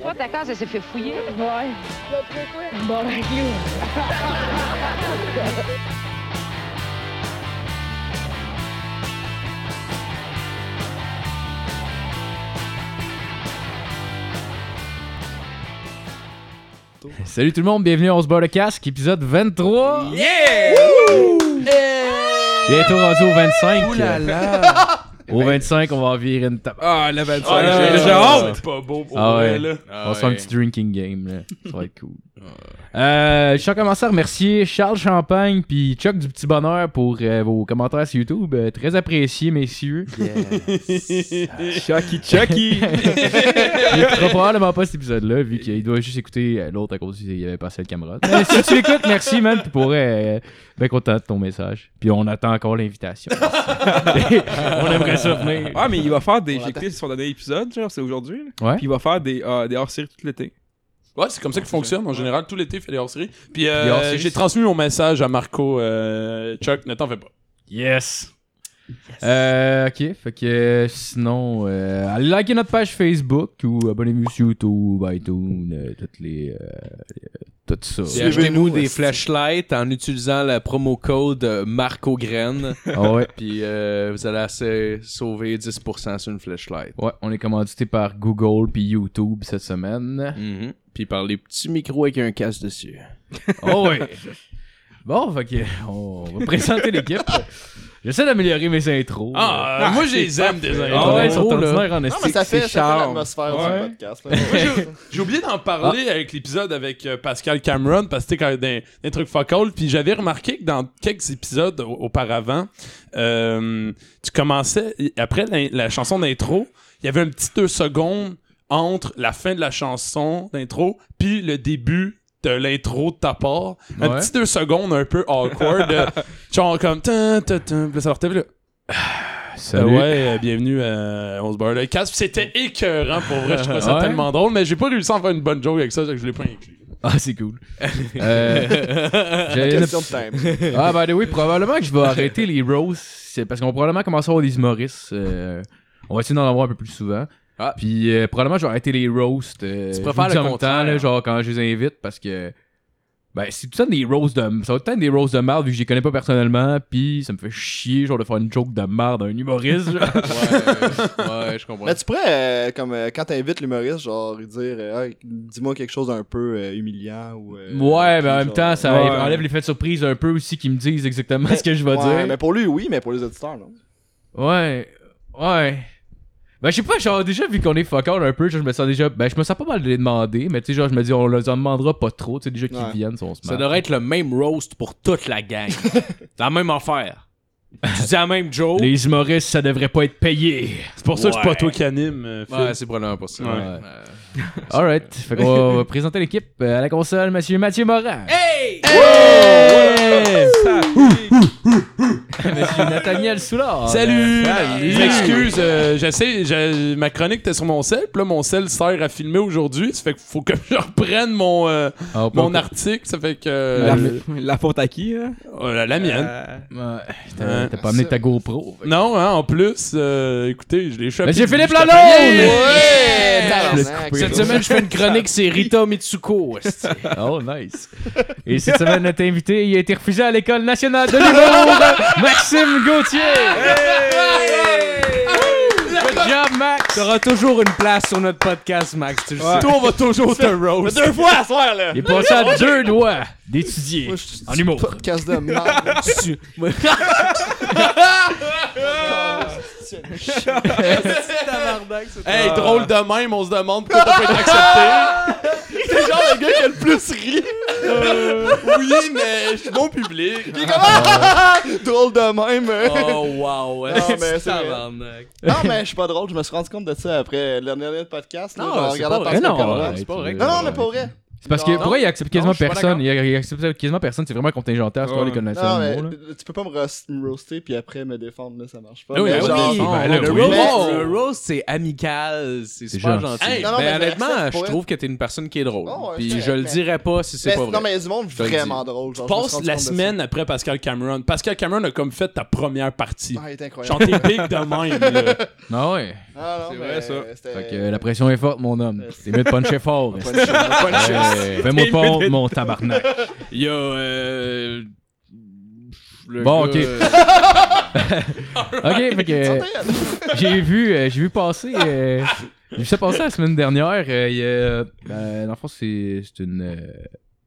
Toi, ta case, elle s'est fait fouiller. Ouais. Bon, ben. Salut tout le monde, bienvenue à On se bat le casque, épisode 23. Yeah! Bientôt rendu au 25. Ouh là là! Au 25, on va en virer une table. Ah, le 25. Ah, j'ai- ah, hâte! C'est pas beau pour Ah ouais. là. on va se faire un petit drinking game. Là. Ça va être cool. Euh, je tiens à commencer à remercier Charles Champagne puis Chuck du Petit Bonheur pour euh, vos commentaires sur YouTube. Euh, très apprécié, messieurs. Chucky, Chucky! Il écoutera probablement pas cet épisode-là, vu qu'il doit juste écouter l'autre à cause qu'il avait passé le camarade. Mais si tu l'écoutes, merci, man. Puis pour euh, bien content de ton message. Puis on attend encore l'invitation. on aimerait Ah, mais il va faire des. J'ai écouté son dernier épisode, genre, c'est aujourd'hui. là. Ouais. Puis il va faire des, euh, des hors-séries tout l'été. Ouais, c'est comme ça qu'il fonctionne. En général, tout l'été, il fait des hors-séries. Puis euh, hors-séries. j'ai transmis mon message à Marco. euh, Chuck, ne t'en fais pas. Yes. Euh, ok, fait que sinon, euh, allez liker notre page Facebook ou abonnez-vous sur YouTube, iTunes, euh, toutes les, euh, euh, tout ça. Puis achetez-nous des flashlights en utilisant le promo code Marco Graine. Ah ouais. Puis euh, vous allez assez sauver 10% sur une flashlight. Ouais, on est commandité par Google puis YouTube cette semaine. Mhm. Puis par les petits micros avec un casque dessus. Oh ouais. Bon, fait que on va présenter l'équipe. J'essaie d'améliorer mes intros. Ah, moi, j'ai les aime des Ah ouais, ils sont intros, ordinaires en Non, mais ça fait, ça fait l'atmosphère Ouais. du podcast. là. Moi, j'ai- oublié d'en parler avec l'épisode avec euh, Pascal Cameron parce que c'était quand même des, des trucs focal. Puis j'avais remarqué que dans quelques épisodes au- auparavant, euh, tu commençais après la, la chanson d'intro, il y avait un petit deux secondes entre la fin de la chanson d'intro puis le début de l'intro de ta part. Un Ouais. petit deux secondes un peu awkward. de- genre comme... Puis là, ça leur là. Salut. Euh, ouais, euh, bienvenue à On se barre le casque. C'était écœurant pour vrai, je trouvais ça Ouais. tellement drôle, mais j'ai pas réussi à en faire une bonne joke avec ça, donc je l'ai pas inclus. Ah, c'est cool. Euh, j'avais une- Question de time. Ah, bah oui, probablement que je vais arrêter les roasts. Parce qu'on va probablement commencer à avoir des humoristes. euh, on va essayer d'en avoir un peu plus souvent. Ah. Puis euh, probablement je vais arrêter les roasts. euh, Tu préfères tout le en même contraire. temps, là, genre quand je les invite, parce que. Ben, c'est tout le temps des roasts de. Ça va tout le temps être des roasts de merde vu que je les connais pas personnellement. Puis ça me fait chier, genre, de faire une joke de merde à un humoriste. genre. Ouais, ouais, je comprends. Mais tu pourrais, euh, comme euh, quand t'invites l'humoriste, genre lui dire euh, Hey, dis-moi quelque chose d'un peu euh, humiliant ou. euh, ouais, mais en même genre- temps, ça Ouais. enlève l'effet de surprise un peu aussi qu'ils me disent exactement ce que je vais Ouais, dire. Mais pour lui, oui, mais pour les auditeurs, non? Ouais, ouais. Ben, je sais pas, genre, déjà, vu qu'on est fuck all un peu, genre, je me sens déjà. Ben, je me sens pas mal de les demander, mais tu sais, genre, je me dis, on leur en demandera pas trop, tu sais, déjà qu'ils Ouais. viennent, si on se Ça marre. devrait être le même roast pour toute la gang. C'est la même affaire. Tu dis la même joke. Les humoristes, ça devrait pas être payé. C'est pour ça que c'est Ouais. pas toi qui anime, euh, Phil. Ouais, c'est probablement pas ça. Ouais. Ouais. Alright, fait qu'on va présenter l'équipe euh, à la console, monsieur Mathieu Morin. Hey! Monsieur Nathaniel Soulard. Salut! Salut! Je m'excuse, euh, j'essaie, j'ai- ma chronique était sur mon sel, puis là, mon sel sert à filmer aujourd'hui, ça fait qu'il faut que je reprenne mon, euh, Ah, mon article, ça fait que... La, euh, la faute à qui, hein? euh, la, la mienne. Euh, Ouais, t'as pas amené ta GoPro. Non, hein, en plus, euh, écoutez, je l'ai échappé. Monsieur Philippe Je Lalonde! Ouais! tabarnak. Cette semaine, je fais une chronique, c'est Rita Mitsuko. esti. Oh, nice. Et cette semaine, notre invité, il a été refusé à l'École nationale de l'humour, Maxime Gauthier. Good job, Max. T'auras toujours une place sur notre podcast, Max, tu le sais. Toi, on va toujours te roast. Deux fois à soir, là! Il est passé à deux doigts d'étudier en humour. Podcast de merde. Hey, drôle de même, on se demande pourquoi t'as pas été accepté. C'est genre le gars qui a le plus ri. oui, mais je suis bon public. Drôle de même. Oh, wow. Non, mais c'est. Non, mais je suis pas drôle. Je me suis rendu compte de ça après le dernier podcast. là, Non, en c'est regardant pas vrai. Non, ouais, c'est pas vrai. Non, non, mais pas vrai. C'est parce que Non. pour vrai, il accepte quasiment Non, personne. Il, il accepte quasiment personne. C'est vraiment contingenté à ce Ouais. les là. tu peux pas me, roast- me roaster puis après me défendre, là, ça marche pas. Oui, Mais oui, genre- ben le, oui. roast, Mais- le roast, c'est amical, c'est super gentil. gentil. Hey, non, non, mais honnêtement, je pour trouve que t'es une personne qui est drôle. Oh, ouais, Puis je le dirais pas si c'est pas vrai. Non, mais il y a du monde te le vraiment drôle. La semaine après Pascal Cameron. Pascal Cameron a comme fait ta première partie. Ah, il est incroyable. Chanter big de même, là. Ah ouais. Ah, C'est vrai, ça. c'était- Fait que la pression est forte, mon homme. C'est mieux de puncher fort. Fais-moi pas mon tabarnak. Il y a. Euh... le Bon, gars, ok. euh, Ok, fait que euh, j'ai vu, euh, j'ai vu passer. euh, j'ai vu ça passer la semaine dernière. il y a- ben, dans le fond, c'est c'est une.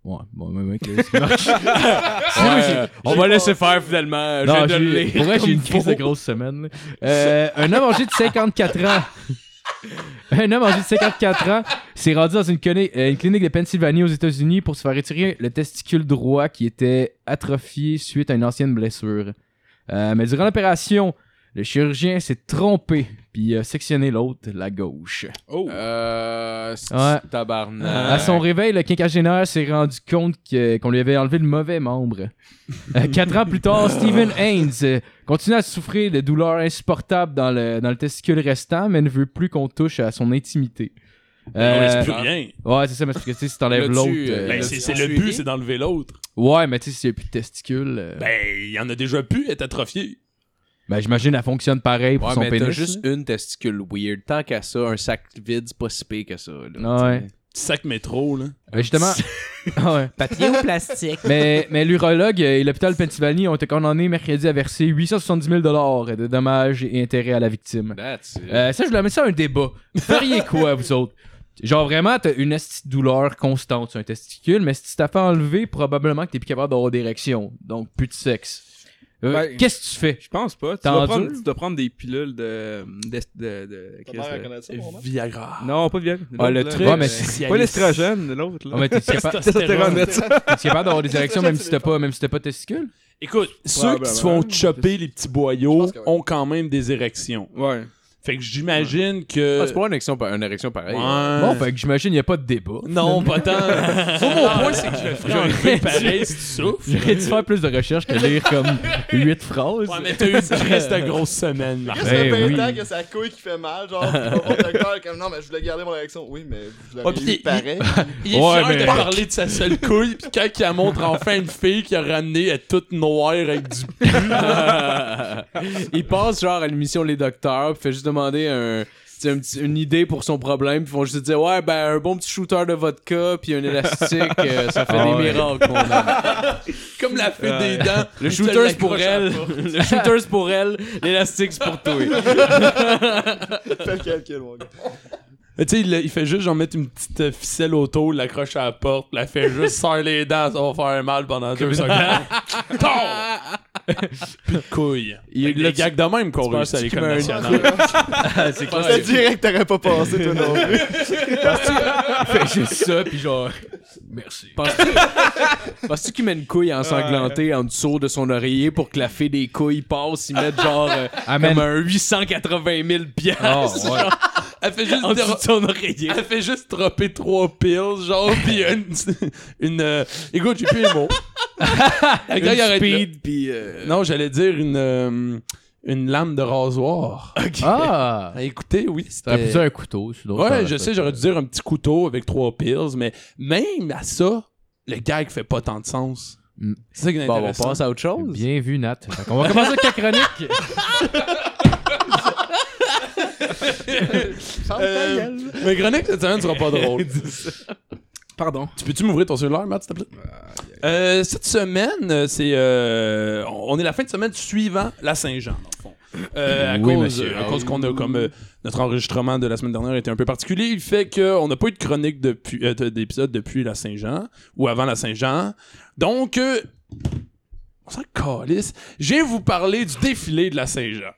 Ouais, bon, même mec, là, qui marche? On va laisser faire finalement. Non, J'ai pour vrai, j'ai une crise de grosse semaine. Euh, un homme âgé de 54 ans. Un homme âgé de 54 ans s'est rendu dans euh, une clinique de Pennsylvanie aux États-Unis pour se faire retirer le testicule droit qui était atrophié suite à une ancienne blessure. Euh, mais durant l'opération, le chirurgien s'est trompé puis a sectionné l'autre, la gauche. Oh. Euh. c'est Ouais. Tabarnak. À son réveil, le quinquagénaire s'est rendu compte que- qu'on lui avait enlevé le mauvais membre. Euh, quatre ans plus tard, Stephen Haynes euh, continue à souffrir de douleurs insupportables dans le, dans le testicule restant, mais ne veut plus qu'on touche à son intimité. On Euh, laisse plus rien. ouais, c'est ça, mais parce que tu sais, si t'enlèves L'as-tu, l'autre. euh, euh, Ben, L'as-tu c'est c'est le suivi? but, c'est d'enlever l'autre. Ouais, mais tu sais, s'il n'y a plus de testicule. euh, Ben, il y en a déjà plus, elle est atrophiée. Ben, j'imagine elle fonctionne pareil pour Ouais, son mais pénis. t'as juste une testicule weird. Tant qu'à ça, un sac vide, c'est pas si pire que ça. là, Ouais. t'sais. Sac métro, là. Ben, justement. Ah ouais. Papier ou plastique? Mais, mais l'urologue et l'hôpital de Pennsylvanie ont été condamnés mercredi à verser 870 000 de dommages et intérêts à la victime. That's it. Euh, ça, je le mets ça à un débat. Vous feriez quoi, vous autres? Genre, vraiment, t'as une douleur constante sur un testicule, mais si tu t'as fait enlever, probablement que t'es plus capable d'avoir d'érection. Donc, plus de sexe. Euh, Ben, Qu'est-ce que tu fais? Je pense pas. Tu dois, prendre, endures? tu dois prendre des pilules de. de. de. de. Ça? Viagra. Non, pas Viagra. Ah, le truc, Ouais, mais c'est- Pas l'estrogène, l'autre, là. Ah, mais t'es capable, d'avoir des érections même si t'as pas, même si t'as pas de testicule? Écoute, ceux qui se font chopper les petits boyaux ont quand même des érections. Ouais. Fait que j'imagine que. Ah, c'est pas une érection, une érection pareille. Ouais. Bon, fait que j'imagine il y a pas de débat. Non, pas tant. Moi, mon point, c'est que je le ferais pareil si tu souffres. J'aurais dû faire plus de recherches que lire comme 8 phrases. Ouais, mais t'as eu une crise de grosse semaine, Marc. Qu'est-ce que Ben ça fait oui. tant que sa couille qui fait mal, genre, puis on va voir le docteur comme non, mais je voulais garder mon érection. Oui, mais vous l'avez Ouais, eu il- pareil. Il est Ouais, fier mais- de parler de sa seule couille, puis quand il montre enfin une fille qui a ramené, elle est toute noire avec du il passe genre à l'émission Les Docteurs, puis fait juste demander un, tu sais, un petit- une idée pour son problème, puis ils vont juste dire ouais ben un bon petit shooter de vodka puis un élastique, euh, ça fait Ah des ouais. miracles comme la fée des dents. Le shooter c'est pour elle, le shooter c'est pour elle, l'élastique c'est pour toi. Fais le calcul, mon gars. Tu sais, il, il fait juste genre mettre une petite euh, ficelle autour, il l'accroche à la porte, la fait juste serre les dents, ça va faire mal pendant deux secondes. Plus de couilles. Il- tu- gags de même qu'on réussit à l'école un- nationale. c'est C'était direct, t'aurais pas passé, toi non plus. fait juste ça, puis genre. Merci. Penses-tu qu'il met une couille ensanglantée en dessous de son oreiller pour que la fée des couilles passe, il met genre euh, comme un 880 000 piastres Oh, ouais. Elle fait juste en dessous déro- de son oreiller. Elle fait juste dropper trois pills, genre, pis une. une euh, Écoute, j'ai plus les mots. Il Une speed puis euh, Non, j'allais dire une. euh, une lame de rasoir. Ah! Ah, Écoutez, oui. T'aurais pu c'était- dire un couteau, c'est d'autres Ouais, je sais, j'aurais dû dire un petit couteau avec trois pills, mais même à ça, le gag fait pas tant de sens. Mm. C'est ça qui est Bon, on passe à autre chose. Bien vu, Nat. Qu'on va commencer avec ta chronique. Euh, mais chronique cette semaine sera pas drôle. Pardon. Tu peux-tu m'ouvrir ton cellulaire, Matt, s'il te plaît? Euh, cette semaine, c'est. euh, on est la fin de semaine suivant la Saint-Jean, dans le fond. Euh, à Oui, cause, monsieur. à cause qu'on a comme euh, notre enregistrement de la semaine dernière était un peu particulier, il fait qu'on n'a pas eu de chronique depuis euh, de- d'épisode depuis la Saint-Jean ou avant la Saint-Jean. Donc, euh, on s'en calisse. Je viens vous parler du défilé de la Saint-Jean.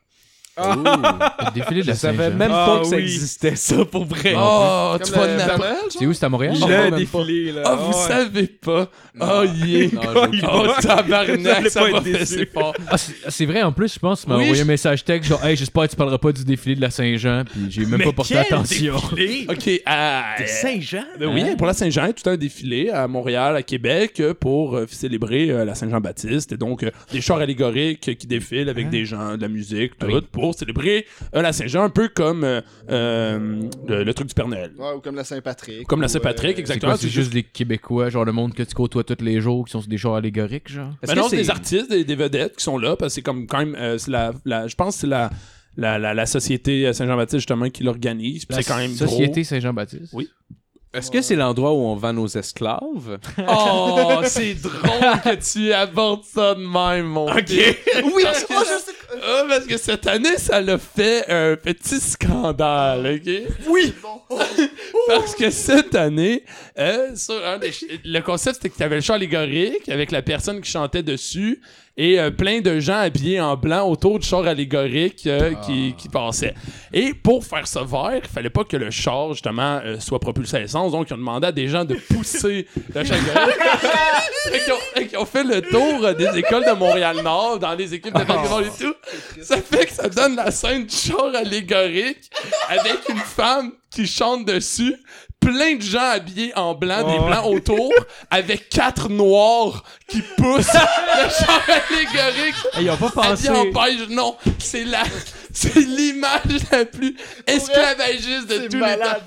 Le défilé de Je la savais Saint-Jean. même Ah pas que ça oui. existait, ça, pour vrai. Oh, tu le vas Noël, genre? C'est où, c'est à Montréal? Il Oh, a même pas. défilé, là. Ah, vous ouais. savez pas? Oh, yeah. Non, j'ai aucune- Oh, tabarnak, ça pas être déçu. fesser fort. Ah, c'est c'est vrai, en plus, je pense, tu m'as Oui, envoyé je- un message texte genre, hey, j'espère que tu parleras pas du défilé de la Saint-Jean, puis j'ai même pas porté attention. OK, à... Saint-Jean? Ben oui, pour la Saint-Jean, il y a tout un défilé à Montréal, à Québec, euh, pour euh, célébrer euh, la Saint-Jean-Baptiste. Et donc, euh, des chars allégoriques qui défilent avec des gens, de la musique, tout. Pour célébrer euh, la Saint-Jean, un peu comme euh, euh, le, le truc du Père Noël. Ouais, ou comme la Saint-Patrick. Comme la Saint-Patrick, euh, exactement. c'est juste des Québécois, genre le monde que tu côtoies tous les jours, qui sont sur des chars allégoriques, genre? Ben non, c'est des artistes, des, des vedettes qui sont là, parce que c'est comme quand même, euh, c'est la, la- je pense que c'est la, la, la, la société Saint-Jean-Baptiste justement qui l'organise. C'est quand même Société Saint-Jean-Baptiste? Oui. Est-ce que c'est l'endroit où on vend nos esclaves? Oh, c'est drôle que tu abordes ça de même, mon Ok. Oui, Parce que- oh, je sais- Ah, parce que cette année, ça l'a fait un petit scandale, ok? Oui. Parce que cette année, euh, sur un des ch- le concept, c'était que tu avais le chant allégorique avec la personne qui chantait dessus et euh, plein de gens habillés en blanc autour du char allégorique euh, qui, qui passait. Et pour faire ça vert, il fallait pas que le char, justement, euh, soit propulsé à essence. Donc, ils ont demandé à des gens de pousser le char allégorique. Fait qu'ils ont, ont fait le tour des écoles de Montréal-Nord dans les équipes de basketball et tout. Ça fait que ça donne la scène du char allégorique avec une femme qui chante dessus, plein de gens habillés en blanc, des blancs autour, avec quatre noirs qui poussent le char allégorique Ils ont pas pensé. en. Non, c'est la... C'est l'image la plus esclavagiste de tous les malade. temps.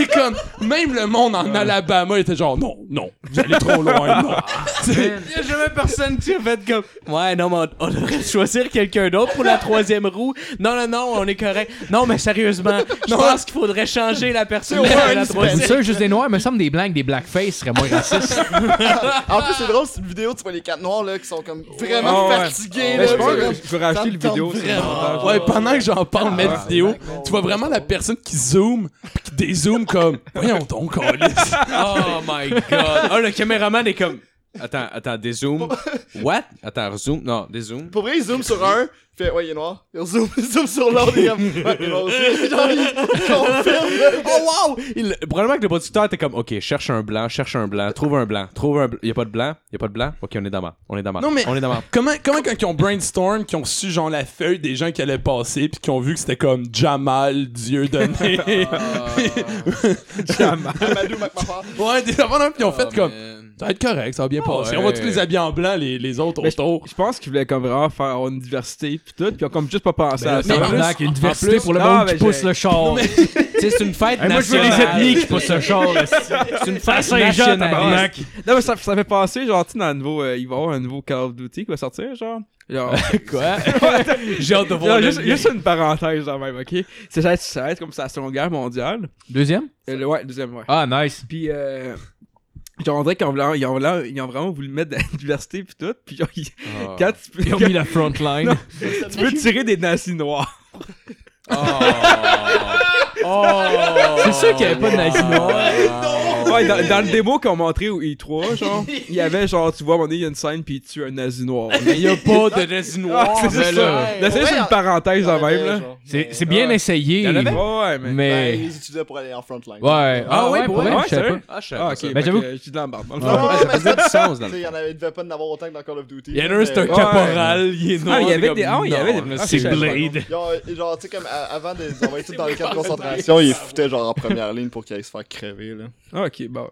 Et comme, même le monde en Alabama était genre, non, non, vous allez trop loin, non. Il y a jamais personne qui a fait comme Ouais, non, mais on, on devrait choisir quelqu'un d'autre pour la troisième roue. Non, non, non, on est correct. Non, mais sérieusement, je pense qu'il faudrait changer la personne ouais, la troisième. sûr, juste des noirs, il me semble des blancs des blackface serait moins raciste. En plus, c'est drôle, c'est une vidéo, tu vois les quatre noirs là qui sont comme vraiment Ah ouais. fatigués. Là, je pense que je peux ça le vidéo. vraiment. Ouais, pendant que j'en parle, Ah, la vidéo, tu vois vraiment la personne qui zoome, pis qui dézoome comme, voyons donc, câlisse. Oh my god. Oh, le caméraman est comme Attends, attends, dézoom. What? Attends, rezoom. Non, dézoom. Pour vrai, il zoome sur un, il fait ouais, il est noir. Il zoome, il zoome sur l'autre, il est comme ouais, il est noir aussi. Genre, il confirme. Oh wow! Il, probablement que le producteur était comme Ok, cherche un blanc, cherche un blanc, trouve un blanc, trouve un blanc. Y a pas de blanc? Y a pas de blanc? Ok, on est dans ma. On est dans ma. Non, mais- On est dans ma. Comment, comment quand ils ont brainstorm, qui ont su genre la feuille des gens qui allaient passer, puis qui ont vu que c'était comme Jamal, Dieu donné. Amadou McMahon. ouais, des puis ils ont fait Oh, comme. Ça va être correct, ça va bien passer. ouais. On va tous les habiller en blanc, les, les autres Mais je, autour. je pense qu'ils voulaient comme vraiment faire avoir une diversité pis tout, pis ils ont comme juste pas pensé Ben à ça. c'est une diversité plus- pour le non, monde mais qui pousse le char. C'est une fête Hey, moi, je veux nationale. ethnies qui poussent le char. là. C'est une fête nationale. Non, mais ça, ça fait penser, genre, tu sais, dans le nouveau. euh, il va y avoir un nouveau Call of Duty qui va sortir, genre. Genre. Quoi? J'ai hâte de voir Genre, juste, une parenthèse, genre, même, ok? Ça va être, ça va être comme ça, la Seconde Guerre mondiale. Deuxième? Euh, le- ouais, deuxième, ouais. Ah, nice. Puis, euh. Genre, on dirait qu'ils ont, ont, vraiment- ils ont vraiment voulu mettre de la diversité pis tout. Pis genre, ils- Ah. quand tu peux, Ils ont mis la front line. tu peux tirer des nazis noirs. Oh. Oh. C'est sûr qu'il y avait pas de nazis noirs. Ouais, dans, dans le démo qu'on montrait au I3, genre, il y avait genre, tu vois, à un moment donné, il y a une scène pis il tue un nazi noir. Mais il y a pas de nazi noir. Ah, c'est mais ça. là. Là, c'est une parenthèse Ouais, en même, là. C'est c'est bien Ouais. essayé. Il y en avait? Ouais, ouais, mais. Ben, Mais. ils utilisaient pour aller en frontline. Ouais. Ah ouais, pour vrai? Ouais, Je savais sérieux? pas. Ah, je savais Ah, ok. ça. Ben, j'avoue- j'avoue. J'ai de l'embarque. dans le Ouais, fond. ouais, ça mais faisait du sens, dans le Tu sais, il y en avait, il devait pas en avoir autant que dans Call of Duty. Il y en a un, c'est un mais- Ouais. caporal, il est noir. Ah, il y avait des. Ah, il y avait des. là, ah, c'est je. Blade. Genre, tu sais, comme avant de les envoyer tous dans les camps de concentration, ils foutaient genre en première ligne pour qu'ils aillent se faire crever, là. Ah, ok, bon.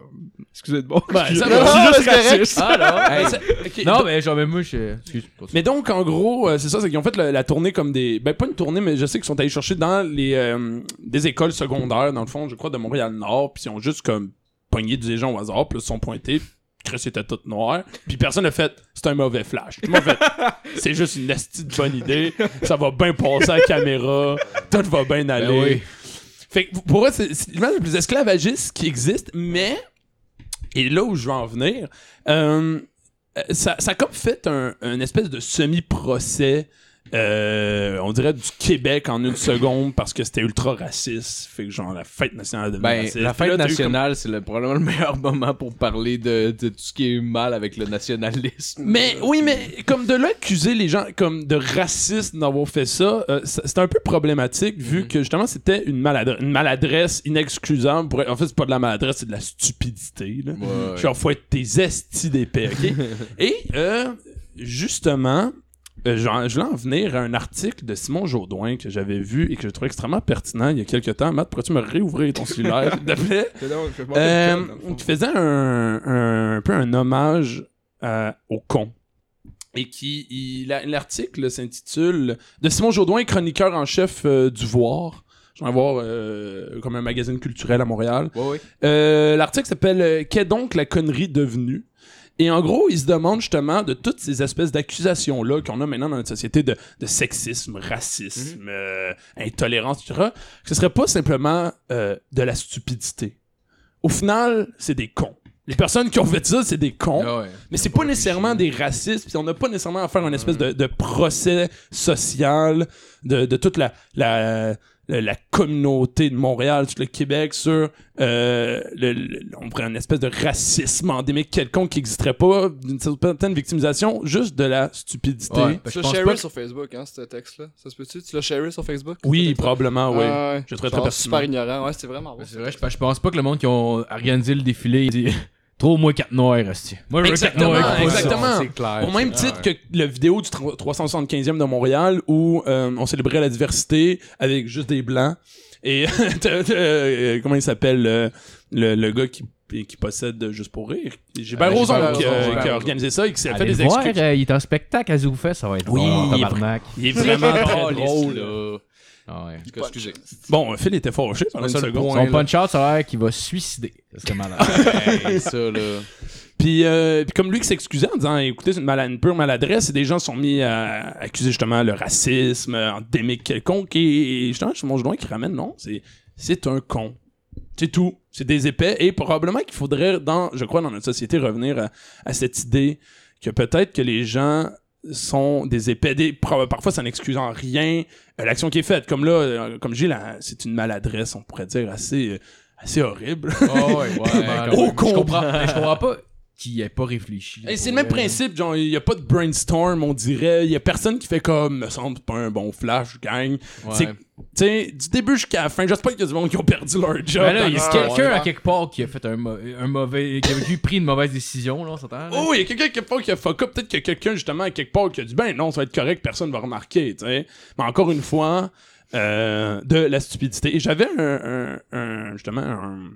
Excusez de bon. Ben, Non, non, juste c'est raciste. Ah, hey. ça- ok, Non, mais genre, mais moi, je. Excuse. Mais donc, en gros, euh, c'est ça, c'est qu'ils ont fait la, la tournée comme des. Ben, pas une tournée, mais je sais qu'ils sont allés chercher dans les euh, des écoles secondaires, dans le fond, je crois, de Montréal-Nord, puis ils ont juste comme pogné des gens au hasard, puis là, ils se sont pointés, Chris était tout noir, puis personne n'a fait c'est un mauvais flash. Tout le monde a fait c'est juste une esti de bonne idée, ça va bien passer à la caméra, tout va bien aller. Ben oui. Pour moi, c'est l'image la plus esclavagiste qui existe, mais. Et là où je veux en venir, euh, euh, ça, comme fait un, un espèce de semi-procès euh, on dirait du Québec en une seconde parce que c'était ultra raciste. Fait que genre la fête nationale de Ben, raciste. la là, fête nationale, c'est le, probablement le meilleur moment pour parler de, de tout ce qui est mal avec le nationalisme. Mais oui, mais comme de là accuser les gens comme de racistes d'avoir fait ça, euh, c'est un peu problématique vu Mhm. que justement c'était une, maladre- une maladresse inexcusable. Pour... En fait, c'est pas de la maladresse, c'est de la stupidité. Là. Ouais. Genre, faut être tes estis d'épais, ok? Et euh, justement, je voulais en venir à un article de Simon Jaudoin que j'avais vu et que je trouvais extrêmement pertinent il y a quelques temps. Matt, pourrais-tu me réouvrir ton cellulaire, s'il te plaît? Euh, qui faisait un, un, un peu un hommage à- au con. Et qui, l'article s'intitule De Simon Jaudoin, chroniqueur en chef euh, du Voir. Je vais voir euh, comme un magazine culturel à Montréal. Ouais, ouais. Euh, l'article s'appelle euh, Qu'est donc la connerie devenue? Et en gros, il se demande justement de toutes ces espèces d'accusations-là qu'on a maintenant dans notre société de, de sexisme, racisme, euh, intolérance, etc., que ce serait pas simplement euh, de la stupidité. Au final, c'est des cons. Les personnes qui ont fait ça, c'est des cons. Ah ouais. Mais c'est pas nécessairement des racistes, on n'a pas nécessairement à faire une espèce de, de procès social de, de toute la, la, la, la communauté de Montréal, tout le Québec sur euh, le, le- on pourrait une espèce de racisme endémique quelconque qui n'existerait pas, d'une certaine victimisation, juste de la stupidité. Ouais. Tu je l'as sharé que- sur Facebook, hein, ce texte-là. Ça se peut-tu? Tu l'as sharé sur Facebook? Oui, probablement, oui. Ouais. Je serais très pertinent. super ignorant. Ouais, c'était vraiment bon. C'est vrai, je, je pense pas que le monde qui ont organisé le défilé il dit Trop moi 4 noirs. Moi je veux 4 Exactement, noirs. exactement. C'est clair. Au même titre que la vidéo du 375e de Montréal où euh, on célébrait la diversité avec juste des blancs. Et euh, comment il s'appelle euh, le, le gars qui, qui possède Juste pour rire? Gilbert Euh, Rozon Gilbert qui, a- Rozon, qui a organisé ça et qui s'est fait des excuses. euh, il est en spectacle à Zoufest, ça va être Oui, bon, il est. Il est vraiment très drôle. là. Ah ouais. Excusez. Bon, Phil était fâché pendant une Ça, le seconde. point. Son punch-out, ça a l'air qu'il va se suicider. Serait malade. Hey, ça, là. Puis, euh, puis comme lui qui s'excusait en disant écoutez, c'est une, pure maladresse, et des gens sont mis à accuser justement le racisme endémique quelconque, et, et justement, c'est mon qui ramène non, c'est c'est un con. C'est tout. C'est des épais, et probablement qu'il faudrait, dans, je crois, dans notre société, revenir à, à cette idée que peut-être que les gens sont des épais. Des, parfois, ça n'excuse en rien euh, l'action qui est faite. Comme là, euh, comme dis, là, c'est une maladresse, on pourrait dire, assez, euh, assez horrible. Oh, ouais, ouais, Au je combat. comprends, mais je comprends pas qu'il ait pas réfléchi. Hey, c'est le même principe, genre, il y a pas de brainstorm, on dirait. Il y a personne qui fait comme, me semble pas un bon flash, gang. C'est- Ouais. Sais, du début jusqu'à la fin, j'espère qu'il y a du monde qui ont perdu leur job. Ben là, il y a quelqu'un ouais. à quelque part qui a fait un, mauvais. qui a pris une mauvaise décision, là, on s'entend? là? Oh, il y a quelqu'un quelque part qui a fuck up. Peut-être qu'il y a quelqu'un, justement, à quelque part qui a dit, ben non, ça va être correct, personne va remarquer, tu sais. Mais encore une fois, euh, de la stupidité. Et j'avais un, un- un- justement, un,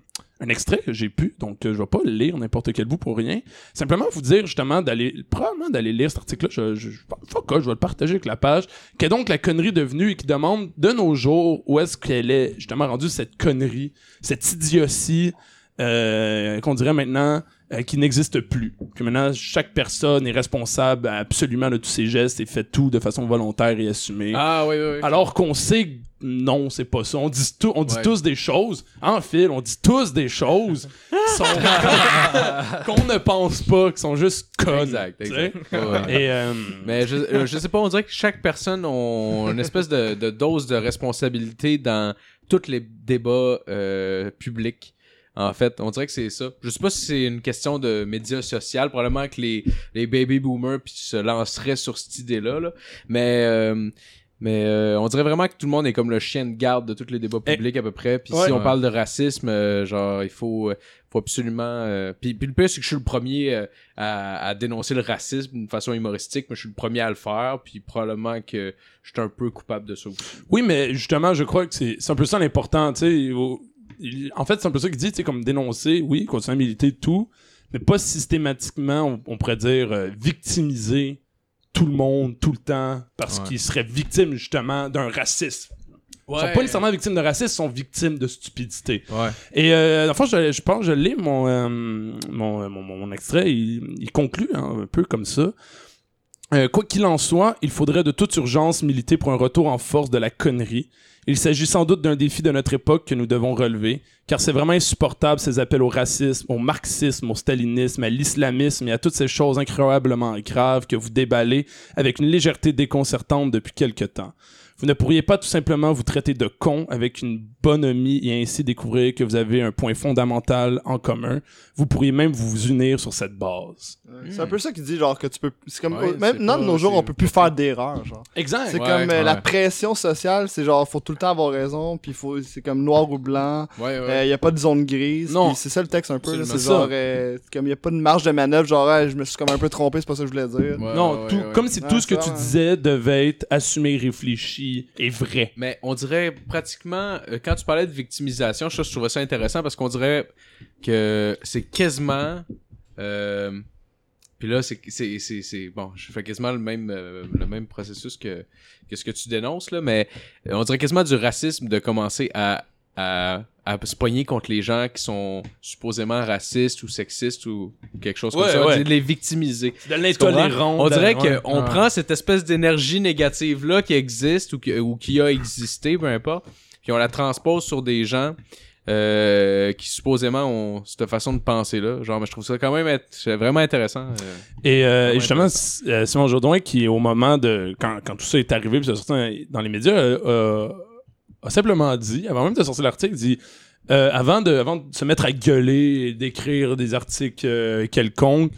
un extrait que j'ai pu, donc euh, je vais pas le lire n'importe quel bout pour rien. Simplement vous dire, justement, d'aller, probablement d'aller lire cet article-là. Je, je, je- fuck je vais le partager avec la page. Qu'est donc la connerie devenue et qui demande, de nos jours, où est-ce qu'elle est, justement, rendue cette connerie, cette idiotie, euh, qu'on dirait maintenant euh, qui n'existe plus. Que maintenant, chaque personne est responsable absolument de tous ses gestes et fait tout de façon volontaire et assumée. Ah, oui, oui, oui. Alors qu'on sait que non, c'est pas ça. On dit, tout, on dit Ouais. tous des choses. En fil, on dit tous des choses sont- qu'on ne pense pas, qui sont juste connes. Exact, exact. Ouais. Et euh, Mais je, euh, je sais pas, on dirait que chaque personne a une espèce de, de dose de responsabilité dans tous les débats euh, publics. En fait, on dirait que c'est ça. Je sais pas si c'est une question de médias sociaux. Probablement que les, les baby boomers puis se lanceraient sur cette idée-là. là. Mais, euh, mais euh, on dirait vraiment que tout le monde est comme le chien de garde de tous les débats Eh, publics à peu près. Puis ouais. si on Ouais. parle de racisme, euh, genre, il faut, euh, faut absolument... euh, Puis, puis le pire, c'est que je suis le premier euh, à, à dénoncer le racisme d'une façon humoristique, mais je suis le premier à le faire, puis probablement que je suis un peu coupable de ça aussi. Oui, mais justement, je crois que c'est c'est un peu ça l'important, tu sais. Il En fait, c'est un peu ça qu'il dit, sais, comme dénoncer, oui, continuer à militer, tout, mais pas systématiquement, on, on pourrait dire, euh, victimiser tout le monde, tout le temps, parce Ouais. qu'ils seraient victimes, justement, d'un racisme. Ils sont pas nécessairement victimes de racisme, ils sont victimes de stupidité. Ouais. Et euh, fond, je, je pense, je lis mon, euh, mon, mon, mon- mon extrait, il, il conclut hein, un peu comme ça. Euh, quoi qu'il en soit, il faudrait de toute urgence militer pour un retour en force de la connerie Il s'agit sans doute d'un défi de notre époque que nous devons relever, car c'est vraiment insupportable ces appels au racisme, au marxisme, au stalinisme, à l'islamisme et à toutes ces choses incroyablement graves que vous déballez avec une légèreté déconcertante depuis quelque temps. Vous ne pourriez pas tout simplement vous traiter de con avec une bonhomie et ainsi découvrir que vous avez un point fondamental en commun. Vous pourriez même vous unir sur cette base. C'est un peu ça qui dit, genre, que tu peux. C'est comme. Ouais, même non, de nos jours, on peut plus faire d'erreurs, genre. Exact. C'est Ouais, comme euh, la pression sociale, c'est genre, faut tout le temps avoir raison, puis faut, c'est comme noir ou blanc. Ouais, ouais. Il y a pas de zone grise. Non. C'est ça le texte un peu. C'est ça. genre, euh, comme il y a pas de marge de manœuvre, genre, je me suis comme un peu trompé, c'est pas ça que je voulais dire. Ouais, non, ouais, tout, comme si tout ce que tu vraiment- disais devait être assumé, réfléchi et vrai. Mais on dirait pratiquement, euh, quand tu parlais de victimisation, je, je trouvais ça intéressant parce qu'on dirait que c'est quasiment. Euh, puis là, c'est, c'est, c'est, c'est- Bon, je fais quasiment le même, euh, le même processus que, que ce que tu dénonces, là, mais euh, on dirait quasiment du racisme de commencer à, à, à se pogner contre les gens qui sont supposément racistes ou sexistes ou quelque chose comme ça. ouais. De les victimiser. De l'intolérance. On dirait ouais. qu'on prend cette espèce d'énergie négative-là qui existe ou qui, ou qui a existé, peu importe, puis on la transpose sur des gens euh, qui supposément ont cette façon de penser-là. Genre, mais je trouve ça quand même être- vraiment intéressant. euh. Et euh, Vraiment justement, Simon Jourdain, qui au moment de. Quand, quand tout ça est arrivé, puis ça sorti dans les médias, a simplement dit, avant même de sortir l'article, dit. avant, de, avant de se mettre à gueuler et d'écrire des articles quelconques,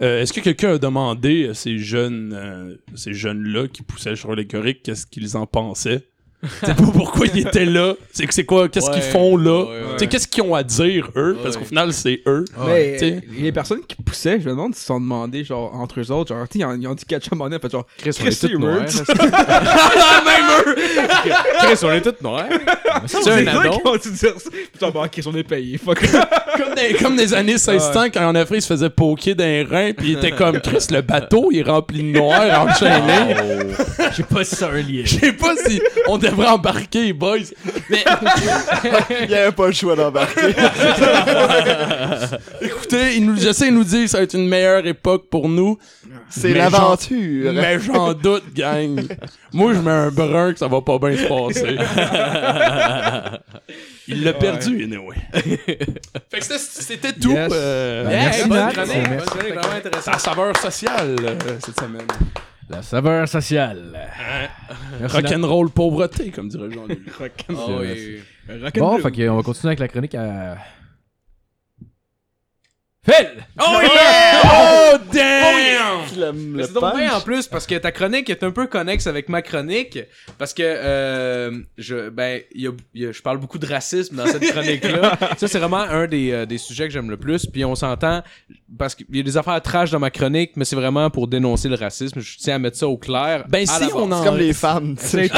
euh, est-ce que quelqu'un a demandé à ces jeunes, euh, ces jeunes-là qui poussaient sur les choriques qu'est-ce qu'ils en pensaient? C'est pas pourquoi ils étaient là. C'est que c'est quoi, qu'est-ce qu'ils font là? ouais, ouais. Qu'est-ce qu'ils ont à dire, eux? Parce qu'au final, c'est eux. Mais euh, les personnes qui poussaient, je me demande s'ils se sont demandé, genre, entre eux autres, genre, ils ont- ils ont dit ketchup en fait genre, Chris, on Chris, est tous noirs. weird. Chris, on est tous noirs. c'est un eux ça. Putain, bon, Chris, on est payé, fuck. Comme, des, comme des années 1600 quand en Afrique il se faisait poker d'un rein puis il était comme Chris le bateau il est rempli de noir enchaîné. Je sais pas si c'est un lien. je sais pas si on devrait embarquer boys. Mais Il y avait pas le choix d'embarquer. écoutez il nous, je sais il nous dit que ça va être une meilleure époque pour nous. C'est l'aventure. mais j'en doute gang. Moi je mets un brun que ça va pas bien se passer il l'a perdu anyway fait que c'était- tout Yes. euh, Ben, merci, bonne chronique, Merci. bonne chronique, vraiment intéressant. sa saveur sociale euh, cette semaine La saveur sociale. Nat. rock'n'roll pauvreté comme dirait Jean-Luc Ah oui. Bon, fait qu'on va continuer avec la chronique à. Phil! Oh yeah! Oh damn! Mais le c'est donc bien en plus parce que ta chronique est un peu connexe avec ma chronique parce que euh, je ben il y a- il y a- je parle beaucoup de racisme dans cette chronique là. ça c'est vraiment un des, euh, des sujets que j'aime le plus puis on s'entend parce qu'il y a des affaires trash dans ma chronique mais c'est vraiment pour dénoncer le racisme. Je tiens à mettre ça au clair. Ben si on en C'est comme les femmes, tu sais.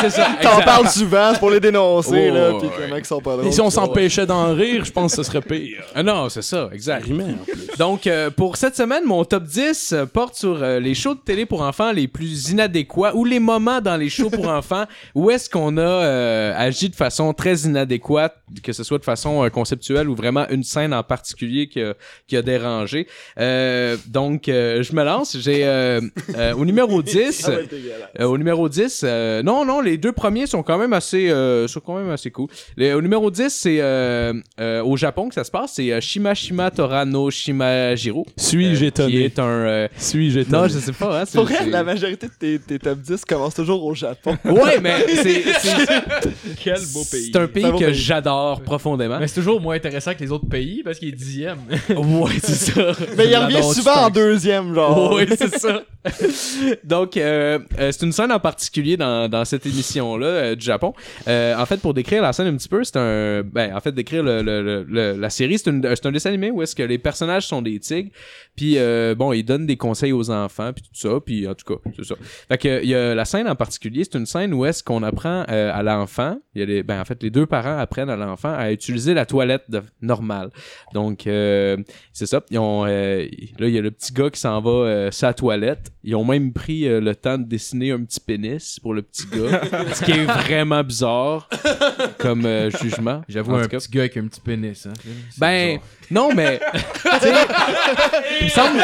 c'est ça. T'en parles souvent, pour les dénoncer, Oh, là, ouais, pis ouais. que les mecs sont pas drôles. Et si on s'empêchait d'en rire, je pense que ce serait pire. Ah non, c'est Ça exact. rimait en plus. Donc, euh, pour cette semaine, mon top 10 euh, porte sur euh, les shows de télé pour enfants les plus inadéquats ou les moments dans les shows pour enfants où est-ce qu'on a euh, agi de façon très inadéquate, que ce soit de façon conceptuelle ou vraiment une scène en particulier qui a, qui a dérangé. Donc, je me lance. J'ai au numéro 10... Ça va être dégueulasse. Euh, au numéro 10, euh, non, non, les deux premiers sont quand même assez, sont quand même assez cool. Les- au numéro 10, c'est au Japon que ça se passe, c'est euh, Shimashima Torano Shimajiro. Suis-je euh, Qui étonné? est un... euh, Suis-je étonné? Non, je sais pas. Hein, Pour vrai, la majorité de tes, tes top 10 commencent toujours au Japon. Ouais, mais c'est Quel beau pays. c'est un pays que j'adore profondément. Mais c'est toujours moins intéressant que les autres pays parce qu'il est dixième. ouais, c'est ça. Mais il revient souvent en deuxième, genre. oui, c'est ça. Donc, euh, euh, c'est une scène en particulier dans, dans cette émission-là euh, du Japon. Euh, en fait, pour décrire la scène un petit peu, c'est un... Ben, en fait, décrire le, le- le- le- la série, c'est un dessin animé où est-ce que les personnages sont des tigres. Puis, euh, bon, ils donnent des conseils aux enfants, puis tout ça. Puis, en tout cas, c'est ça. Fait que, y a la scène en particulier, c'est une scène où est-ce qu'on apprend euh, à l'enfant, il y a les, ben, en fait, les deux parents apprennent à l'enfant à utiliser la toilette normale. Donc, euh, c'est ça. Ils ont, là, il y a le petit gars qui s'en va sa toilette. Ils ont même pris euh, le temps de dessiner un petit pénis pour le petit gars, ce qui est vraiment bizarre comme euh, jugement. J'avoue, En un tout cas. petit gars avec un petit pénis. Hein. Ben, bizarre. non, mais. tu sais, il me semble.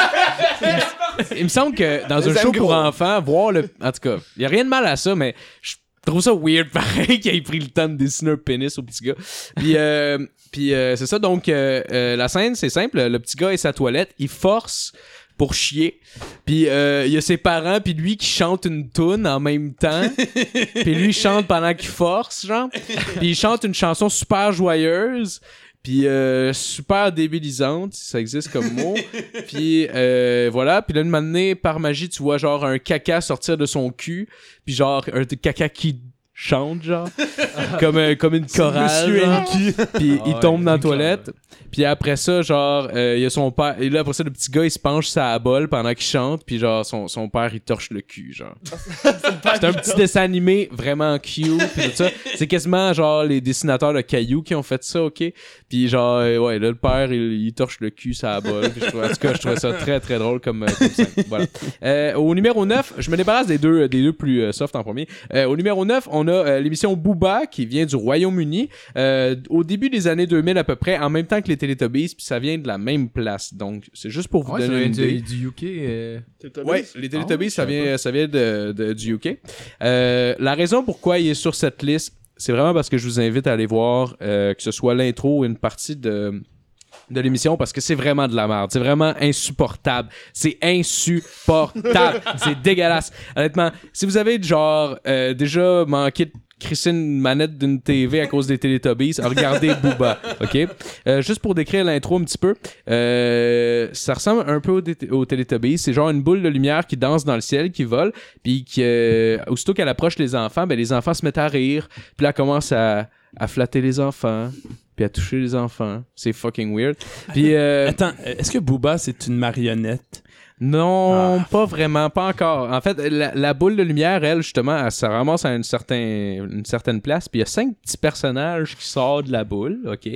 il me- Il me semble que dans Les un show pour enfants, voir le. En tout cas, il n'y a rien de mal à ça, mais je trouve ça weird, pareil, qu'il ait pris le temps de dessiner un pénis au petit gars. Puis, euh, puis euh, c'est ça, donc, euh, euh, la scène, c'est simple. Le petit gars est sa toilette, il force pour chier. Puis euh, il y a ses parents, puis lui qui chante une tune en même temps. puis lui il chante pendant qu'il force, genre. Puis il chante une chanson super joyeuse. Puis euh, super débilisante, si ça existe comme mot. puis euh, voilà. Puis là, une par magie, tu vois genre un caca sortir de son cul. Puis genre un caca qui chante, genre. comme, euh, comme une chorale. Monsieur genre. Enki. Puis Ah il ouais, tombe dans la toilette. Puis après ça, genre, euh, il y a son père. Et là, après ça, le petit gars, il se penche sa bol pendant qu'il chante. Puis genre, son, son père, il torche le cul, genre. c'est un petit dessin animé vraiment cute. Puis tout ça. C'est quasiment genre les dessinateurs de Caillou qui ont fait ça, ok? Puis genre, euh, ouais, là, le père, il, il torche le cul sa bol. Puis je trouve- en tout cas, je trouvais ça très, très drôle comme, euh, comme scène. Voilà. Euh, au numéro 9, je me débarrasse des deux, des deux plus euh, soft en premier. Euh, au numéro 9, on a euh, l'émission Booba qui vient du Royaume-Uni. Euh, au début des années 2000 à peu près, en même temps que les Teletubbies, puis ça vient de la même place. Donc, c'est juste pour vous Ouais, ça donner une du, idée. du UK. euh, Ouais, les Teletubbies, Ah, ça je savais vient, ça vient de, de- du UK. Euh, la raison pourquoi il est sur cette liste, c'est vraiment parce que je vous invite à aller voir euh, que ce soit l'intro ou une partie de de l'émission parce que c'est vraiment de la merde. C'est vraiment insupportable. C'est insupportable. c'est dégueulasse. Honnêtement, si vous avez genre euh, déjà manqué de crisser une manette d'une TV à cause des Teletubbies, regardez Booba, ok? Euh, juste pour décrire l'intro un petit peu, euh, ça ressemble un peu aux, aux Teletubbies. C'est genre une boule de lumière qui danse dans le ciel, qui vole, puis qui, euh, aussitôt qu'elle approche les enfants, ben les enfants se mettent à rire, puis là elle commence à, à flatter les enfants, puis à toucher les enfants. C'est fucking weird. Puis euh, Attends, est-ce que Booba, c'est une marionnette? non, pas vraiment, pas encore. En fait, la, la boule de lumière, elle, justement, elle se ramasse à une, certain, une certaine place. Puis il y a cinq petits personnages qui sortent de la boule, OK?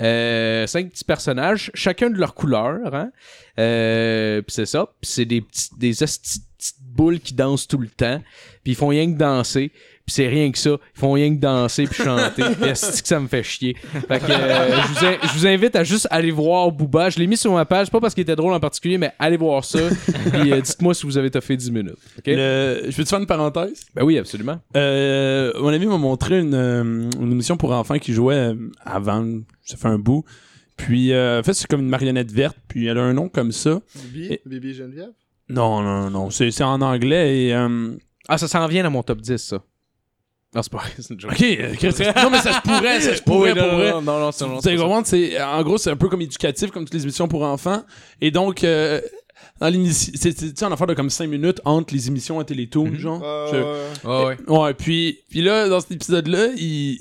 Euh, cinq petits personnages, chacun de leur couleur, hein? Euh, puis c'est ça. Puis c'est des, petits, des petites boules qui dansent tout le temps. Puis ils font rien que danser. Puis c'est rien que ça. Ils font rien que danser puis chanter. Puis esti que ça me fait chier? Fait que euh, je, vous in- je vous invite à juste aller voir Booba. Je l'ai mis sur ma page, pas parce qu'il était drôle en particulier, mais allez voir ça. puis euh, dites-moi si vous avez toffé 10 minutes. Le- Je peux te faire une parenthèse? Ben oui, absolument. Euh, mon ami m'a montré une, une émission pour enfants qui jouait avant, ça fait un bout. Puis, euh, en fait, c'est comme une marionnette verte, puis elle a un nom comme ça. Bibi, Et- Bibi Geneviève? Non, non, non, non, c'est c'est en anglais et... euh, Ah, ça s'en vient dans mon top 10, ça. Non, c'est pas vrai, c'est une joke. Ok, Chris, non mais ça se pourrait, ça se pourrait Oui, pour non, vrai. non, non, non, c'est c'est en gros c'est un peu comme éducatif comme toutes les émissions pour enfants et donc euh, dans c'est en affaire de comme 5 minutes entre les émissions à Télétoon Mhm. genre. Euh, Je- ouais. Ouais. Ouais, puis puis là dans cet épisode là, il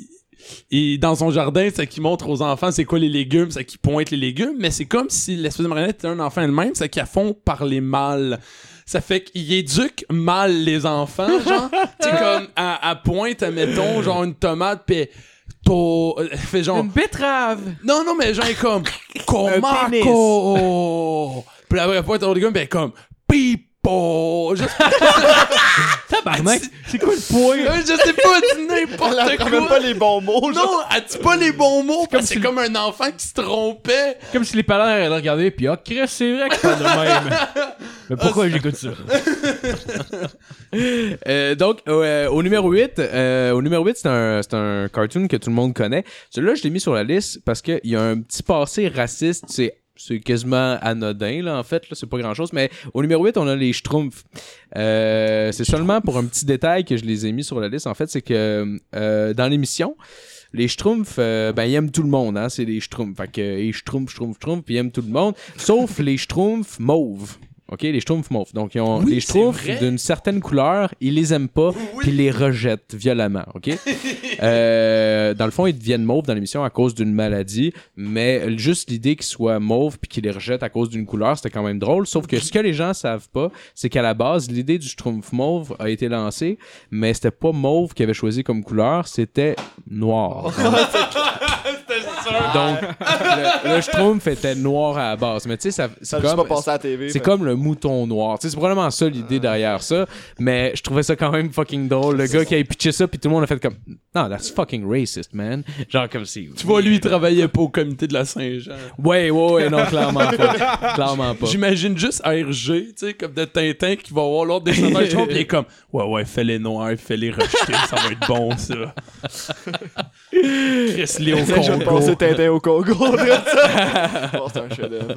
il dans son jardin, c'est qu'il montre aux enfants c'est quoi les légumes, c'est qu'il pointe les légumes, mais c'est comme si l'espèce de marionnette était un enfant elle-même, c'est qu'ils font parler mal. Ça fait qu'il éduque mal les enfants, genre. tu sais, comme, à, à pointe, admettons, genre une tomate, pis euh, fait genre... betterave! Non, non, mais genre, comme... Comaco! Puis après, pointe au légume, pis elle est comme... Juste... Tabarnak! C'est quoi le point? je sais pas, dis n'importe apprend même quoi! pas les bons mots. Non, elle dit pas les bons mots, comme parce que c'est comme un enfant qui se trompait. Comme si les parents allaient regarder puis ah, Chris, c'est vrai que pas de même. Mais pourquoi j'écoute ça? Euh, donc, euh, au numéro 8, euh, au numéro 8, c'est un, c'est un cartoon que tout le monde connaît. Celui-là, je l'ai mis sur la liste parce qu'il y a un petit passé raciste. C'est c'est quasiment anodin, là, en fait. Là, c'est pas grand-chose. Mais au numéro 8, on a les Schtroumpfs. Euh, c'est seulement pour un petit détail que je les ai mis sur la liste. En fait, c'est que euh, dans l'émission, les Schtroumpfs, euh, ben, ils aiment tout le monde, hein. C'est les Schtroumpfs. Fait que, les Schtroumpfs, Schtroumpfs, Schtroumpfs, ils aiment tout le monde. Sauf les Schtroumpfs mauves. OK, les Schtroumpfs mauves. Donc, ils ont Oui, les Schtroumpfs d'une certaine couleur, ils les aiment pas, puis ils les rejettent violemment, OK? Euh, dans le fond, ils deviennent mauves dans l'émission à cause d'une maladie, mais juste l'idée qu'ils soient mauves puis qu'ils les rejettent à cause d'une couleur, c'était quand même drôle. Sauf que ce que les gens savent pas, c'est qu'à la base, l'idée du Schtroumpf mauve a été lancée, mais c'était pas mauve qu'ils avaient choisi comme couleur, c'était noir. Donc, le, le Schtroumpf était noir à la base. Mais tu sais, c'est comme, pas passé à la TV. c'est comme le mouton noir. Tu sais, c'est probablement ça l'idée derrière ça. Mais je trouvais ça quand même fucking drôle. Le gars qui a pitché ça, puis tout le monde a fait comme Non, that's fucking racist, man. Genre comme si. Tu vois, lui, il travaillait pas au comité de la Saint-Jean. Ouais, ouais, ouais, non, clairement pas. clairement pas. J'imagine juste RG, tu sais, comme de Tintin qui va voir l'autre descendant de Trump, pis il est comme, ouais, ouais, fais-les noirs, fais-les rejeter, ça va être bon, ça. Chris Léo C'est que je Congo. passer Tintin au Congo. ça. Oh, un chef-d'œuvre.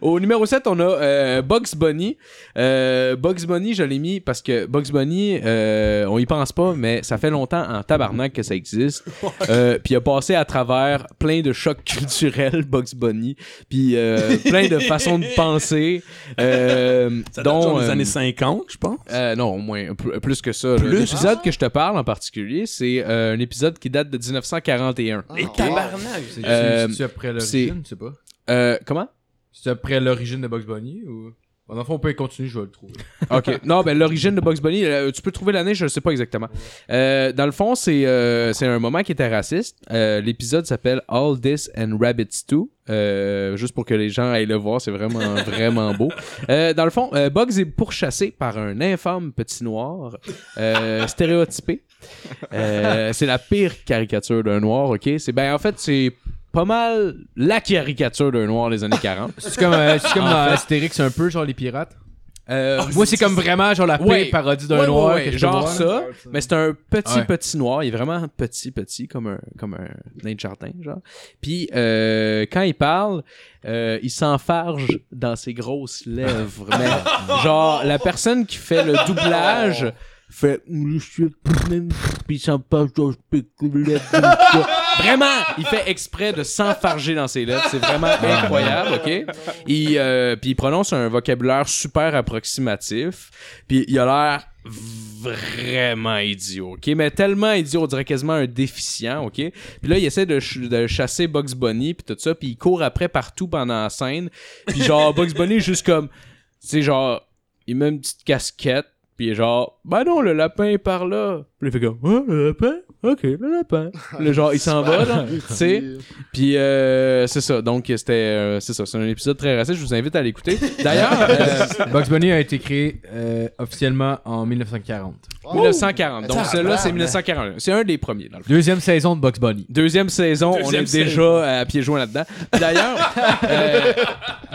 Au numéro 7, on a euh, Bugs Bunny. Euh, Bugs Bunny, je l'ai mis parce que Bugs Bunny, euh, on y pense pas, mais ça fait longtemps en tabarnak que ça existe. Euh, puis il a passé à travers plein de chocs culturels, Bugs Bunny. Puis euh, plein de façons de penser. Euh, Ça date dont, des euh, années 50, je pense. euh, non, au moins, pl- plus que ça. L'épisode que je te parle en particulier, c'est euh, un épisode qui date de 1941. Les Ah, tabarnak. C'est Euh, c'est après l'origine, je sais pas. Euh, comment? C'est après l'origine de Bugs Bunny ou? Bon, fond, on peut continuer, je vais le trouver. Ok. Non, ben l'origine de Bugs Bunny, euh, tu peux trouver l'année, je ne sais pas exactement. Euh, dans le fond, c'est euh, c'est un moment qui était raciste. L'épisode s'appelle All This and Rabbits 2. Euh, juste pour que les gens aillent le voir, c'est vraiment vraiment beau. Dans le fond, Bugs est pourchassé par un infâme petit noir stéréotypé. C'est la pire caricature d'un noir, ok? C'est ben en fait c'est pas mal la caricature d'un noir des années 40. C'est comme, euh, c'est comme dans Astérix un peu, genre les pirates. Euh, Moi, c'est comme vraiment genre la Ouais. parodie d'un Ouais, noir. ouais, que genre ça, mais c'est un petit petit noir, il est vraiment petit petit comme un comme un nain de jardin genre. Puis euh, quand il parle, euh, il s'enfarge dans ses grosses lèvres. mais genre la personne qui fait le doublage fait puis il s'enfarge dans ses lèvres. Vraiment, il fait exprès de s'enfarger dans ses lèvres, c'est vraiment incroyable, OK? Il, euh, puis il prononce un vocabulaire super approximatif. Puis il a l'air vraiment idiot, ok? Mais tellement idiot, on dirait quasiment un déficient, ok? Puis là, il essaie de, ch- de chasser Bugs Bunny, puis tout ça, puis il court après partout pendant la scène. Puis genre, Bugs Bunny est juste comme... Tu sais, genre, il met une petite casquette, puis genre, ben non, le lapin est par là. Puis il fait comme, ah, le lapin? Ok, le lapin. Le genre, il s'en va, là, tu sais. Puis euh, c'est ça. Donc c'était euh, c'est ça, c'est un épisode très raciste, je vous invite à l'écouter. D'ailleurs, euh, Bugs Bunny a été créé euh, officiellement en 1940. 1940. Donc Ah, celui-là c'est tabarnak. 1941. C'est un des premiers dans le fond. Deuxième saison de Bugs Bunny. Deuxième saison, on est déjà à pieds joints là-dedans. D'ailleurs, euh,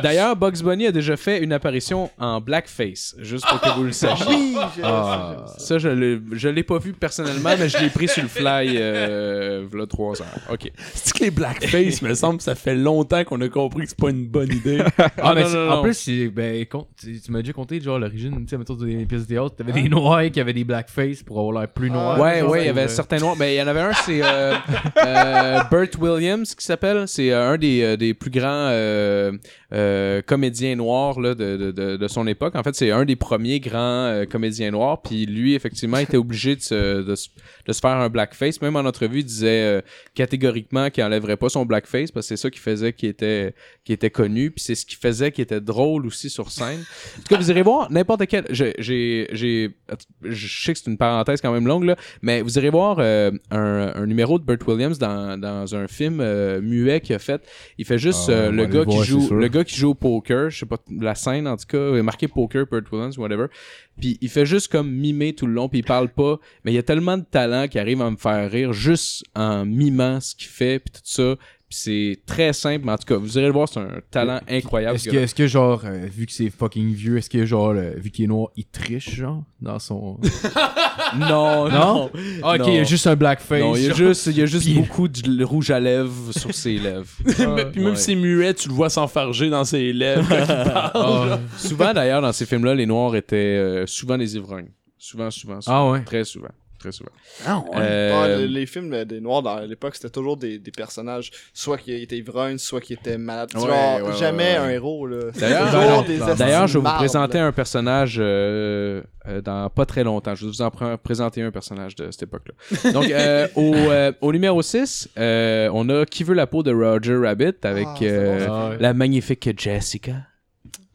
d'ailleurs Bugs Bunny a déjà fait une apparition en blackface, juste pour que vous le sachiez. Oui, je- Ah. Ça, je l'ai, je l'ai pas vu personnellement, mais je l'ai pris sur le fly, euh, v'là trois heures. OK. C'est que les blackface, me semble, ça fait longtemps qu'on a compris que c'est pas une bonne idée. Ah, mais non, non, en non. plus, ben, tu, tu m'as déjà conté genre l'origine, tu sais, mettons des pièces de théâtre, t'avais des noirs qui avaient des blackface pour avoir l'air plus noir. Ah, Ouais, genre, ouais, il y avait euh, certains noirs. Mais il y en avait un, c'est euh, euh, Burt Williams qui s'appelle. C'est euh, un des, euh, des plus grands euh, euh, comédiens noirs là, de, de, de, de son époque. En fait, c'est un des premiers grands euh, comédiens noirs. Puis lui, effectivement, était obligé de se, de, se- de se faire un blackface. Même en entrevue, il disait euh, catégoriquement qu'il enlèverait pas son blackface parce que c'est ça qui faisait qu'il était, qu'il était connu. Puis c'est ce qui faisait qu'il était drôle aussi sur scène. En tout cas, vous irez voir n'importe quel. J'ai, j'ai, j'ai- je sais que c'est une parenthèse quand même longue là, mais vous irez voir euh, un, un numéro de Burt Williams dans, dans un film euh, muet qu'il a fait. Il fait juste Ah, le gars qui joue, le gars qui joue au poker. Je sais pas la scène en tout cas, il est marqué poker Burt Williams whatever. Puis il fait juste comme mimer tout le long, puis il parle pas. Mais il y a tellement de talent qui arrive à me faire rire juste en mimant ce qu'il fait, puis tout ça. C'est très simple, mais en tout cas, vous irez le voir, c'est un talent incroyable. Est-ce ce que, est-ce que genre, euh, vu que c'est fucking vieux, est-ce que genre, vu qu'il est noir, il triche genre dans son. Non, non? Ah, ok, Non. il y a juste un blackface. Non, il y a juste, il y a juste beaucoup de rouge à lèvres sur ses lèvres. Mais- Puis même ouais. si c'est muet, tu le vois s'enfarger dans ses lèvres quand il parle. Ah, souvent d'ailleurs dans ces films-là, les noirs étaient euh, souvent des ivrognes. Souvent, souvent, souvent. Ah ouais. Très souvent. Très souvent. Ah, Euh, Ouais, les, films des Noirs dans l'époque, c'était toujours des, des personnages, soit qui étaient ivrognes, soit qui étaient malades. Ouais, Genre, ouais, ouais, jamais ouais. un héros, D'ailleurs, je vais vous présenter là. un personnage euh, euh, dans pas très longtemps. Je vais vous en pr- présenter un personnage de cette époque-là. Donc, euh, au, euh, au numéro 6, euh, on a Qui veut la peau de Roger Rabbit avec Ah, euh, bon. Ah la magnifique Jessica.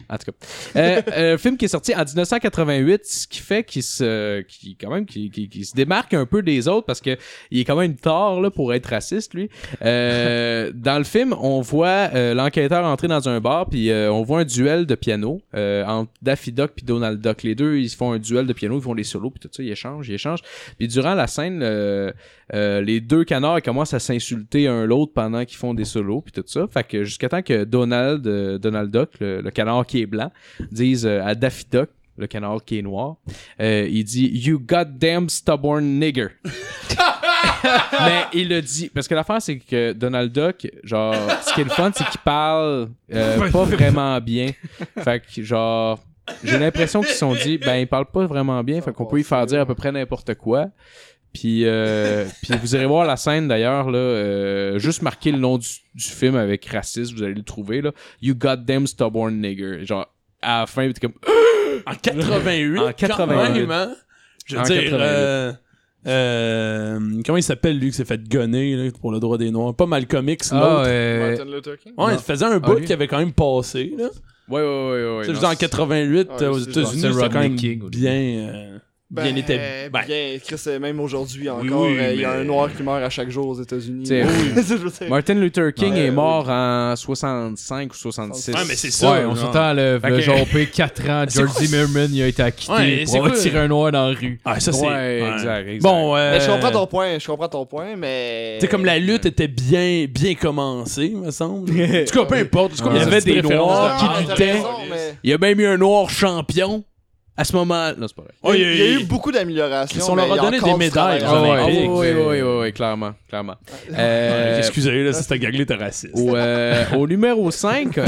En tout cas. Euh, euh, film qui est sorti en 1988, ce qui fait qu'il se, qui, quand même, qui, qui, qui se démarque un peu des autres parce que il est quand même tard, là, pour être raciste, lui. Euh, dans le film, on voit euh, l'enquêteur entrer dans un bar, puis euh, on voit un duel de piano euh, entre Daffy Duck puis Donald Duck. Les deux, ils font un duel de piano, ils font des solos, puis tout ça, ils échangent, ils échangent. Puis durant la scène, euh, les deux canards ils commencent à s'insulter un l'autre pendant qu'ils font des solos, puis tout ça. Fait que jusqu'à temps que Donald, euh, Donald Duck, le, le canard qui est blanc, dise euh, à Daffy Duck, le canard qui est noir, il dit You goddamn stubborn nigger. Mais il le dit. Parce que l'affaire, c'est que Donald Duck, genre, ce qui est le fun, c'est qu'il parle pas vraiment bien. Fait que, genre, j'ai l'impression qu'ils se sont dit, ben, il parle pas vraiment bien, fait qu'on peut lui faire dire à peu près n'importe quoi. Puis, euh, puis vous irez voir la scène d'ailleurs, là, euh, juste marquer le nom du, du film avec racisme, vous allez le trouver, là. You goddamn stubborn nigger. Genre, à la fin, t'es comme, En 88. En 88. quand même, hein? Je veux En dire, 88. euh, euh, comment il s'appelle lui qui s'est fait gonner là, pour le droit des Noirs? Pas Malcolm X, Ah, l'autre. euh, Martin Luther King? Ouais, il faisait un bout lui? qui avait quand même passé. Là. ouais, ouais, ouais, ouais. Je non, veux dire, en c'est- 88, Ouais, euh, aux États-Unis, c'est c'est quand même King, bien, euh, bien Ben, établi. Ben, bien, Chris, euh, même aujourd'hui encore, oui, euh, il y a mais- un noir qui meurt à chaque jour aux États-Unis. Dire. Martin Luther King Ouais, est oui. mort en 65 ou 66. Ouais, mais c'est ça. Ouais, on s'entend, le, Fait le que- genre payé 4 ans, George Zimmerman, il a été acquitté pour avoir tiré un noir dans la rue. Ah, ça, c'est. Ouais, exact, exact. Bon, euh, Mais je comprends ton point, je comprends ton point, mais. Tu sais, comme la lutte était bien, bien commencée, me semble. en tout cas, peu importe. Il y avait des noirs qui Ah, t'as luttaient. Il y a même eu un noir champion à ce moment. Non, c'est pas vrai. Il y a- il y a eu beaucoup d'améliorations. On leur a donné des médailles Ah, oui, oui, oui, oui, oui, clairement, clairement. Euh, Excusez, là, si cette gag est raciste. au, euh, au numéro 5,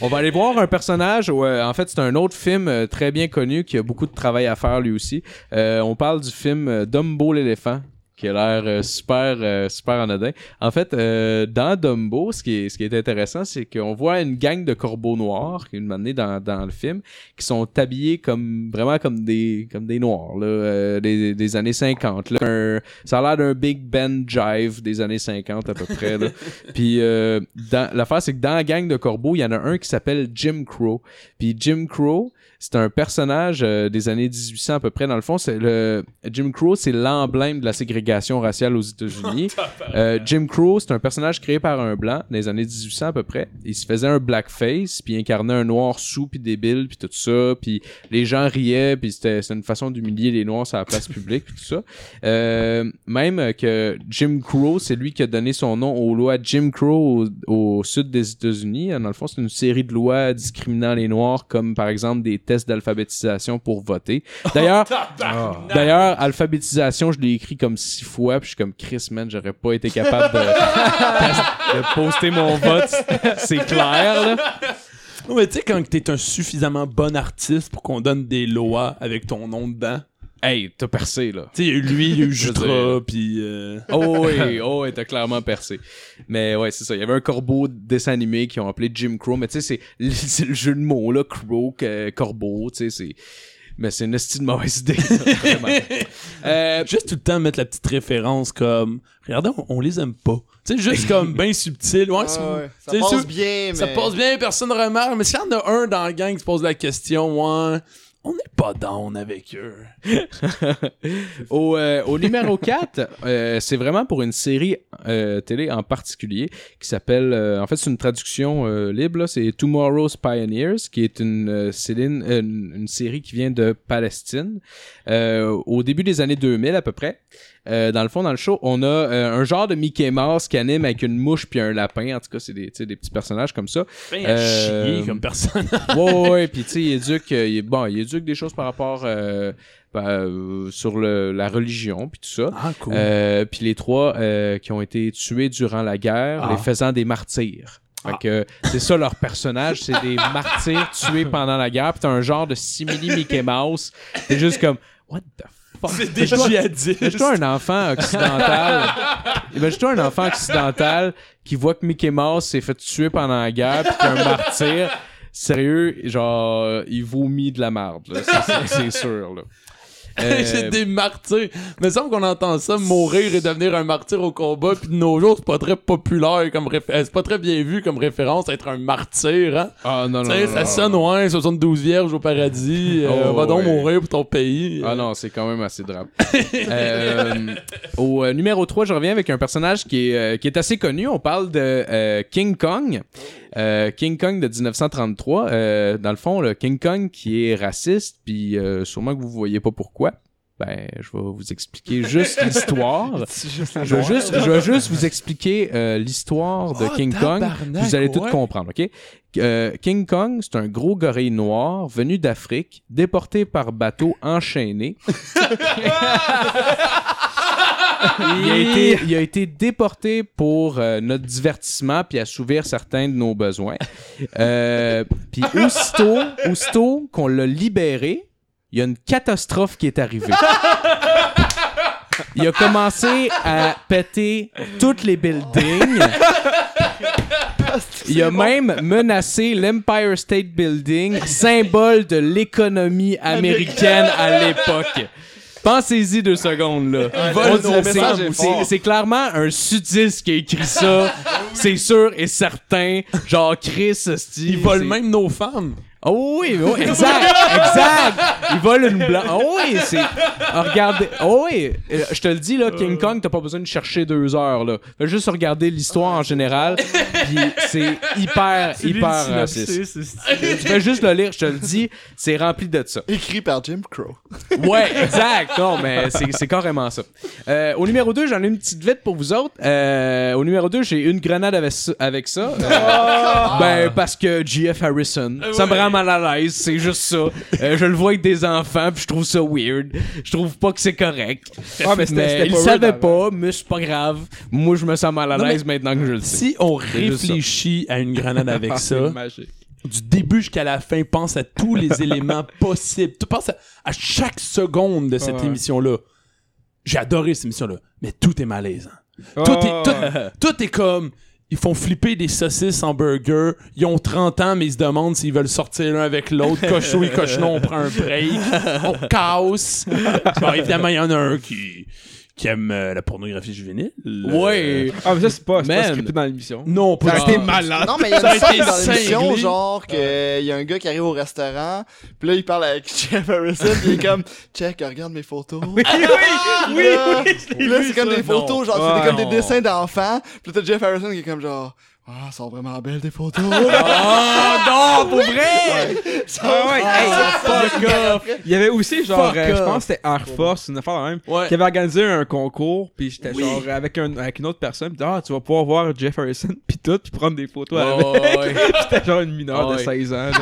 on va aller voir un personnage. où, euh, en fait, c'est un autre film euh, très bien connu qui a beaucoup de travail à faire lui aussi. Euh, on parle du film euh, Dumbo l'éléphant qui a l'air euh, super euh, super anodin. En fait, euh, dans Dumbo, ce qui est ce qui est intéressant, c'est qu'on voit une gang de corbeaux noirs une année dans, dans le film qui sont habillés comme vraiment comme des comme des noirs là, euh, des, des années 50 là. Un- ça a l'air d'un Big Ben Jive des années 50 à peu près là. Puis euh, dans- l'affaire c'est que dans la gang de corbeaux, il y en a un qui s'appelle Jim Crow. Puis Jim Crow, c'est un personnage euh, des années 1800 à peu près dans le fond, c'est le Jim Crow, c'est l'emblème de la ségrégation raciale aux États-Unis. Euh, Jim Crow, c'est un personnage créé par un blanc dans les années 1800 à peu près. Il se faisait un blackface, puis incarnait un noir sous puis débile puis tout ça, puis les gens riaient, puis c'était c'était une façon d'humilier les noirs sur la place publique puis tout ça. Euh, même que Jim Crow, c'est lui qui a donné son nom aux lois Jim Crow au, au sud des États-Unis. Dans le fond, c'est une série de lois discriminant les noirs, comme par exemple des tests d'alphabétisation pour voter. D'ailleurs, d'ailleurs, alphabétisation, je l'ai écrit comme six fois, puis je suis comme Chris, man, j'aurais pas été capable de, de poster mon vote. C'est clair, là. Non, mais tu sais, quand t'es un suffisamment bon artiste pour qu'on donne des lois avec ton nom dedans. Hey, t'as percé, là. Tu sais, il y a eu lui, il y a eu Jutra, dire- puis. euh, Oh oui, oh oui, t'as clairement percé. Mais ouais, c'est ça. Il y avait un corbeau de dessin animé qui ont appelé Jim Crow, mais tu sais, c'est le jeu de mots, là, Crow, que- corbeau, tu sais, c'est... Mais c'est une estime de mauvaise idée, vraiment. Euh, Juste tout le temps mettre la petite référence comme. Regardez, on, on les aime pas. Tu sais, juste comme bien subtil. Ouais, Ah Ça passe sûr- bien, mais. Ça passe bien, personne ne remarque. Mais s'il y en a un dans la gang qui se pose la question, ouais, on n'est pas down avec eux. au, euh, au numéro 4, euh, c'est vraiment pour une série euh, télé en particulier qui s'appelle, en fait c'est une traduction libre, c'est Tomorrow's Pioneers, qui est une, Céline- une, une série qui vient de Palestine. Au début des années 2000 à peu près, euh, dans le fond, dans le show, on a euh, un genre de Mickey Mouse qui anime avec une mouche puis un lapin. En tout cas, c'est des, petits personnages comme ça. Ben, à Euh, chier comme personne. ouais, ouais. Puis, tu sais, il éduque, euh, il bon, il éduque des choses par rapport euh, euh, sur le, la religion, puis tout ça. Ah, cool. Euh, puis les trois euh, qui ont été tués durant la guerre, Ah. les faisant des martyrs. Fait Ah. que c'est ça leur personnage, c'est des martyrs tués pendant la guerre. Puis t'as un genre de simili Mickey Mouse. C'est juste comme what the c'est des djihadistes. Imagine-toi un enfant occidental. Imagine-toi un enfant occidental qui voit que Mickey Mouse s'est fait tuer pendant la guerre puis qu'il est un martyr. Sérieux, genre, il vomit de la marde, C'est sûr, là. Euh, c'est des martyrs. Mais il me semble qu'on entend ça, mourir et devenir un martyr au combat, puis de nos jours, c'est pas très populaire comme référence. C'est pas très bien vu comme référence, être un martyr, hein. Ah non, non, non, ça non. sonne, ouais, 72 vierges au paradis, euh, Oh, va donc ouais. mourir pour ton pays. Ah non, c'est quand même assez drame. Euh, au euh, numéro 3, je reviens avec un personnage qui est, euh, qui est assez connu. On parle de euh, King Kong. Euh, King Kong de 1933. Euh, dans le fond, le King Kong qui est raciste, puis euh, sûrement que vous voyez pas pourquoi. Ben, je vais vous expliquer juste l'histoire. Je vais juste, je vais juste vous expliquer euh, l'histoire de Oh, King Kong. tabarnak, Vous allez tout ouais. comprendre, ok? Euh, King Kong, c'est un gros gorille noir venu d'Afrique, déporté par bateau enchaîné. il, a été, il a été déporté pour euh, notre divertissement puis assouvir certains de nos besoins. Euh, puis aussitôt, aussitôt qu'on l'a libéré, il y a une catastrophe qui est arrivée. Il a commencé à péter toutes les buildings. Il a même menacé l'Empire State Building, symbole de l'économie américaine à l'époque. Pensez-y deux secondes, là. vole On- c'est- messages est c'est- fort. C'est clairement un sudiste qui a écrit ça. C'est sûr et certain. Genre, Chris, esti, Ils volent c'est- même nos femmes. Oh oui, oui, exact, exact. Il vole une blanche. Oh oui, c'est. Ah, regardez. Oh oui, je te le dis là, King Kong, t'as pas besoin de chercher deux heures là. Fais juste regarder l'histoire en général, puis c'est hyper, hyper raciste. Tu fais juste le lire, je te le dis, c'est rempli de ça. Écrit par Jim Crow. Ouais, exact. Non, mais c'est c'est carrément ça. Euh, au numéro 2, j'en ai une petite vite pour vous autres. Euh, au numéro 2, j'ai une grenade avec ça. Avec ça. Euh, Ben, parce que GF Harrison, ça me rend mal à l'aise, c'est juste ça. Euh, je le vois avec des enfants, puis je trouve ça weird. Je trouve pas que c'est correct. Ah, mais il savait pas, mais c'est pas grave. Moi, je me sens mal à l'aise maintenant que je le sais. Si on réfléchit à une grenade avec Ah, ça, du début jusqu'à la fin, pense à tous les éléments possibles. Tu penses à, à chaque seconde de cette Ouais. émission-là. J'ai adoré cette émission-là, mais tout est malaisant. Tout, Ah, est, tout, tout est comme. Ils font flipper des saucisses en burger. Ils ont 30 ans, mais ils se demandent s'ils veulent sortir l'un avec l'autre. Cochon et cochenon, on prend un break. On casse. Bon, évidemment, il y en a un qui, qui aime euh, la pornographie juvénile. Ouais. Ah, mais ça, c'est pas, c'est pas Man. scripté dans l'émission. Non, pas Ça a été malade. Non, mais il y a Ça a une scène été dans l'émission, cinglé. genre, que il y a un gars qui arrive au restaurant, puis là, il parle avec Jeff Harrison, puis il est comme, check, regarde mes photos. Oui, oui, oui, Là, c'est comme des photos, genre, c'est Ouais. comme des dessins d'enfants, puis là, t'as Jeff Harrison qui est comme, genre, ah, sont vraiment belles, tes photos. Oh non, pour vrai! Ah ouais, hey, Fuck off! Il y avait aussi, genre, Fuck euh, je off. pense que c'était Air Force, une affaire de même, Ouais. qui avait organisé un concours, puis j'étais genre avec, un, avec une autre personne, puis ah, tu vas pouvoir voir Jeff Harrison, puis tout, puis prendre des photos avec. Ouais. J'étais genre une mineure Ah de ouais. 16 ans. là.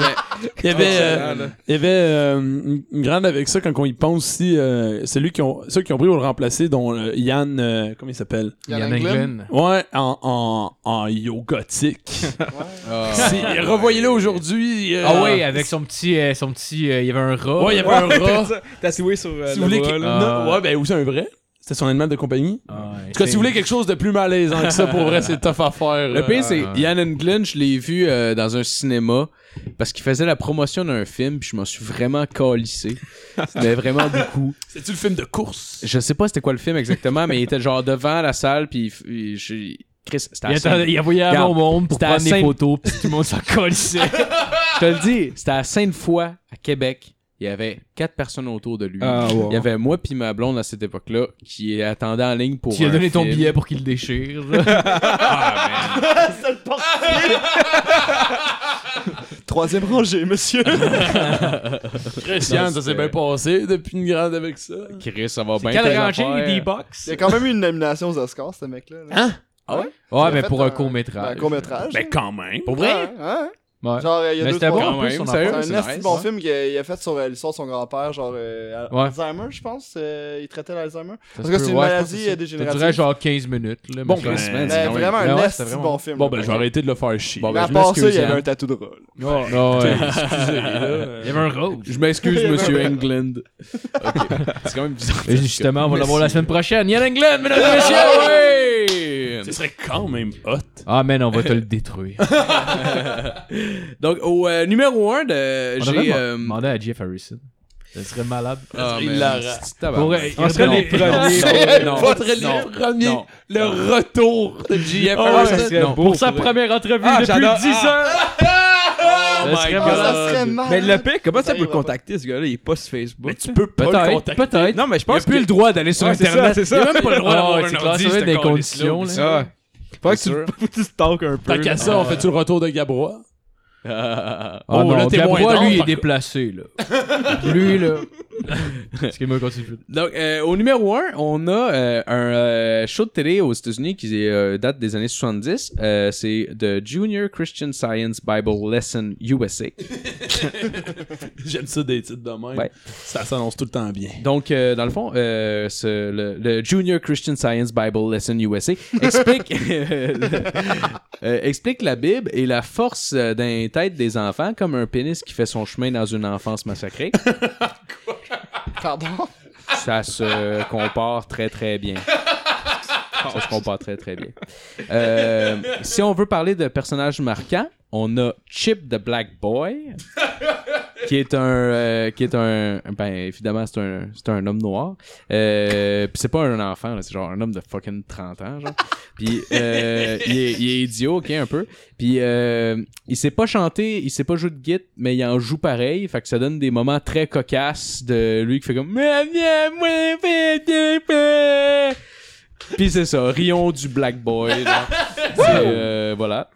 Il y avait, euh, Excellent, là. il y avait euh, une une grande avec ça quand on y pense aussi. Euh, celui qui ont, ceux qui ont pris pour le remplacer, dont euh, Yann, euh, comment il s'appelle? Yann Yann Englund. Ouais, en, en, en yogotique. Ah. C'est- Revoyez-le aujourd'hui. euh, Ah ouais, avec son petit, euh, son petit, euh, il y avait un rat. Ouais, il y avait un Ouais, rat. t'as soué sur euh, Si le vous voulez bras, que- là. Ah. non, ouais, ben, aussi un vrai? C'était son animal de compagnie. Ah, ouais, En tout cas, si c'est- vous voulez quelque chose de plus malaisant que ça, pour vrai, c'est tough à faire. Le pire, c'est Ah. Yann Englund, je l'ai vu euh, dans un cinéma parce qu'il faisait la promotion d'un film, puis je m'en suis vraiment calissé. Mais vraiment beaucoup. C'est-tu le film de course? Je sais pas c'était quoi le film exactement, mais il était genre devant la salle, puis il f- il- je- Chris, c'était Il, à il envoyait à mon monde pour c'était à prendre des photos, puis tout le monde s'en colissait. Je te le dis, c'était à Sainte-Foy, à Québec. Il y avait quatre personnes autour de lui. Ah, wow. Il y avait moi puis ma blonde à cette époque-là qui attendait en ligne pour Tu lui as donné ton billet pour qu'il le déchire. Troisième rangée, monsieur. Christian, ça s'est bien passé depuis une grande avec ça. Chris, ça va bien. Quelle rangée, les D-Box? Il y a quand même eu une nomination aux Oscars, ce mec-là. là. Hein? Ah ouais? Ouais, mais pour un court-métrage. Un court-métrage. Ben, quand même. Pour vrai? Ouais, ouais. Ouais. Genre, il y a Mais deux, trois- bon. C'est un nice, bon ouais. film qu'il a, fait sur euh, l'histoire de son grand-père, genre euh, Ouais. Alzheimer, je pense. euh, il traitait l'Alzheimer. Parce que c'est une ouais, maladie c'est- Ça dégénérative. durait genre 15 minutes. Là, Bon, mais ben, Mais c'est quand vraiment un vraiment- bon film. Bon, ben, je vais arrêter de le faire chier. Bon, Mais ben, à part ça, il y avait un tatou de rôle. Ah ouais. Il y avait un rose. Je m'excuse, monsieur England. C'est quand même bizarre. Et Justement, on va l'avoir la semaine prochaine. Yann Englund, mesdames et messieurs! Ce serait quand même hot. Ah, man, on va te le détruire. Donc, au euh, numéro 1, de, j'ai. euh, demander à Jeff Harrison. Ça serait malade. Ah. Pour- On serait les premiers. Non, Votre les non, premiers, non. le retour de JF Ah ouais, Harrison. pour sa première entrevue Ah, depuis j'adore. 10 ans. Oh my God. Ça serait. Mais le pire, comment ça peut le contacter, ce gars-là? Il est pas sur Facebook. Mais tu peux pas le Peut-être, contacter. peut-être. Non, mais je Il a pense plus le droit d'aller sur Internet. ça, c'est ça. Il a même pas le droit Ah, d'avoir un ordi, ça des conditions, là. ça. Ah. Faut que tu, sûr. faut que tu stalk un peu. Tant qu'à ça, on fait-tu le retour de Gabrois? Ah Oh, non, là, Gabrois, lui, il est déplacé, là. lui, là. Excuse-moi, continue. Donc, euh, au numéro 1, on a euh, un euh, show de télé aux États-Unis qui date des années 70. Euh, c'est The Junior Christian Science Bible Lesson USA. J'aime ça des titres de même. Ouais. Ça s'annonce tout le temps bien. Donc, dans le fond, ce- le, le Junior Christian Science Bible Lesson USA explique, explique la Bible et la force d'un tête des enfants comme un pénis qui fait son chemin dans une enfance massacrée. Pardon? Ça se compare très très bien. Ça se compare très très bien. Euh, si on veut parler de personnages marquants, on a Chip the Black Boy, qui est un, euh, qui est un, ben évidemment c'est un, c'est un homme noir. Euh, puis c'est pas un enfant, là, c'est genre un homme de fucking 30 ans, genre. Puis euh, il, est, idiot, ok, un peu. Puis il sait pas chanter, il sait pas jouer de guitare, mais il en joue pareil. Fait que ça donne des moments très cocasses de lui qui fait comme. Puis c'est ça, rions du Black Boy. euh, voilà.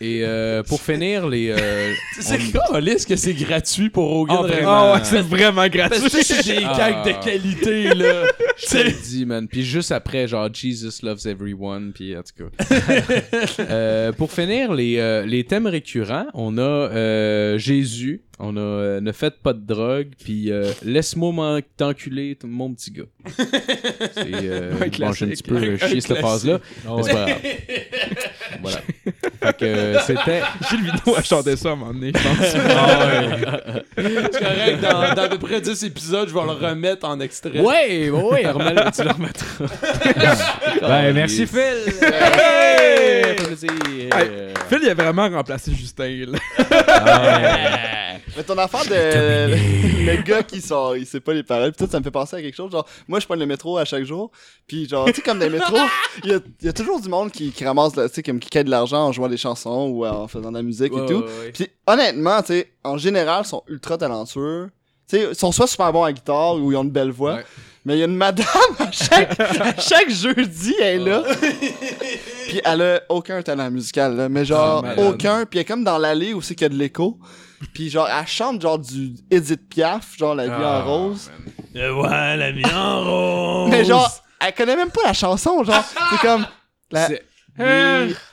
Et euh, pour finir, les. euh, C'est quoi, Alice, que c'est gratuit pour Hogan Ah, vraiment. Ah ouais, c'est vraiment Parce gratuit. que c'est des Ah. gags de qualité, là. Je te le dis, man. Puis juste après, genre, Jesus loves everyone. Puis en tout cas. Euh, pour finir, les, euh, les thèmes récurrents, on a euh, Jésus, on a euh, Ne faites pas de drogue, puis euh, Laisse-moi t'enculer, mon petit gars. C'est. Euh, Un bon, j'ai un petit peu chier cette mais c'est pas grave. Voilà. Fait que euh, c'était. Gilles Vidéo a chanté ça à un moment donné, je pense. C'est correct, dans, dans à peu près 10 épisodes, je vais le remettre en extrait. Ouais, ouais, remets-le, tu le remettras. Ben, merci, Phil. Hey! Phil, il a vraiment remplacé Justin. Là. Mais ton affaire de le, gars qui sort, il sait pas les paroles, pis tout, ça me fait penser à quelque chose. Genre, moi, je prends le métro à chaque jour, puis genre, tu sais, comme dans les métros, il y a, il y a toujours du monde qui, qui ramasse, tu sais, comme qui quête de l'argent en jouant des chansons ou en faisant de la musique et tout. ouais, ouais. Puis honnêtement, tu sais, en général, ils sont ultra talentueux. Tu sais, ils sont soit super bons à la guitare ou ils ont une belle voix. Mais il y a une madame à chaque, à chaque jeudi, elle est là. puis elle a aucun talent musical, là, mais genre Ah, aucun. Puis elle est comme dans l'allée où c'est qu'il y a de l'écho. Puis genre, elle chante genre du Edith Piaf, genre La vie Ah, en rose. Euh, ouais, la vie en rose. Mais genre, elle connaît même pas la chanson, genre. C'est comme. La... C'est-.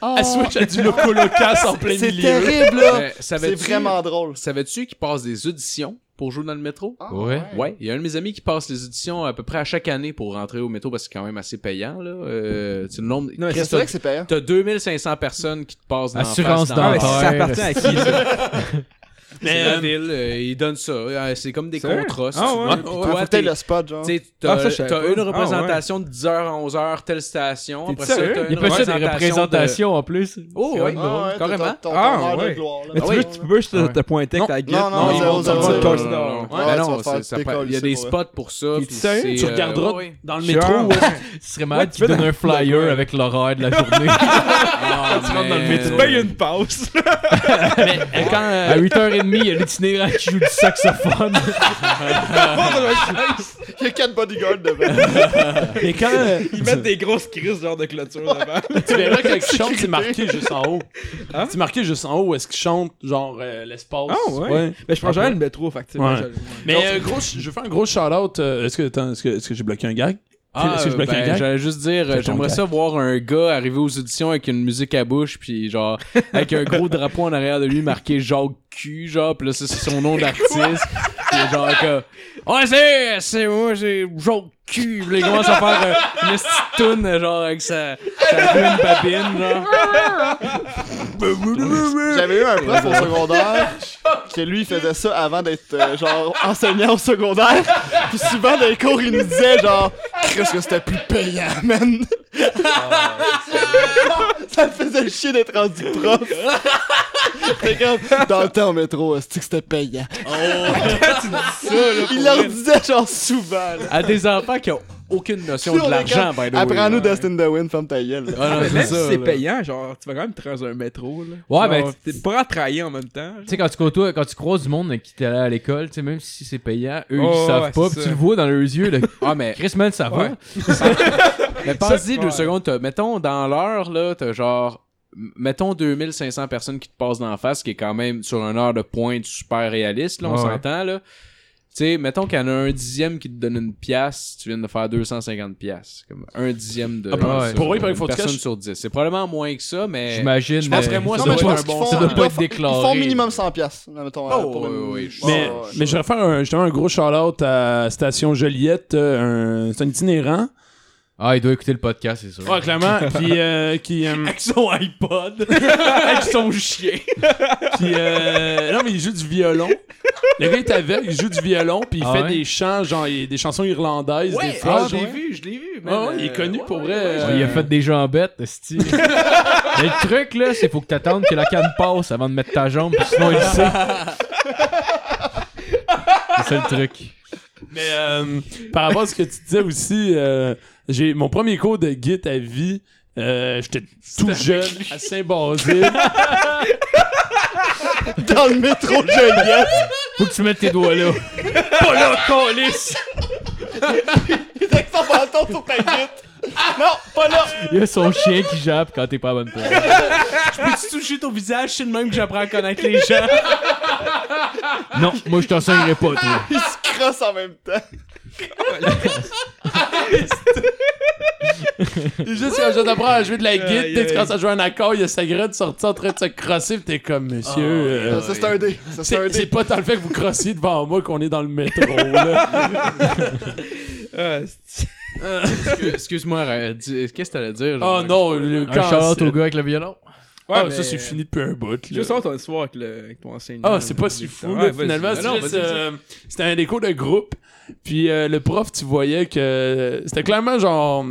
Oh. Elle switch à du loco en plein C'est milieu. terrible, là. C'est vraiment drôle. Savais-tu qu'il passe des auditions pour jouer dans le métro? Ah, Ouais. Ouais, il y a un de mes amis qui passe les auditions à peu près à chaque année pour rentrer au métro parce que c'est quand même assez payant là. Euh, tu sais, le nombre Non, c'est vrai t'as- que c'est payant. T'as 2500 personnes qui te passent dans Assurance dans Ah, ça appartient à qui, ça? C'est Mais, la euh, ville, euh, ils donnent ça. Euh, C'est comme des Sérieux? contrats. si Ah ouais? Ouais, toi, t'es- le spot, genre. Ah, t'as pas. une Ah, ouais. représentation de 10h à 11h, telle station. Après T'es ça, t'as Il y une ça des représentation de- représentations en plus. Oh, vraiment Ah carrément. t'as ton- ton Ah, ouais. Mais tu Ah veux, ouais. tu peux juste te, te pointer avec ta guide. non, non, Non, non, il y a des spots pour ça. Tu euh, regarderas ouais. dans le métro. Ce serait malade tu qu'il fais donne dans- un flyer avec l'horaire de la journée. Ah, Tu rentres dans le man. métro. Tu payes une passe. Mais quand, euh, À 8h30, il y a l'itinéraire qui joue du saxophone. Il y a quatre bodyguards devant. Quand euh, Ils mettent des grosses crises genre de clôture devant. tu verras que quand il chante, c'est marqué juste en haut. Hein? C'est marqué juste en haut où est-ce qu'il chante, genre euh, l'espace. Ah ouais? Mais je prends jamais le métro, fait que tu sais, Ouais. moi, je- Mais euh, gros, je je veux faire un gros shout-out. euh, est-ce que, attends, est-ce que, est-ce que j'ai bloqué un gag? Ah, je bloque ben, j'allais juste dire, j'aimerais ça voir un gars arriver aux auditions avec une musique à bouche, puis genre, avec un gros drapeau en arrière de lui marqué Jacques Q, genre, pis là, c'est son nom d'artiste. Genre, que, ouais, c'est, c'est moi, c'est Jacques Là, il commence à faire euh, une petite toune, euh, genre, avec sa, sa ruine babine, genre. J'avais eu un prof au secondaire que lui il faisait ça avant d'être euh, genre enseignant au secondaire. Puis souvent dans les cours il nous disait genre qu'est-ce que c'était plus payant man. ça me faisait chier d'être rendu prof. Comme, dans le temps au métro, c'est que c'était payant? ça, là, Il pour leur vrai. disait genre souvent, là. À des enfants qui ont aucune notion de l'argent, by the way. Apprends-nous. Dustin the Wind, ferme ta gueule. là. Ah non, Même c'est si ça. c'est là. payant, genre, tu vas quand même te dans un métro, là. Ouais, Genre, ben, T'es pas à travailler en même temps. Tu sais, quand tu côtoies, quand tu croises du monde qui t'allait à l'école, tu sais, même si c'est payant, eux, Oh, ils savent ouais, pas, c'est pis ça. tu le vois dans leurs yeux, là. Ah, mais Chris, man, ça Ouais. va. Mais pense-y deux ouais. secondes, t'as- mettons dans l'heure là, t'as genre m- mettons 2500 personnes qui te passent d'en face, ce qui est quand même sur une heure de pointe super réaliste là, on Ouais. s'entend là. Tu sais, mettons qu'il y en a un dixième qui te donne une pièce, tu viens de faire 250 pièces, comme un dixième de Ah, pour- ouais. pour eux, il paraît une qu'il faut personne sur 10. C'est probablement moins que ça, mais J'imagine. je penserais moi ça doit être un bon ça doit ils pas être déclaré. Ils font minimum 100 piastres, mettons. Oh, pour ouais, je- Mais, mais je vais faire un, un gros shout-out à Station Joliette. euh, un- c'est un itinérant. Ah, il doit écouter le podcast, c'est sûr. Ouais, clairement. Puis, euh, qui. euh, avec son iPod, avec son chien. puis, euh, non, mais il joue du violon. Le gars est aveugle, il joue du violon, puis il Ah fait ouais? des chants, genre des chansons irlandaises, des ah, je l'ai vu, je l'ai vu. Ah ouais, il est connu ouais, pour vrai. euh, il a fait des jambettes, esti. Mais le truc, là, c'est faut que t'attendes que la canne passe avant de mettre ta jambe, pis sinon il sait. c'est ça le truc. Mais euh, par rapport à ce que tu disais aussi, euh, j'ai mon premier cours de Git à vie. euh, J'étais tout jeune à Saint-Basile. Dans le métro Joliette. Faut que tu mettes tes doigts là. pas là, calice! Avec ton bâton sur ta guite. Non, pas là. Il y a son chien qui jappe quand t'es pas à bonne place. Peux-tu toucher ton visage? C'est le même que j'apprends à connaître les gens. Non, moi je t'enseignerai pas, toi. Il se crosse en même temps. Juste quand je t'apprends à jouer de la tu aïe. commences à jouer un accord, il y a sa graine sortie en train de se crosser, pis t'es comme, monsieur. euh, Ça, c'est un dé. Ça, c'est un c'est c'est dé. pas tant le fait que vous crossiez devant moi qu'on est dans le métro, là. Ah, c'est- Excuse-moi, euh, qu'est-ce que t'allais dire? oh genre? non, le Un shout au gars avec le violon. Ouais, Ah, mais- ça c'est fini depuis un bout. là. Je veux savoir ton histoire avec, le, avec ton enseignant. Ah, c'est pas si fou, Ouais, là, finalement. Ah euh, C'était un cours de groupe. Puis euh, le prof, tu voyais que c'était clairement genre.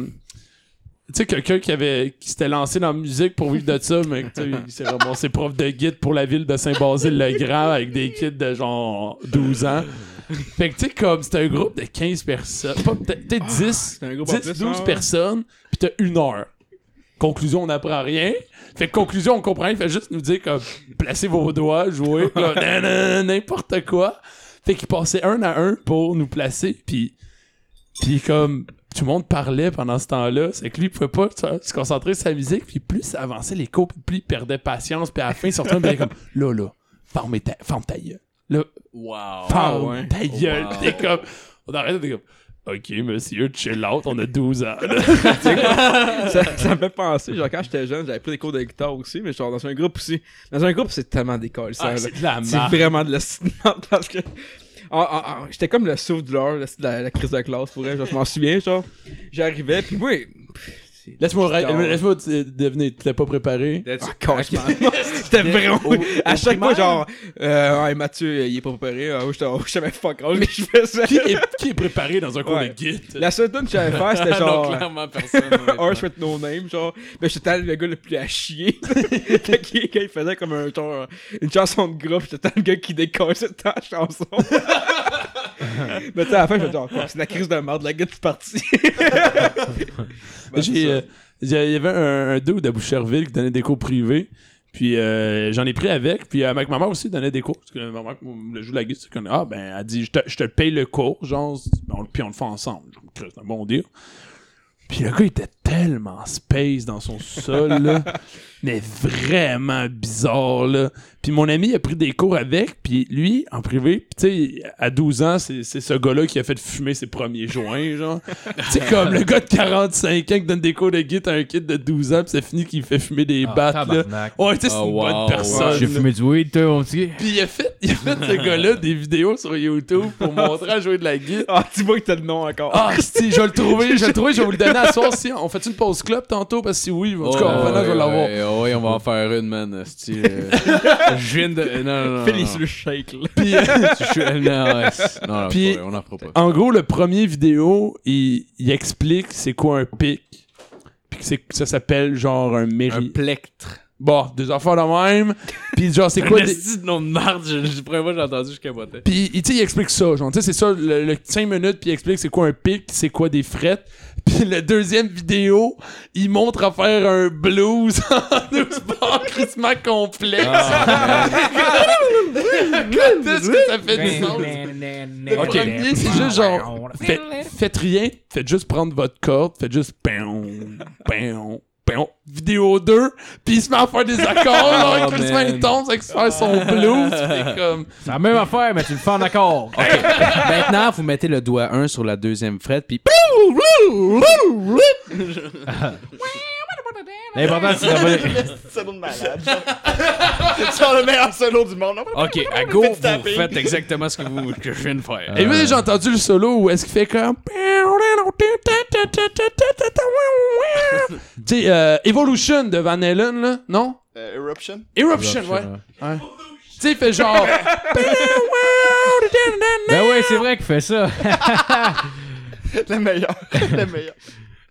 Tu sais, quelqu'un qui avait qui s'était lancé dans la musique pour vivre de ça, mais tu sais, il s'est ramassé prof de guide pour la ville de Saint-Basile-le-Grand avec des kids de genre 12 ans. Fait que tu sais, comme c'était un groupe de 15 personnes, pas peut-être peut-être 10, c'est un groupe en 10, plus, 12 hein. personnes, pis t'as une heure. Conclusion, on n'apprend rien. Fait que conclusion, on comprend, il fait juste nous dire comme placez vos doigts, jouez, n'importe quoi. Fait qu'il passait un à un pour nous placer, puis puis comme tout le monde parlait pendant ce temps-là, c'est que lui il pouvait pas se concentrer sur sa musique, puis plus ça avançait les cours, plus il perdait patience, puis à la fin il sortait un comme là là, ferme ta, ferme ta gueule. Là, Wow. ferme ouais. ta gueule. Wow. T'es comme on arrête, t'es comme Ok, monsieur, chill out, on a 12 ans. ça, ça me fait penser, genre quand j'étais jeune, j'avais pris des cours de guitare aussi, mais genre dans un groupe aussi. Dans un groupe, c'est tellement décolle ça. Ah, c'est de la c'est vraiment de la parce que. Ah, ah, ah, j'étais comme le souffle de l'heure, la, la crise de classe pour elle, genre, je m'en souviens, genre. J'arrivais, puis moi. Laisse-moi laisse-moi te- devenir, tu l'as pas préparé? Ah. C'était vraiment. à chaque fois, genre, euh, ouais, Mathieu, il est pas préparé. Ouais, j'étais, oh, je savais fuck all, mais je faisais. Qui est, qui est préparé dans un cours Ouais. de guide? La seule tune que j'avais faire, c'était non, genre. clairement personne. Horse with no name, genre. Mais j'étais le gars le plus à chier. Fait qu'il- quand il faisait comme un genre, une chanson de groupe, j'étais le gars qui décolle cette chanson. Mais tu sais, à la fin, je me dis, oh, quoi, c'est la crise de merde, la ça. euh, j'ai- il y avait un, un dude à Boucherville qui donnait des cours privés. Puis euh, j'en ai pris avec. Puis euh, avec ma mère aussi donnait des cours. Parce que ma mère me joue la guitare. c'est Ah ben elle dit je te, je te paye le cours, genre, on- puis on le fait ensemble. C'est un bon deal. Puis le gars il était tellement space dans son sol là. mais vraiment bizarre là. Puis mon ami a pris des cours avec, puis lui en privé, tu sais à 12 ans, c'est c'est ce gars-là qui a fait fumer ses premiers joints genre. tu sais comme le gars de 45 ans qui donne des cours de guitare à un kid de 12 ans, puis c'est fini qu'il fait fumer des Ah, battes là. tabarnak. Ouais, tu sais c'est Oh, une wow, bonne personne. J'ai là. fumé du weed, toi, mon petit. Puis il a fait, il a fait ce gars-là des vidéos sur YouTube pour montrer à jouer de la guitare. Ah, tu vois que t'as le nom encore. Ah, si, je vais le trouver, je vais le trouver, je vais vous le donner à soir. Si on fait une pause club tantôt, parce que si oui, en tout cas, Oh, maintenant, je vais l'avoir. ouais, ouais, on va en faire une, man. euh, je viens de. Non, non, non. Le shake, là. Puis, euh, Tu- Non, ouais, c'est- non, non, Puis- on en fera pas. en gros, le premier vidéo, il, il explique c'est quoi un pic. Puis que c'est- que ça s'appelle genre un Un méri... plectre. Bon, des affaires de même. Puis genre, c'est quoi des... de nom de marde, je, je, j'ai entendu, je capotais. Puis, tu sais, il explique ça, genre, tu sais, c'est ça, le, le 5 minutes, puis il explique c'est quoi un pic, c'est quoi des frettes. Puis le deuxième vidéo, il montre à faire un blues en 12 bars crissement complexe. Quand est-ce que ça fait du sens? Le Ok. premier, c'est juste genre, fait- faites rien, faites juste prendre votre corde, faites juste. Vidéo 2, puis il se met à faire des accords, là, Oh, avec crissement man. intense, avec faire son blues, pis comme... C'est la même affaire, mais tu le fais en accord. Maintenant, vous mettez le doigt 1 sur la deuxième frette, puis L'important, c'est d'avoir. Solo de malade. C'est genre le meilleur solo du monde. OK, à go, Faites vous faites exactement ce que, vous, que je viens de faire. Et oui, j'ai entendu le solo où est-ce qu'il fait comme. tu sais, euh, Evolution de Van Halen, là, non? Euh, Eruption. Eruption, ouais. ouais. Tu sais, il fait genre. Ben ouais, c'est vrai qu'il fait ça. Le meilleur. Le meilleur.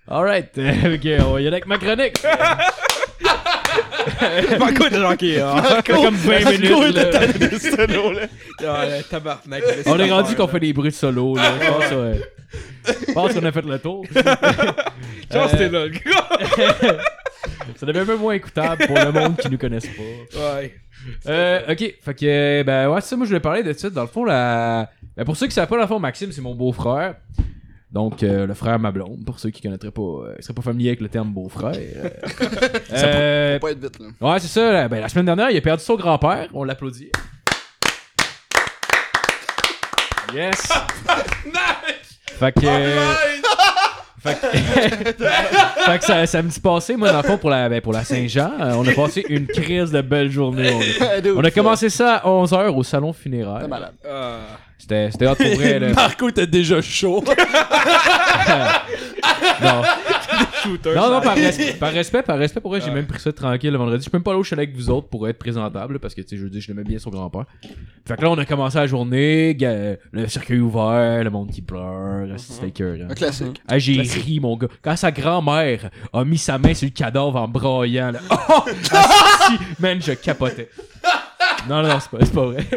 Alright, euh, ok, on va y aller avec ma chronique. Ah, Ça fait comme 20 minutes. là. Le solo, là. ah, tabarnak. On est rendu qu'on fait des bruits de solo. Là. Je pense, ouais. Je pense qu'on a fait le tour. Genre, c'était là, le gars. Ça devient un peu moins écoutable pour le monde qui nous connaisse pas. Ouais. Euh, ok, fait que, euh, ben ouais, c'est ça, moi je voulais parler de ça. Dans le fond, la... ben, pour ceux qui savent pas, dans le fond, Maxime, c'est mon beau-frère. Donc, euh, le frère à ma blonde, pour ceux qui connaîtraient pas, euh, seraient pas familiers avec le terme beau-frère. Euh, euh, Faut pas être vite, là. ouais, c'est ça. là. Ben, la semaine dernière, il a perdu son grand-père. On l'applaudit. Yes! Fait que. Fait que, fait que ça, samedi passé, moi, dans le fond, pour la, ben, pour la Saint-Jean, euh, on a passé une crise de belle journée. On, on a commencé ça à 11h au salon funéraire. Malade. Ah. C'était c'était hot pour vrai. Là. Marco était déjà chaud. Non. Shooter. Non, non, par, res- par respect, par respect, pour vrai, j'ai même pris ça tranquille le vendredi. Je peux même pas aller au chalet avec vous autres pour être présentable, là, parce que, tu sais, je veux dire, je l'aimais bien son grand-père. Fait que là, on a commencé la journée, ga- le cercueil ouvert, le monde qui pleure, c'était écœurant. Un classique. Ah, j'ai ri, mon gars. Quand sa grand-mère a mis sa main sur le cadavre en braillant, là. Oh! Asti, man, je capotais. Non, non, non, c'est pas, c'est pas vrai.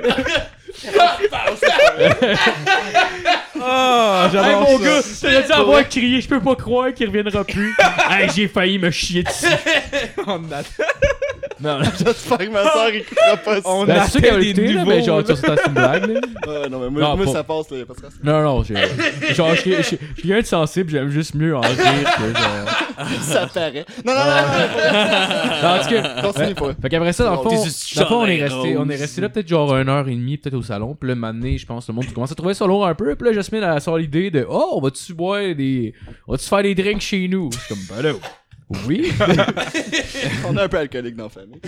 Ah, Hey, j'adore mon ça. gars, t'as dû avoir crié, je peux pas croire qu'il reviendra plus. hey, j'ai failli me chier dessus. On a- Non, non. J'espère que ma soeur écoutera pas ça. On a c'est sûr qu'elle a des écouté, là, nouveaux, mais genre, tu sais, c'est une blague, là. Ouais, non, mais moi, Non, moi pas- ça passe, là. Y'a pas de stress. Non, non, j'ai. Genre, je suis- je suis je suis quelqu'un de sensible, j'aime juste mieux en rire que genre. Ça paraît. Non, non, non, non. Non, en tout cas. Continue, pas. Fait qu'après ça, dans le fond, T'es dans le fond, on est resté, on est rose. resté là peut-être genre une heure et demie, peut-être au salon. Puis là, maintenant, je pense, le monde commence à trouver ça lourd un peu. Puis là, Jasmine, elle sort l'idée de Oh, on va-tu boire des. On va-tu faire des drinks chez nous? Je suis comme, ben là. Oui. On est un peu alcoolique dans la famille.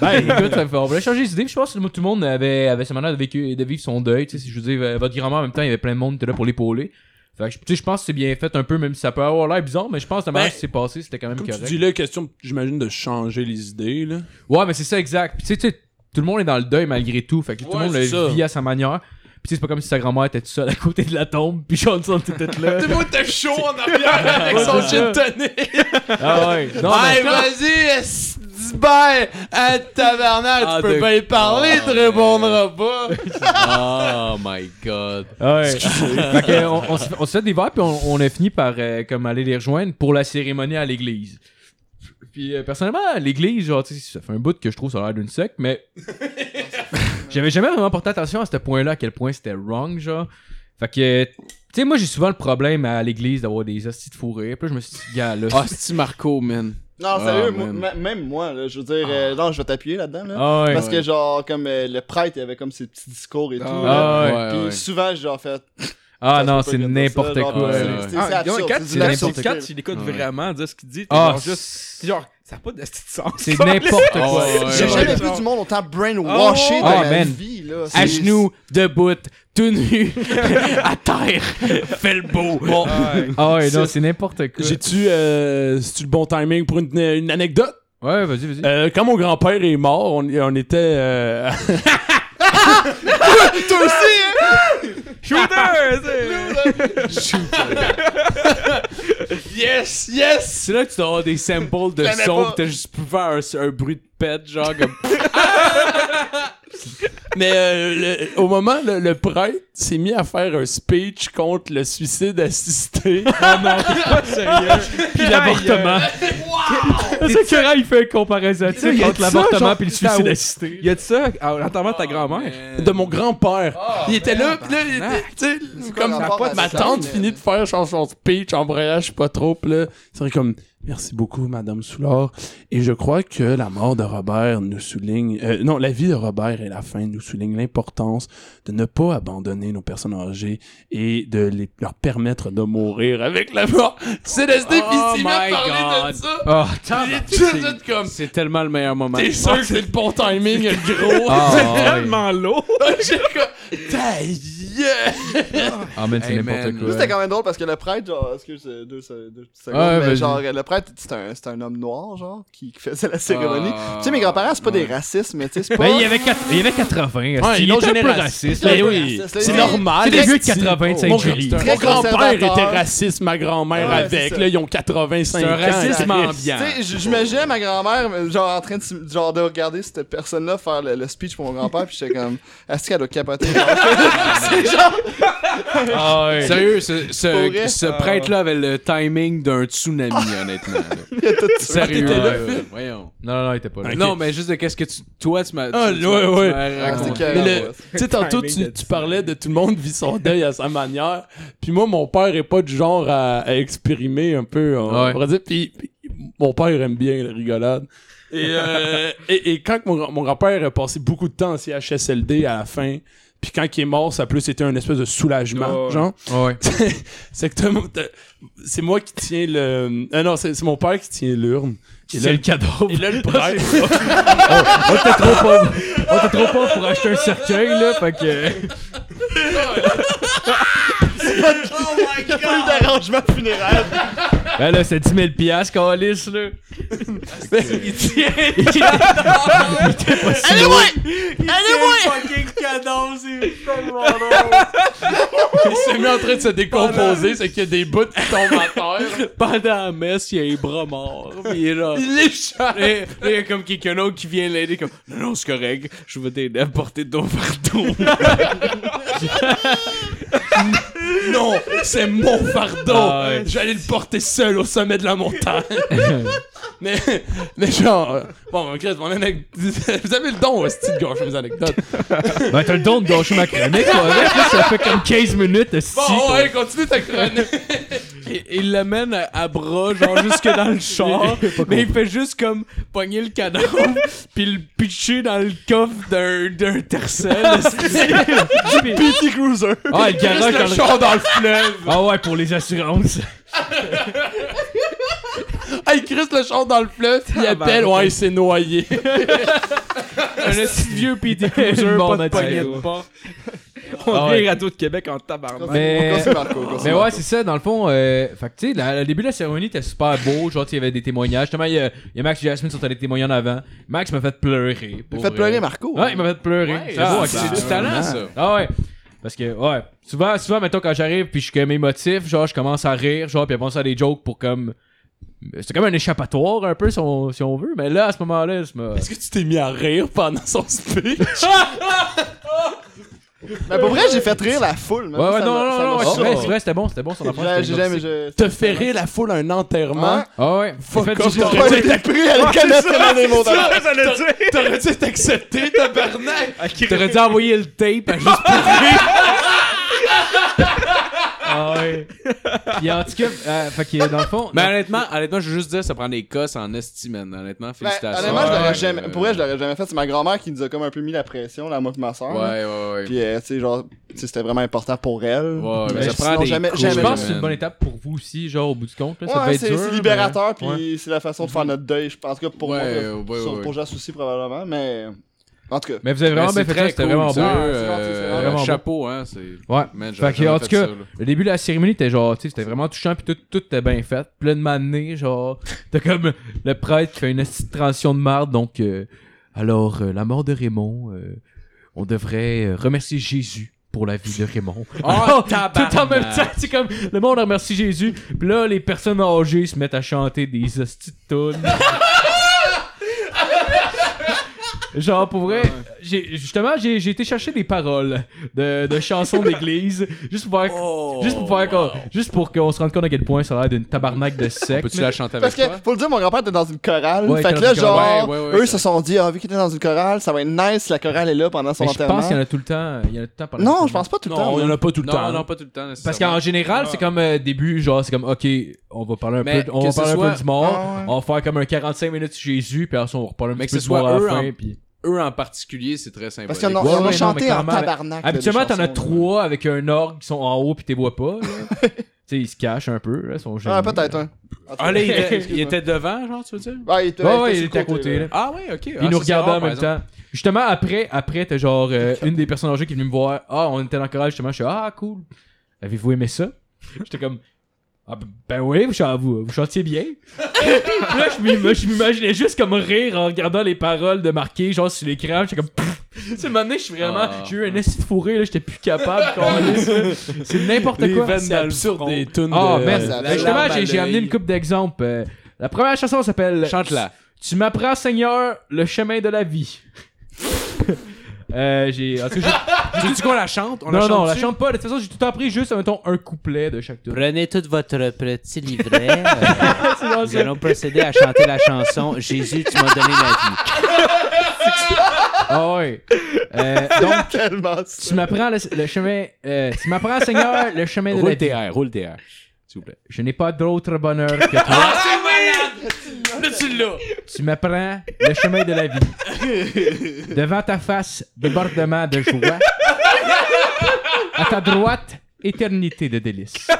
ben, écoute, ça fait- on voulait changer les idées. Je pense que tout le monde avait, avait sa manière de, vécu- de vivre son deuil. Tu sais, si je veux dire, euh, votre grand-mère en même temps, il y avait plein de monde qui était là pour l'épauler. Fait que, tu sais, je pense que c'est bien fait un peu, même si ça peut avoir l'air bizarre, mais je pense que la manière Ben, que c'est passé, c'était quand même Comme tu correct. dis là, question, j'imagine, de changer les idées, là. Ouais, mais c'est ça exact. Puis tu sais, tu sais, tout le monde est dans le deuil malgré tout. Fait que tout le monde c'est le ça. vit à sa manière. Puis c'est pas comme si sa grand-mère était toute seule à côté de la tombe, puis Johnson était là. Tout le monde était chaud en arrière avec son gin tonic. ah ouais. Non, mais vas-y, ben, à tabarnak, Ah, tu peux de- pas y parler, tu répondras pas. Oh my god. Ah ouais. fait que, on, on s'est fait- on s'est fait des verres, puis on, on a fini par euh, comme aller les rejoindre pour la cérémonie à l'église. Puis euh, personnellement, à l'église, genre, tu sais, ça fait un bout que je trouve ça a l'air d'une secte, mais j'avais jamais vraiment porté attention à ce point-là, à quel point c'était wrong, genre. Fait que, tu sais, moi j'ai souvent le problème à l'église d'avoir des hosties de fourrure. Puis là, je me suis dit, gars, là. Ah, c'est Marco, man? Non, sérieux, Ah, moi- ma- même moi, là, je veux dire, euh, non, je vais t'appuyer là-dedans, là. Ah ouais. Parce que, genre, comme euh, le prêtre, il avait comme ses petits discours et tout. là. Ah ouais. Puis souvent, j'ai genre fait. Ah non, c'est n'importe quoi. c'est- Ah, tu l'écoutes Ouais. vraiment dire ce qu'il dit, Ah, juste. c'est genre, ça n'a pas de sens. C'est n'importe Ah, quoi. J'ai jamais vu du monde autant brainwashé Oh, de oh, man. vie, là. À C'est- genoux, debout, tout nu, à terre, fais le beau. Bon, Ah ouais, non, C'est- n'importe quoi. j'ai-tu euh, c'est-tu le bon timing pour une, anecdote? Ouais, vas-y, vas-y. Euh, quand mon grand-père est mort, on, on était. Toi aussi, hein? Shooter! c'est- Yes, yes! C'est là que tu dois avoir des samples de son pis t'as juste pu faire un, un bruit de pète, genre comme. Mais euh, le- au moment, le, le prêtre s'est mis à faire un speech contre le suicide assisté. Sérieux? Puis l'avortement. C'est que il fait un comparatif y a entre de ça, l'avortement puis le suicide assisté? Il y a de ça à l'enterrement de ta grand-mère? de mon grand-père. il était là, pis là, il était, tu sais, comme ma tante finit de faire son speech en voyage pas trop, pis là, c'est vrai comme, merci beaucoup, Madame Soulard. Et je crois que la mort de Robert nous souligne, euh, non, la vie de Robert et la fin nous souligne l'importance de ne pas abandonner nos personnes âgées et de les, leur permettre de mourir avec la mort. C'est resté Oh my parler God. de ça. Oh, Il est tout de suite comme, C'est tellement le meilleur moment. t'es sûr que c'est le bon timing, le gros? Ah, ouais. Tellement lourd. J'ai comme, gueule! Ah, man, c'est Hey, n'importe quoi. C'était quand même drôle parce que le prêtre, genre, excuse, c'est deux, deux, deux secondes, Ouais, mais vas-y. genre, le prêtre, c'est un, c'est un homme noir, genre, qui qui faisait la cérémonie. Ah, tu sais, mes grands-parents, c'est pas ouais. des racistes, mais tu sais, c'est pas. Ben, il y avait, quatre- il y avait 80. Ouais, il une était autre un peu génération. raciste. Ben oui, c'est- normal. C'est des vieux de Esti. 80 de Mon, Saint-Julie. Très mon grand-père conservateur. était raciste, ma grand-mère Ouais, c'est avec. ça. Là, ils ont 85 C'est un ans. racisme Chris. ambiant. Tu sais, j- j'imaginais ma grand-mère, euh, genre, en train de, sim- genre, de regarder cette personne-là faire le, le speech pour mon grand-père, pis j'étais comme, est-ce qu'elle doit capoter? genre? Ah, ouais. Sérieux, ce, ce, prêtre-là avait le timing d'un tsunami, honnêtement. là. Sérieux. t'étais là, ouais, ouais, voyons. Non, non, non, il était pas là. Ok. Non, mais juste de qu'est-ce que tu. Toi, tu m'as. Ah, tu- tu ouais, tu ouais. m'as Ah, raconté. c'était carré, Mais le- ouais. Tu sais, tantôt, Timing tu, de tu parlais de tout le monde vit son deuil à sa manière. Puis moi, mon père est pas du genre à, à exprimer un peu, on Ouais. pourrait dire. Puis, puis mon père aime bien la rigolade. Et, euh, et, et quand mon, mon grand-père a passé beaucoup de temps en CHSLD à la fin, puis quand il est mort, ça a plus été un espèce de soulagement, Ouais. genre. Ouais. c'est que c'est moi qui tiens le. Ah non, c'est mon père qui tient l'urne. C'est le cadeau. et là, le prêtre. On était trop pauvre. On était trop pauvre pour acheter un cercueil, là. Fait que. Il y a pas eu d'arrangement funéraire. Ben là, c'est 10 000 piastres, Calis, là. il tient. Il était pas si loin. Il s'est mis en train de se décomposer, c'est qu'il y a des bouts qui tombent à terre. Pendant la messe, il y a un bras mort. Puis il est là. Il l'échappe. Il y a comme quelqu'un d'autre qui vient l'aider comme non non c'est correct je vais t'aider à porter ton fardeau Non, c'est mon fardeau. Ah ouais. J'allais le porter seul au sommet de la montagne. mais, mais genre, euh, bon, Chris, mon anecdote. Vous avez le don, aussi de gâcher mes anecdotes. Ben, t'as le don de gâcher ma chronique, toi. avec, là, ça fait comme 15 minutes, si. Bon, ouais, continue ta chronique. Et- il l'amène à, à bras genre jusque dans le char mais il fait juste comme pogner le cadavre puis le pitcher dans le coffre d'un d'un tercel PT Cruiser. Ah, Chris, garage le dans le... char dans le fleuve. Ah ouais, pour les assurances. Hey, Chris, le char dans le fleuve, il appelle, ouais, il s'est noyé. un petit vieux PT Cruiser Bon, pas de ben, poignée de On Ah devient ouais. Radio de Québec en tabarnak. Mais- ouais, c'est ça, dans le fond. Euh, fait que, tu sais, le début de la cérémonie était super beau. Genre, tu sais, il y avait des témoignages. Justement, il y a, il y a Max et Jasmine qui sont allés témoigner en avant. Max m'a fait pleurer. Il pour fait pleurer Marco. Ouais, il m'a fait pleurer. Ouais, c'est ah, beau, c'est ça. du talent ça Ah ouais. Parce que, ouais, souvent, souvent, mettons, quand j'arrive puis je suis comme émotif, genre, je commence à rire, genre, puis à penser à des jokes pour comme. C'est comme un échappatoire, un peu, si on, si on veut. Mais là, à ce moment-là, ça m'a. Est-ce que tu t'es mis à rire pendant son speech? Mais pour vrai, j'ai fait rire la foule. Ouais, ouais, non, non, non, c'est vrai, c'est vrai, c'était bon, c'était bon son affaire. J'ai j'ai jamais. je- Te fait rire la foule à un enterrement? Ouais. Ah ouais, Fuck off, t'aurais été pris à l'école dans les mots d'ordre. T'aurais dû être accepté, tabarnak! t'aurais dû envoyer le tape à juste pour Ah ouais. Puis en tout cas, euh, fait que dans le fond. mais honnêtement honnêtement je veux juste dire ça prend des cas en estime honnêtement Ben, félicitations honnêtement, je l'aurais Ouais, jamais. euh, Pour vrai, je l'aurais jamais fait. C'est ma grand-mère qui nous a comme un peu mis la pression, là, moi et ma soeur. ouais ouais ouais Puis, euh, tu sais, genre, c'était vraiment important pour elle. Ouais, mais Mais ça prend sinon, des jamais, coups, jamais, je pense que c'est une bonne étape pour vous aussi, genre au bout du compte. Là, ça Ouais, devait être c'est dur. c'est mais- libérateur, puis Ouais. c'est la façon de faire notre deuil. Je pense que pour moi, pour Jas aussi probablement, mais en tout cas. Mais vous avez vraiment bien fait ça, c'était vraiment beau. c'est euh, vraiment beau. chapeau hein Ouais. Man, Fait que, en tout cas, le début de la cérémonie était genre, tu sais, c'était vraiment touchant, puis tout, tout était bien fait. Plein de manées, genre, t'as comme le prêtre qui fait une transition de marde, donc, euh, alors, euh, la mort de Raymond, euh, on devrait remercier Jésus pour la vie de Raymond. Oh, tout en même temps, c'est comme le monde remercie Jésus, puis là les personnes âgées se mettent à chanter des hosties de. Genre pour vrai, j'ai justement j'ai j'ai été chercher des paroles de, de chansons d'église juste pour faire juste pour faire qu'on- juste pour qu'on se rende compte à quel point ça a l'air d'une tabarnak de sec. Peux-tu la chanter avec Parce que, toi? faut le dire, mon grand-père était dans une chorale. Ouais, fait il que était là, dans une chorale. genre, Ouais, ouais, ouais, eux se sont dit, ah, vu qu'il était dans une chorale, ça va être nice si la chorale est là pendant son Mais je enterrement. pense qu'il y en a tout le temps, il y en a tout le temps Non, je pense pas tout le temps. Non, il y en a pas tout le Non, temps. non, pas tout le temps. Parce nécessairement. qu'en général, c'est comme euh, début, genre, c'est comme, ok, on va parler un Mais peu, on que va ce parler un soit- peu du mort, Ah ouais. on va faire comme un 45 minutes sur Jésus, puis après, on va reparler un Mais petit que peu ce du mort soit à la eux fin, en- puis... Eux en particulier, c'est très symbolique. Parce qu'ils en ont, Ouais, ouais, chanté en tabarnak. Habituellement, t'en as trois avec un orgue qui sont en haut, puis t'es vois pas, tu sais, ils se cachent un peu, là, ils sont gênés. Ah, peut-être un. Ah, là, il était, il devant, genre, tu veux dire? Ouais, il était, Ouais, il était à côté, là. Ah, ouais, ok. Puis Ah, ils nous rare, en même exemple. temps. Justement, après, après t'as genre euh, une des personnes âgées qui est venue me voir. Ah, on était dans le chorale, justement. Je suis ah, cool. Avez-vous aimé ça? J'étais comme, ah, ben- ben oui, vous, chan- vous, vous chantiez bien. Puis là, je m'im- je m'imaginais juste comme rire en regardant les paroles de marquer, genre sur l'écran. J'étais comme, pfff. Tu sais, maintenant, je suis vraiment. Ah. J'ai eu un de fourré, là, j'étais plus capable. C'est n'importe quoi. C'est absurde. des tunes Ah, de... merde. la- Ben, justement, j'ai amené une coupe d'exemples. Euh, la première chanson s'appelle Chante-la. Tu m'apprends, Seigneur, le chemin de la vie. euh, j'ai. En tout cas, Tu dis qu'on la chante? On j'ai- non, non, on la chante chante pas. De toute façon, j'ai tout appris juste, mettons, un couplet de chaque tune. Prenez tout votre petit livret. euh, nous ça. allons procéder à chanter la chanson Jésus, tu m'as donné la vie. Ah ouais. Euh, donc, Tellement tu m'apprends le, le chemin. euh, tu m'apprends, Seigneur, le chemin de la Roule vie. TR, roule TR. S'il vous plaît. Je n'ai pas d'autre bonheur que toi. L'as. Tu m'apprends le chemin de la vie. Devant ta face, débordement de joie. À ta droite, éternité de délices.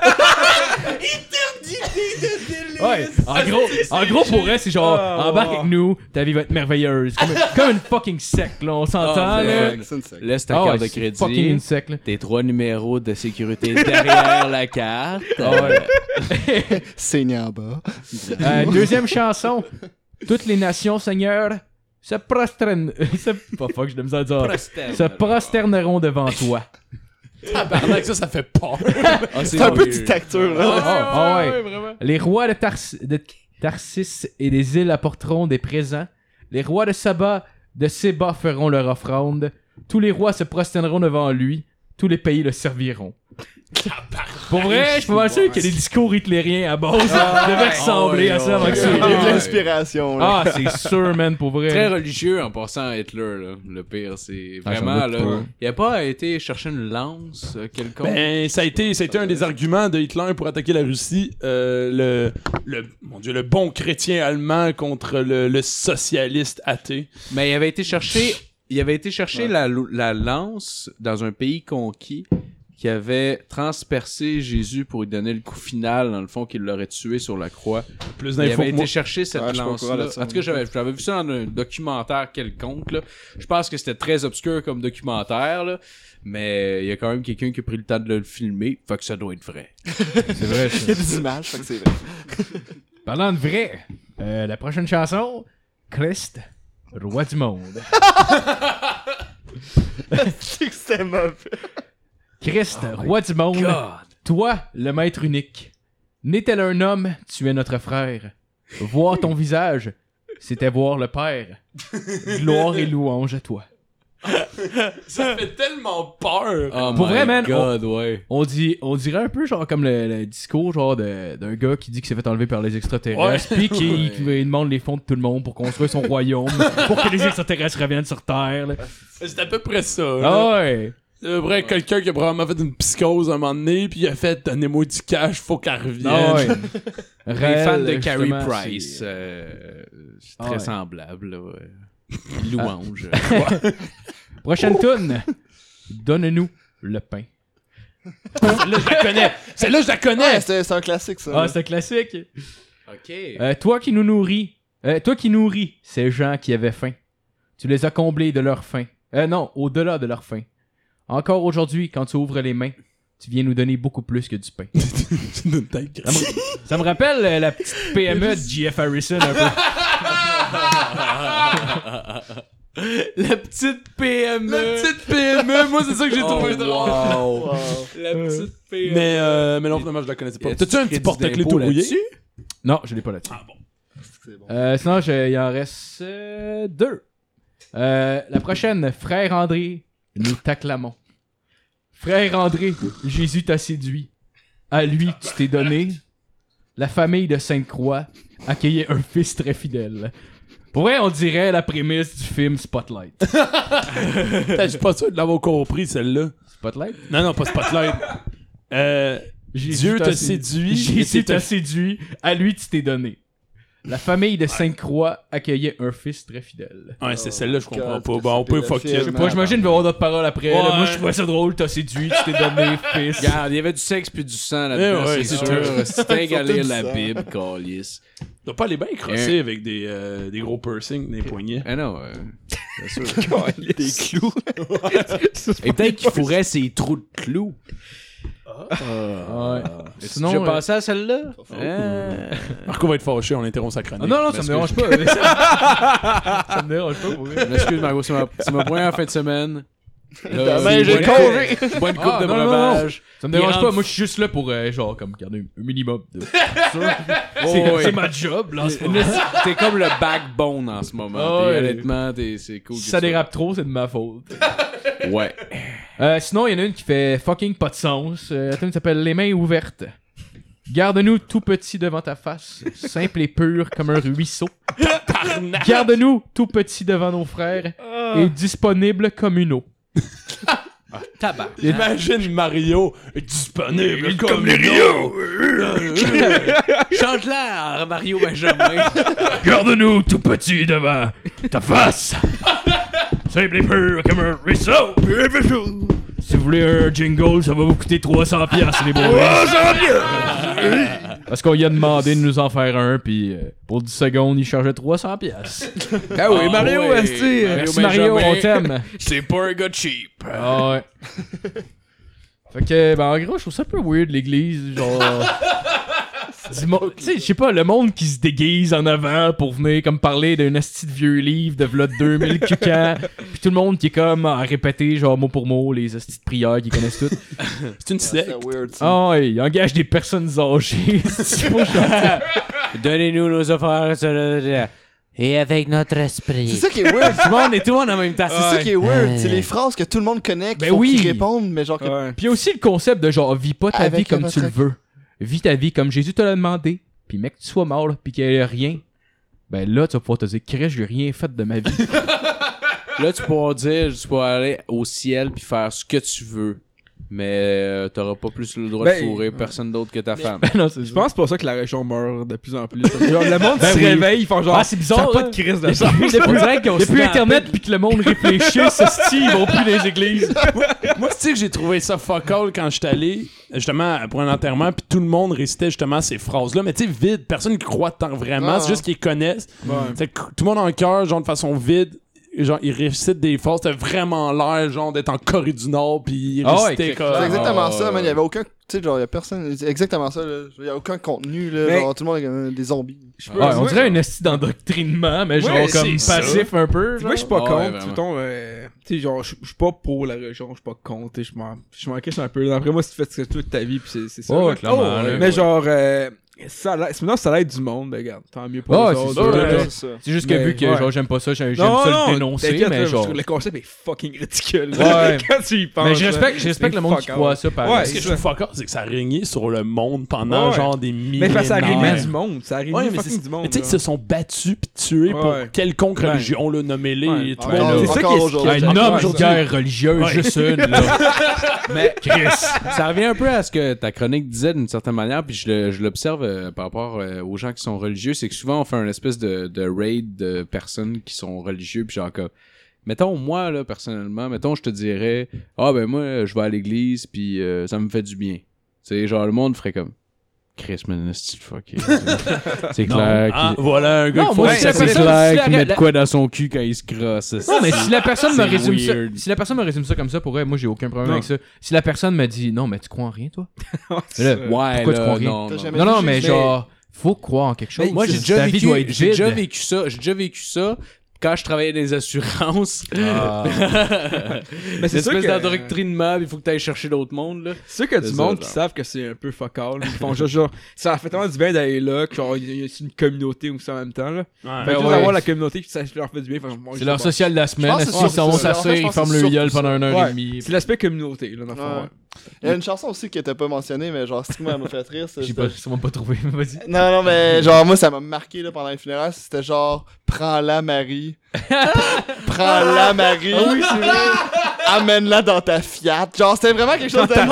Ouais, en gros, en gros pour elle, c'est genre, embarque avec nous, ta vie va être merveilleuse. Comme, comme une fucking secte, là, on s'entend, Ah, là. C'est une secte. Laisse ta Ah carte de c'est crédit. fucking une secte, là. Tes trois numéros de sécurité derrière la carte. Ah ouais. Saignez en bas. Euh, deuxième chanson. Toutes les nations, Seigneur, se prosternent. se... Pas fuck, de misère à dire. Se prosterneront devant toi. Tabarnak, ça, ça fait peur. Ah, C'est un peu dictature, là. Ah, ouais. Les rois de, Tars- de Tarsis et des îles apporteront des présents. Les rois de Saba, de Séba feront leur offrande. Tous les rois se prosterneront devant lui. Tous les pays le serviront. Pour vrai, je suis pas sûr que les discours hitlériens à base devaient ressembler à ça avant que Il y a de ça. l'inspiration. Ah, c'est sûr, man, pour vrai. Très religieux en passant à Hitler, là. Le pire, c'est Ah, vraiment, là. pas. Il a pas été chercher une lance euh, quelconque? Ben, ça a été, ça a été un des arguments de Hitler pour attaquer la Russie. euh, le, le, mon Dieu, le bon chrétien allemand contre le, le socialiste athée. Mais il avait été chercher, il avait été chercher la, la lance dans un pays conquis qui avait transpercé Jésus pour lui donner le coup final, dans le fond, qu'il l'aurait tué sur la croix. Plus Il d'infos avait que moi. été chercher cette lance-là. ça. En tout cas, j'avais, vu ça dans un documentaire quelconque. Là. Je pense que c'était très obscur comme documentaire, là. mais il y a quand même quelqu'un qui a pris le temps de le filmer. Fait que ça doit être vrai. C'est vrai, Il y a des images, fait que c'est vrai. Parlant de vrai, euh, la prochaine chanson, Christ, roi du monde. C'est que c'était mauvais. Christ, roi du monde, toi, le maître unique. N'est-elle un homme, tu es notre frère. Voir ton visage, c'était voir le Père. Gloire et louange à toi. Ça fait tellement peur. Oh Pour my vrai, man, God, ouais. On, dit, on dirait un peu genre comme le, le discours genre d'un gars qui dit qu'il s'est fait enlever par les extraterrestres puis qui, qui demande les fonds de tout le monde pour construire son royaume pour que les extraterrestres reviennent sur Terre. C'est à peu près ça. Ah ouais. C'est vrai, quelqu'un qui a probablement fait une psychose un moment donné, puis il a fait Donnez-moi du cash, faut qu'elle revienne. Ah ouais. Les Réel, fans de Carrie justement, Price, c'est- euh, Ah très ouais. semblable. Là, ouais. Louange. Prochaine tune. Donne-nous le pain. Celle-là, je la connais. Celle-là, je la connais. c'est c'est un classique, ça. Ah, c'est un classique. ok. Euh, toi qui nous nourris, euh, toi qui nourris ces gens qui avaient faim, tu les as comblés de leur faim. Euh, non, au-delà de leur faim. Encore aujourd'hui, quand tu ouvres les mains, tu viens nous donner beaucoup plus que du pain. Ça me, ça me rappelle euh, la petite PME de J.F. Harrison un peu. La petite PME. La petite PME, moi, c'est ça que j'ai Oh, trouvé drôle. wow. Wow. La petite PME. Mais, euh, mais non, finalement, je la connaissais pas. T'as-tu un petit porte-clés tout rouillé? là-dessus? Non, je l'ai pas là-dessus. Ah bon. C'est bon. Euh, sinon, je- il en reste euh, deux. Euh, la prochaine, Frère André, nous t'acclamons. Frère André, Jésus t'a séduit. À lui, tu t'es donné. La famille de Sainte-Croix accueillait un fils très fidèle. Pour vrai, on dirait la prémisse du film Spotlight. Je suis pas sûr de l'avoir compris, celle-là. Spotlight? Non, non, pas Spotlight. Euh, Dieu t'a sé- séduit. Jésus t'a séduit. À lui, tu t'es donné. La famille de Sainte-Croix accueillait un fils très fidèle. Ouais, c'est celle-là, je comprends pas. Bon, on peut fuck. Je sais pas, j'imagine qu'il va y avoir d'autres paroles après. là. Moi, je trouvais ça drôle. T'as séduit, tu t'es donné, fils. Regarde, il y avait du sexe puis du sang là-dedans, Eh ouais, c'est sûr. lire du la sang. Bible, calice. doit pas aller bien crosser avec des, euh, des gros piercings, des poignets. Ah non, euh, bien sûr. Des clous. Et peut-être qu'il fourrait ses trous de clous. Ouais. Sinon, Sinon, j'ai euh, pensé à celle-là? Hein? Marco va être fâché, on interrompt sa Ah chronique. non, non, ça me dérange pas. ça me dérange pas pour. Je m'excuse, Margot, c'est ma, c'est ma première fin de semaine. Là, Demain, c'est j'ai congé. bonne- Je coupe Ah, de breuvage. Ça me dérange pas. Moi, je suis juste là pour, euh, genre, comme garder un minimum de. Oh, C'est ouais. c'est ma job, là, en ce moment. T'es comme le backbone en ce moment. Ah Puis ouais. honnêtement, t'es- c'est cool. Si ça dérape trop, c'est de ma faute. Ouais. Euh, sinon, il y en a une qui fait fucking pas de sens. Euh, la tune s'appelle Les mains ouvertes. Garde-nous tout petit devant ta face, simple et pur comme un ruisseau. Garde-nous tout petit devant nos frères et disponible comme une eau. Tabac. Imagine Mario disponible comme les Rio. Chante-la, Mario Benjamin. Garde-nous tout petit devant ta face, simple et pur comme un ruisseau. Si vous voulez un jingle, ça va vous coûter 300 piastres, les boys. 300 Parce qu'on y a demandé de nous en faire un, puis euh, pour 10 secondes, il chargeait 300 piastres. Ah oui, Ah Mario, ouais. esti. Mario Merci Mario, on t'aime? C'est pas un gars cheap. Ah ouais. Fait que, ben en gros, je trouve ça un peu weird l'église, genre. Tu sais, je sais pas, le monde qui se déguise en avant pour venir comme parler d'un esti de vieux livre de v'là 2000 cucans, puis tout le monde qui est comme à répéter genre mot pour mot les estis de prières qu'ils connaissent toutes. C'est une secte. C'est weird, ça. Ah ouais, il engage des personnes âgées. Donnez-nous nos affaires. Et avec notre esprit. C'est ça qui est weird. Tout le monde et tout le monde en même temps. C'est ça qui est weird. Ouais. C'est les phrases que tout le monde connaît, qu'il Ben faut oui. répondent, mais genre que... Ouais. Puis aussi le concept de genre, vis pas ta Avec vie comme tu le veux. Vis ta vie comme Jésus te l'a demandé. Puis mec, tu sois mort, puis qu'il y ait rien. Ben là, tu vas pouvoir te dire, Christ, j'ai rien fait de ma vie. Là, tu pourras dire, tu pourras aller au ciel puis faire ce que tu veux. Mais euh, t'auras pas plus le droit Ben, de fourrer personne d'autre que ta femme. non, c'est Je pense pour ça que la région meurt de plus en plus. Genre, le monde Ben se oui. réveille, ils font genre. Ah, c'est bizarre, Ça a pas là. de crise de ça. Depuis, Internet, puis que le monde réfléchisse, esti, ils vont plus dans les églises. Moi, tu sais que j'ai trouvé ça fuck all quand j'étais allé, justement, pour un enterrement, puis tout le monde récitait justement ces phrases-là, mais tu sais, vide. Personne ne croit tant vraiment, Ah. c'est juste qu'ils connaissent. Ouais. Fait que tout le monde en cœur, genre de façon vide. Genre, ils récitent des phrases, c'était vraiment l'air, genre, d'être en Corée du Nord, puis ils Ah ouais, récitaient que- comme. C'est exactement Ah, ça, man. Il y ouais. avait aucun. Tu sais, genre, il y a personne. C'est exactement ça, là. Il y a aucun contenu, là. Mais- Genre, tout le monde est comme euh, des zombies. Ouais, on moi, dirait un esti d'endoctrinement, mais genre Ouais, comme c'est ça. passif un peu. genre. Moi, je suis pas Ah ouais, contre. mettons, euh, tu sais, genre, je suis pas pour la religion, je suis pas contre. tu sais, Je m'en je m'en cache un peu. Après moi, si tu fais ce que tu veux de ta vie, pis c'est c'est ça. Ouais, là. clairement, Oh, mais genre, euh, ça sinon, ça l'aide du monde, ben, regarde. Tant mieux pour Ouais, les c'est autres. c'est ça. C'est juste que Mais, vu que ouais. genre j'aime pas ça, j'aime ça le dénoncer, mais genre. Le concept est fucking ridicule. Ouais. Quand tu y penses. Mais je respecte, je respecte le monde qui croit ça Ouais, pareil. Ce que je c'est trouve fuck c'est que ça a régné sur le monde pendant, Ouais. genre, des Mais millénaires. que ça réunit du monde. Ça Ouais, mais fucking du monde. mais tu sais, ils là. se sont battus pis tués pour Ouais. quelconque Ouais. religion, là, nommez-les. Ouais. Ouais, c'est ça qui est- aujourd'hui. Un Ouais, homme ouais, guerre religieuse, Ouais. juste une, là. Mais ça revient un peu à ce que ta chronique disait d'une certaine manière, puis je l'observe euh, par rapport euh, aux gens qui sont religieux, c'est que souvent on fait un espèce de, raid de personnes qui sont religieux, puis genre comme, mettons moi là personnellement, mettons je te dirais, ah ben moi je vais à l'église, puis euh, ça me fait du bien. C'est genre le monde ferait comme, Chris man, c'est fucké. c'est clair. Ah, qu'il- voilà un gars Non, qui faut c'est clair si qu'il la- met de quoi dans son cul quand il se crosse. Non, mais si la personne me résume ça, si la personne me résume ça comme ça, pour elle, moi j'ai aucun problème Non. avec ça. Si la personne me dit, non, mais tu crois en rien, toi? Ouais, Là. Ouais, Pourquoi tu crois rien? non, non. Non, mais mais- genre, faut croire en quelque chose. Moi, j'ai vécu, déjà vécu ça, j'ai déjà vécu ça, quand je travaillais dans les assurances, Ah. Mais c'est espèce d'endoctrinement, il faut que tu ailles chercher d'autres mondes, là. c'est sûr qu'il y a du ça, monde qui savent que c'est un peu fuck all. Ils font juste genre, ça fait tellement du bien d'aller là, que genre, il y a une communauté ou ça en même temps, là. Fait que Ben juste ouais. avoir la communauté, ça leur fait du bien. fait C'est leur social de la semaine. Ils sont fait, ils ferment le gueule pendant une heure Ouais. et demie. C'est l'aspect communauté, là, dans le. Il y a une chanson aussi qui était pas mentionnée, mais genre, ce qui m'a fait rire, c'est. J'ai pas, sûrement pas trouvé, mais vas-y. Non, non, mais genre, moi, ça m'a marqué là, pendant les funérailles. C'était genre, prends-la, Marie. prends-la, Marie. oui, c'est vrai. Amène-la dans ta Fiat. Genre, c'était vraiment quelque chose de même.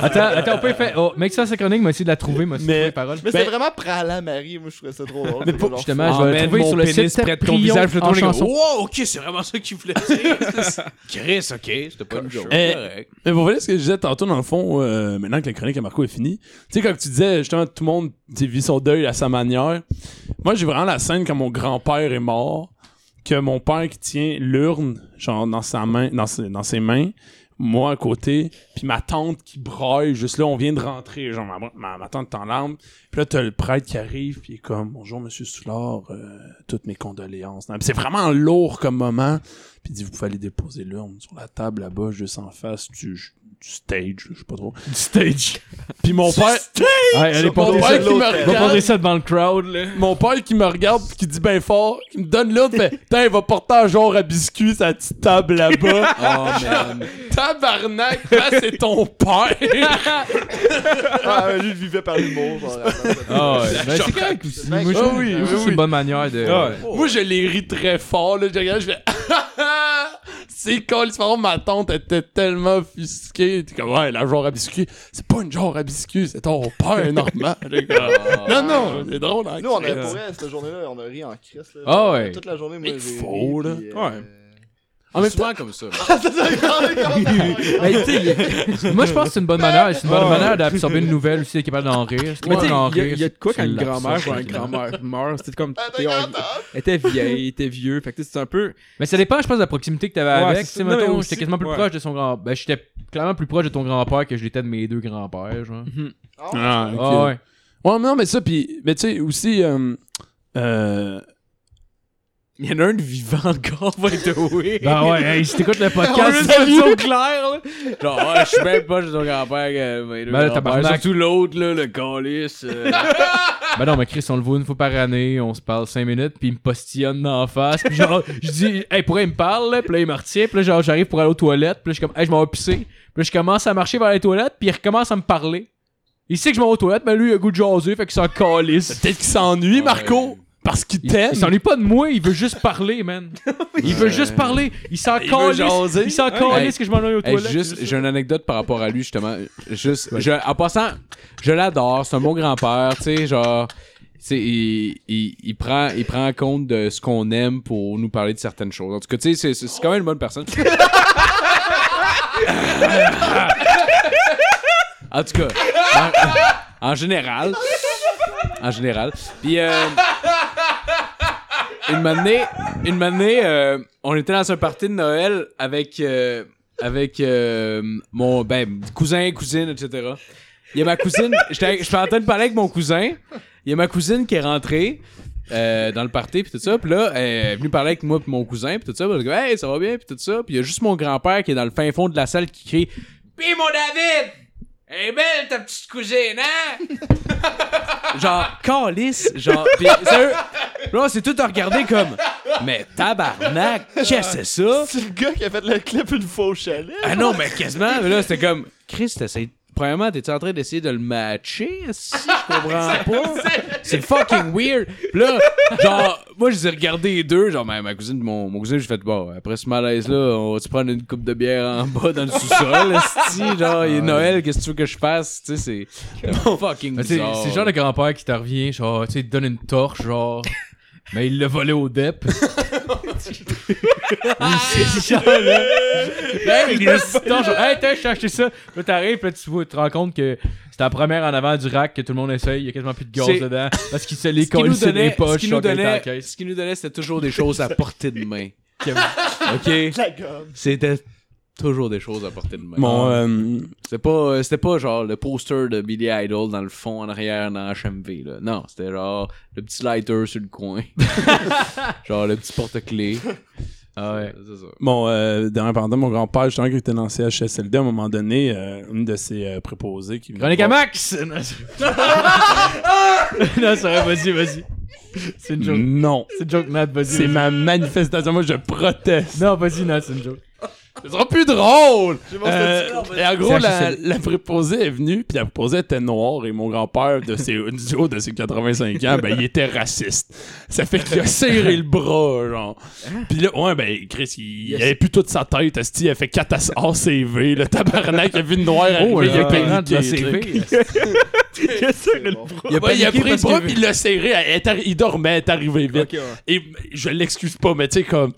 Attends, attends, on peut faire. Oh, mec, ça, c'est chronique, m'a essayé de la trouver, de Mais- les paroles. Mais c'était vraiment prends-la, Marie. Moi, je trouvais ça trop drôle. Mais genre justement, je vais le Emmène trouver sur le site près de ton visage, le en tourner comme, chanson. Wow, ok, c'est vraiment ça qu'il voulait dire. Chris, ok, c'était pas une joke. Eh. Mais vous voyez ce que je disais tantôt, dans le fond, euh, maintenant que la chronique à Marco est finie. Tu sais, quand tu disais, justement, tout le monde vit son deuil à sa manière. Moi, j'ai vraiment la scène quand mon grand-père est mort, que mon père qui tient l'urne, genre, dans sa main, dans ses, mains, moi à côté, puis ma tante qui braille, juste là, on vient de rentrer, genre, ma, tante est en larmes, puis là, t'as le prêtre qui arrive, puis il est comme, bonjour, monsieur Soulard, euh, toutes mes condoléances. C'est vraiment lourd comme moment, puis il dit, vous pouvez aller déposer l'urne sur la table là-bas, juste en face du, du stage, je sais pas trop. Du stage. Puis mon père, Ouais, allez, mon père ça. qui me Va regarde, porter ça devant le crowd, là. mon père qui me regarde pis qui dit ben fort, qui me donne l'autre, fait Putain, il va porter un genre à biscuit sa petite table là-bas. Oh, man. Tabarnak, là, c'est ton père. Ah, lui, il vivait par l'humour. Genre, Ah ouais, ben, c'est correct aussi. Moi, je Ah trouve moi, oui, c'est oui. une bonne manière de. Moi, je l'ai ri très fort, là. Je regarde, je fais C'est con, l'histoire ma tante était tellement offusquée. T'es comme, ouais, la genre à biscuit. C'est pas une genre à biscuit, c'est ton père normal. Non, non, c'est drôle, hein. Nous, on a, pour vrai, cette journée-là, on a ri en crise. Là. Ah ouais. Toute la journée, moi, Mais j'ai faux, ri, là. puis, euh, Ouais. En même temps, comme ça. Tu sais, moi, je pense que c'est une bonne manière. C'est une bonne manière d'absorber une nouvelle aussi, d'être capable d'en rire. Mais tu sais, il y, a- rire, il y a de quoi tu quand une grand-mère ou un grand-mère meurt, c'était comme. Elle était vieille, elle était vieux, fait que tu c'est un peu. Mais ça dépend, je pense, de la proximité que t'avais Ouais, avec. c'est Tu sais, mettons, j'étais quasiment plus proche de son grand. Ben, j'étais clairement plus proche de ton grand-père que je l'étais de mes deux grands-pères, genre. Ah, ok. Ah ouais. Ouais, mais non, mais ça, pis, mais tu sais, aussi, euh, euh, Il y en a un de vivant encore, by the way. Ben ouais, hey, si t'écoutes le podcast, c'est au clair, là. Genre, je suis même pas chez ton grand-père deux Ben là, grands-pères. tabarnak. Surtout l'autre, là, le calice. euh. Ben non, mais Chris, on le voit une fois par année, on se parle 5 minutes, puis il me postillonne d'en face, puis genre, je dis, hey, pourquoi il me parle, là, puis là, il me retient, puis là, genre, j'arrive pour aller aux toilettes, puis là, je suis comme, hey, je m'en vais pisser, puis là, je commence à marcher vers les toilettes, puis il recommence à me parler. Il sait que je m'en vais aux toilettes, mais lui, il a goût de jaser, fait qu'il s'en calisse. peut-être qu'il s'ennuie, Marco, parce qu'il Il, t'aime. il s'ennuie pas de moi, il veut juste parler, man. Il veut juste parler. Il s'en calisse. Il s'en Hey. calisse que je m'en aille aux Hey, toilettes. juste, j'ai une anecdote par rapport à lui, justement. Juste, je- en passant, je l'adore, c'est un bon grand-père, tu sais, genre, tu sais, il, il, il prend, il prend compte de ce qu'on aime pour nous parler de certaines choses. En tout cas, tu sais, c'est- c'est c'est quand même une bonne personne. en tout cas, en, en général, en général. Puis, euh, une matinée, une matinée, euh, on était dans un party de Noël avec, euh, avec euh, mon ben, cousin, cousine, etc. Il y a ma cousine, j'étais j'étais en train de parler avec mon cousin. Il y a ma cousine qui est rentrée euh, dans le party puis tout ça. Puis là, elle est venue parler avec moi puis mon cousin puis tout ça. Puis je dis, hey, ça va bien puis tout ça. Puis il y a juste mon grand-père qui est dans le fin fond de la salle qui crie, Pis mon David, elle est belle ta petite cousine, hein? genre, calice, genre, pis sérieux, là, on s'est tout regardé comme, mais tabarnak, qu'est-ce que c'est ça? C'est le gars qui a fait le clip une fois au chalet. Ah non, mais quasiment, mais là, c'était comme, Chris, t'essayes, premièrement, t'es en train d'essayer de le matcher? Si, je comprends pas? C'est fucking weird. Pis là, genre, moi, je les ai regardés les deux, genre, ma, ma cousine, mon, mon cousin, j'ai fait, bon, après ce malaise-là, on va-tu prendre une coupe de bière en bas dans le sous-sol, esti? Genre, il est Noël, qu'est-ce que tu veux que je fasse? Tu sais, c'est c'est fucking bizarre. C'est le genre de grand-père qui te revient, genre, tu sais, il te donne une torche, genre. Mais il l'a volé au DEP. là. Hey, il torche, genre, hey, t'as, je t'ai acheté ça. Là, t'arrives, là, tu, vois, tu te rends compte que c'est la première en avant du rack que tout le monde essaye. Il y a quasiment plus de gaz C'est- dedans. Parce qu'il se les colle, donnait, des poches, ce qu'il nous genre, quand il est en donnait, caisse. ce qu'il nous donnait, c'était toujours des choses à portée de main. OK? La gomme. C'était Toujours des choses à porter de main. Mon, euh, C'était pas, euh, c'était pas genre le poster de Billy Idol dans le fond en arrière dans HMV, là. Non, c'était genre le petit lighter sur le coin. genre le petit porte-clés. Ah ouais. Ça. Mon euh, dernier pendant mon grand-père, justement, qui était dans CHSLD, à un moment donné, euh, une de ses euh, préposés qui venait Chronique à Max! Non, c'est- non, c'est vrai, vas-y, vas-y. C'est une joke. Non. C'est une joke, Nat, vas-y. C'est ma manifestation. Moi, je proteste. Non, vas-y, Nat, c'est une joke. Ce sera plus drôle! Euh, et en gros, la, la préposée est venue, puis la préposée était noire, et mon grand-père, de ses, du haut de ses 85 ans, ben, il était raciste. Ça fait qu'il a serré le bras, genre. Puis là, ouais, ben, Chris, il, il avait plus toute sa tête, il a fait 4 ACV, le tabarnak, il a vu une noire Oh, arriver, il a. CV. Il a, Ouais, il a paniqué pris le bras puis il l'a serré. Elle est arri- il dormait, elle est arrivé vite. Ok, ouais. Et je l'excuse pas, mais tu sais, comme,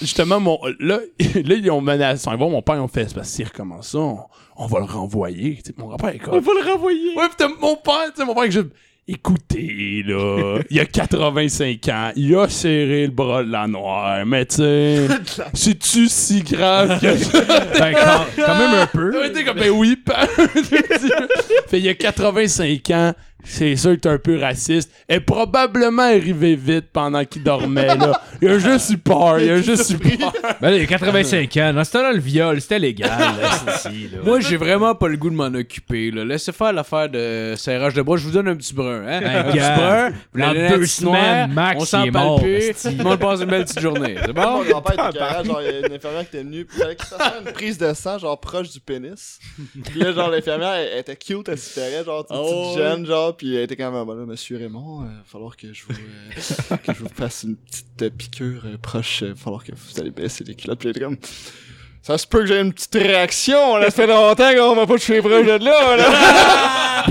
justement, mon, là, là, ils ont Ils vont, mon père, ont fait, parce s'il recommence ça, on, on va le renvoyer. Mon est comme. On va le renvoyer. Ouais, pis mon père, tu sais, mon père, que je. Écoutez, là, il a 85 ans, il a serré le bras de la noire, mais tu sais, c'est-tu si grave que ça? Ben, quand, quand même un peu. T'es comme, ben oui, père. fait, il a 85 ans, c'est sûr que t'es un peu raciste. Elle est probablement arrivé vite pendant qu'il dormait, là. Il a juste eu peur, il a juste eu peur. Ben, il a 85 ans. Dans ce temps-là, le viol, c'était légal. là, ceci, là. Moi, j'ai vraiment pas le goût de m'en occuper. Là. Laissez faire l'affaire de serrage de bras. Je vous donne un petit brun. Hein? un petit gars, brun. Vous dans deux petite semaines, Max, on s'en parle plus. esti. Tout le monde passe une belle petite journée. C'est bon? Mon grand-père était carré, genre, il y a une infirmière qui était venue, fasse faire une prise de sang, genre, proche du pénis. Puis là, genre, l'infirmière, elle, elle était cute, elle s'y ferait, genre, une petite Oh, jeune, genre, puis elle était quand même, voilà, monsieur Raymond, il va falloir que je vous, euh, que je vous fasse une petite euh, piqûre euh, proche, il va falloir que vous allez baisser les culottes, puis elle était comme, ça se peut que j'ai une petite réaction, là, ça fait longtemps qu'on m'a pas touché proche de là, là.